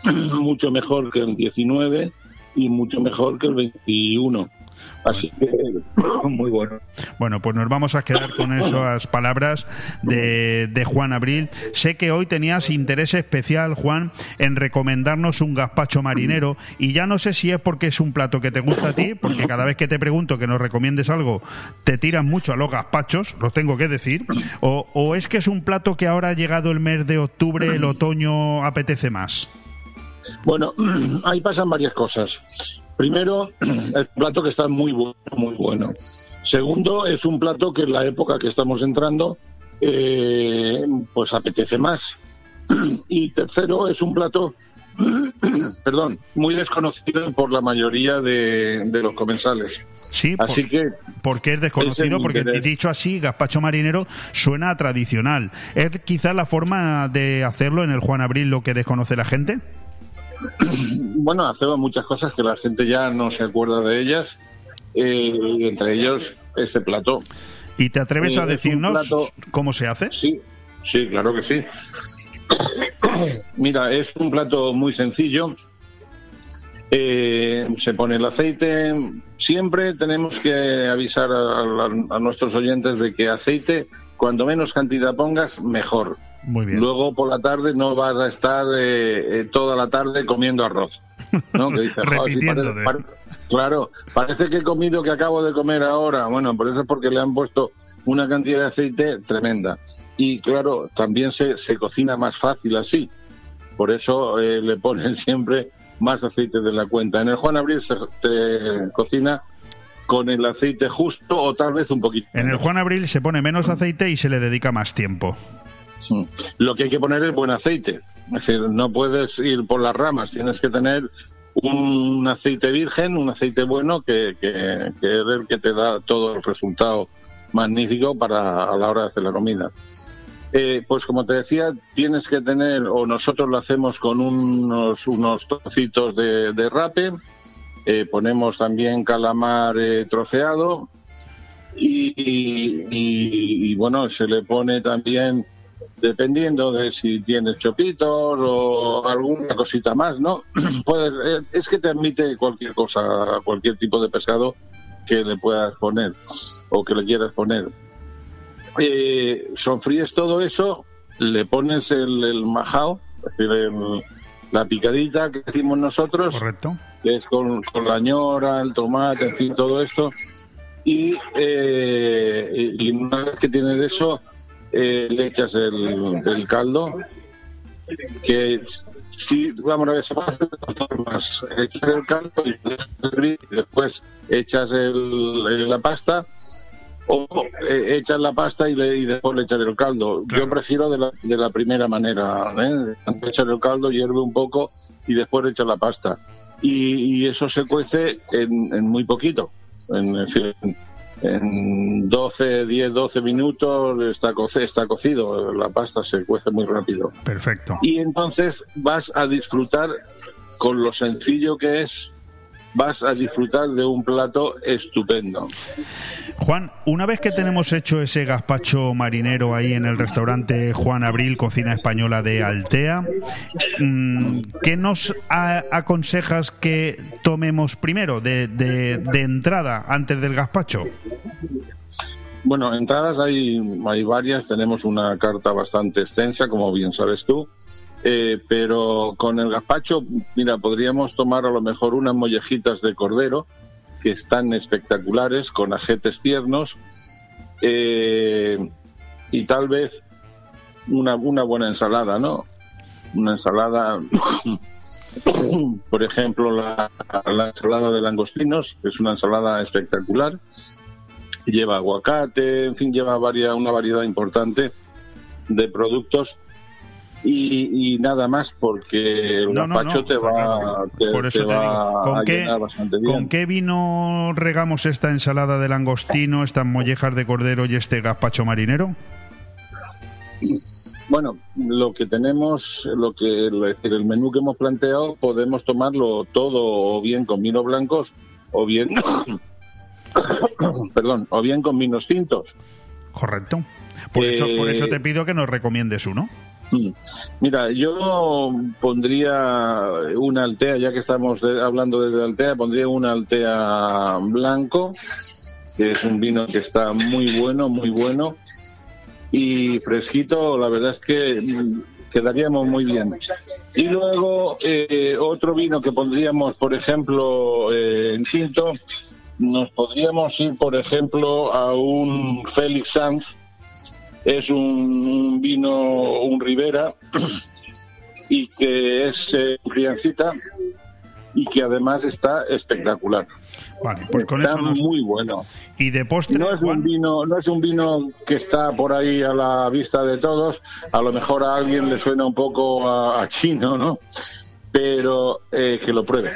mucho mejor que el 19 y mucho mejor que el 21. Así que muy bueno. Bueno, pues nos vamos a quedar con esas palabras de, de, Juan Abril. Sé que hoy tenías interés especial, Juan, en recomendarnos un gazpacho marinero y ya no sé si es porque es un plato que te gusta a ti, porque cada vez que te pregunto que nos recomiendes algo, te tiran mucho a los gazpachos, los tengo que decir, o, o es que es un plato que ahora ha llegado el mes de octubre, el otoño apetece más. Bueno, ahí pasan varias cosas. Primero, el plato que está muy bueno, muy bueno. Segundo, es un plato que en la época que estamos entrando, eh, pues apetece más. Y tercero, es un plato, perdón, muy desconocido por la mayoría de, los comensales. Sí, así que ¿por qué es desconocido? Porque dicho así, gazpacho marinero suena tradicional. ¿Es quizás la forma de hacerlo en el Juan Abril lo que desconoce la gente? bueno, hacemos muchas cosas que la gente ya no se acuerda de ellas, eh, entre ellos este plato. ¿Y te atreves a eh, decirnos cómo se hace? Sí, sí, claro que sí. Mira, es un plato muy sencillo. Eh, se pone el aceite. Siempre tenemos que avisar a nuestros oyentes de que aceite, cuando menos cantidad pongas, mejor muy bien. Luego por la tarde no vas a estar eh, eh, toda la tarde comiendo arroz. ¿no? claro, parece que he comido que acabo de comer ahora. Bueno, por eso es porque le han puesto una cantidad de aceite tremenda. Y claro, también se, se cocina más fácil así. Por eso eh, le ponen siempre más aceite de la cuenta. En el Juan Abril se cocina con el aceite justo o tal vez un poquito. En el Juan Abril se pone menos aceite y se le dedica más tiempo. Lo que hay que poner es buen aceite. Es decir, no puedes ir por las ramas, tienes que tener un aceite virgen, un aceite bueno que, que, es el que te da todo el resultado magnífico para a la hora de hacer la comida. Eh, pues como te decía, tienes que tener, o nosotros lo hacemos con unos, unos trocitos de, de rape, eh, ponemos también calamar eh, troceado y, y, bueno, se le pone también dependiendo de si tienes chopitos o alguna cosita más, ¿no? Pues es que te admite cualquier cosa, cualquier tipo de pescado que le puedas poner o que le quieras poner. Eh, sonfríes todo eso, le pones el, el majao, es decir, la picadita que decimos nosotros, correcto, que es con, con la ñora, el tomate, en fin, todo esto. Y, eh, y una vez que tienes eso, eh, le echas el, caldo, que si vamos a ver, se hacer de dos formas. Echas el caldo y después echas el, la pasta o eh, echas la pasta y, le, y, después le echas el caldo. Yo prefiero de la, de la primera manera. ¿eh? Echar el caldo, hierve un poco y después echas la pasta. Y, y eso se cuece en, en muy poquito. En, en, en 12, 10, 12 minutos está, está cocido, la pasta se cuece muy rápido. Perfecto. Y entonces vas a disfrutar con lo sencillo que es vas a disfrutar de un plato estupendo. Juan, una vez que tenemos hecho ese gazpacho marinero ahí en el restaurante Juan Abril, cocina española de Altea, mm, ¿qué nos aconsejas que tomemos primero de, de- de entrada antes del gazpacho? Bueno, entradas hay, hay varias, tenemos una carta bastante extensa, como bien sabes tú, eh, pero con el gazpacho, mira, podríamos tomar a lo mejor unas mollejitas de cordero, que están espectaculares, con ajetes tiernos, eh, y tal vez una, una buena ensalada, ¿no? Una ensalada, por ejemplo, la, la ensalada de langostinos, que es una ensalada espectacular, lleva aguacate, en fin, lleva varia- una variedad importante de productos y, y nada más porque el No, no, gazpacho no, te va, te, Por eso te digo, ¿con qué-. ¿Con qué vino regamos esta ensalada de langostino, estas mollejas de cordero y este gazpacho marinero? Bueno, lo que tenemos, lo que es decir, el menú que hemos planteado, podemos tomarlo todo o bien con vinos blancos o bien, perdón, o bien con vinos tintos. Correcto. Por, eso, por eso Eh, te pido que nos recomiendes uno. Mm. Mira, yo pondría una altea, ya que estamos hablando de altea, pondría una altea blanco, que es un vino que está muy bueno, muy bueno, y fresquito, la verdad es que mm, quedaríamos muy bien. Y luego eh, otro vino que pondríamos, por ejemplo, eh, en tinto, nos podríamos ir, por ejemplo, a un Félix Sanz, es un, un vino, un Ribera, y que es eh, criancita y que además está espectacular. Vale, pues con está eso nos- muy bueno. Y de postre, No es un vino, no es un vino que está por ahí a la vista de todos. A lo mejor a alguien le suena un poco a, a chino, ¿no? Pero eh, que lo pruebe.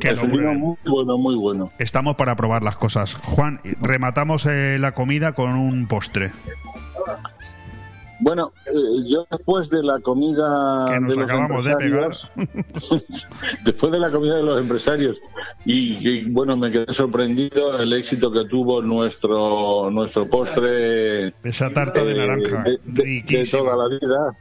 Que es lo un vino pruebe. muy bueno, muy bueno. Estamos para probar las cosas. Juan, rematamos eh, la comida con un postre. Bueno, eh, yo después de la comida Que nos de los acabamos de pegar. después de la comida de los empresarios y, y, bueno me quedé sorprendido el éxito que tuvo nuestro nuestro postre Esa tarta de eh, naranja. de, de- de toda la vida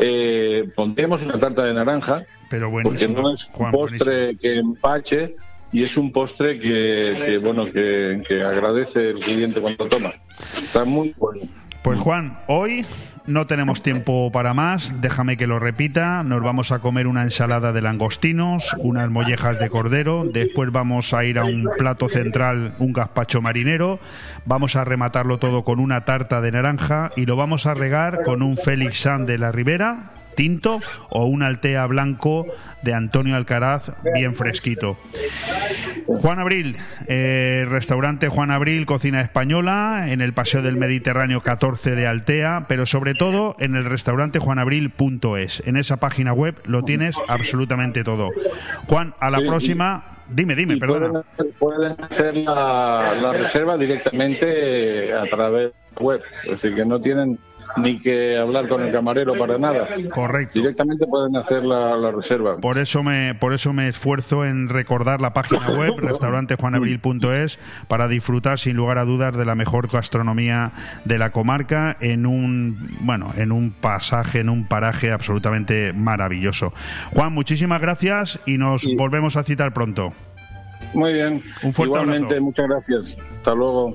eh, pondríamos una tarta de naranja Pero porque no es un postre que empache y es un postre que, que, bueno que, que agradece el cliente cuando toma está muy bueno Pues Juan, hoy no tenemos tiempo para más, déjame que lo repita, nos vamos a comer una ensalada de langostinos, unas mollejas de cordero, después vamos a ir a un plato central, un gazpacho marinero, vamos a rematarlo todo con una tarta de naranja y lo vamos a regar con un Félix San de la Ribera tinto o un Altea blanco de Antonio Alcaraz bien fresquito. Juan Abril, eh, restaurante Juan Abril, cocina española, en el Paseo del Mediterráneo 14 de Altea, pero sobre todo en el restaurante juanabril.es. En esa página web lo tienes absolutamente todo. Juan, a la próxima. Dime, dime, perdona. Pueden, hacer- pueden hacer la, la reserva directamente a través web. Es decir, que no tienen ni que hablar con el camarero para nada. Correcto. Directamente pueden hacer la, la reserva. Por eso me por eso me esfuerzo en recordar la página web restaurantejuanabril.es para disfrutar sin lugar a dudas de la mejor gastronomía de la comarca en un bueno, en un pasaje, en un paraje absolutamente maravilloso. Juan, muchísimas gracias y nos volvemos a citar pronto. Muy bien. Un fuerte Igualmente, abrazo. muchas gracias. Hasta luego.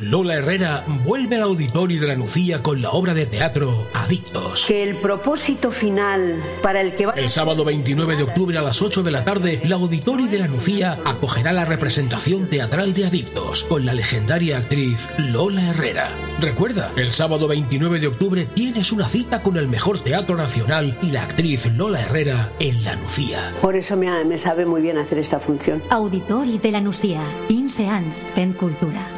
Lola Herrera vuelve al auditorio de la Nucía con la obra de teatro Adictos. Que el propósito final para el que va... El sábado 29 de octubre a las 8 de la tarde, la auditorio de la Nucía acogerá la representación teatral de Adictos con la legendaria actriz Lola Herrera. Recuerda, el sábado 29 de octubre tienes una cita con el mejor teatro nacional y la actriz Lola Herrera en la Nucía. Por eso me, me sabe muy bien hacer esta función. Auditori de la Nucía. Inseans Pen Cultura.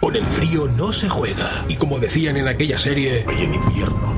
Con el frío no se juega. Y como decían en aquella serie, hoy en invierno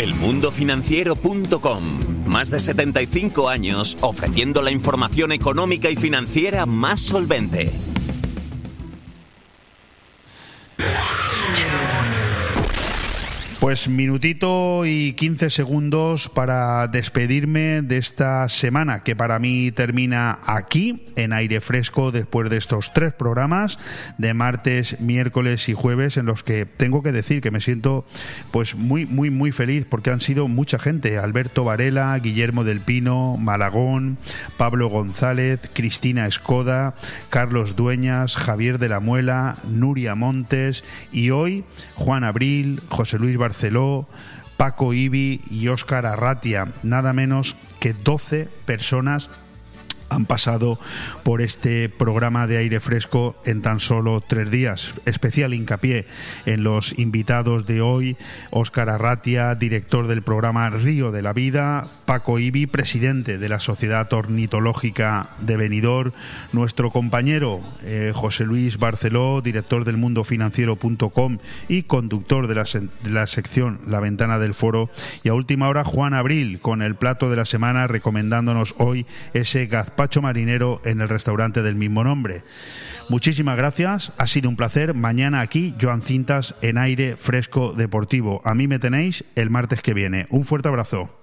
Elmundofinanciero.com. Más de 75 años ofreciendo la información económica y financiera más solvente. Pues minutito y 15 segundos para despedirme de esta semana que para mí termina aquí en aire fresco después de estos tres programas de martes, miércoles y jueves en los que tengo que decir que me siento pues muy muy muy feliz porque han sido mucha gente, Alberto Varela, Guillermo del Pino, Malagón, Pablo González, Cristina Escoda, Carlos Dueñas, Javier de la Muela, Nuria Montes y hoy Juan Abril, José Luis Barcelona Barceló, Paco Ibi y Óscar Arratia, nada menos que 12 personas han pasado por este programa de aire fresco en tan solo tres días. Especial hincapié en los invitados de hoy, Óscar Arratia, director del programa Río de la Vida, Paco Ibi, presidente de la Sociedad Ornitológica de Benidorm, nuestro compañero eh, José Luis Barceló, director del mundofinanciero.com y conductor de la, de la sección La Ventana del Foro, y a última hora Juan Abril con el plato de la semana recomendándonos hoy ese gazpacho marinero en el restaurante del mismo nombre. Muchísimas gracias, ha sido un placer. Mañana aquí, Joan Cintas en aire fresco deportivo. A mí me tenéis el martes que viene. Un fuerte abrazo.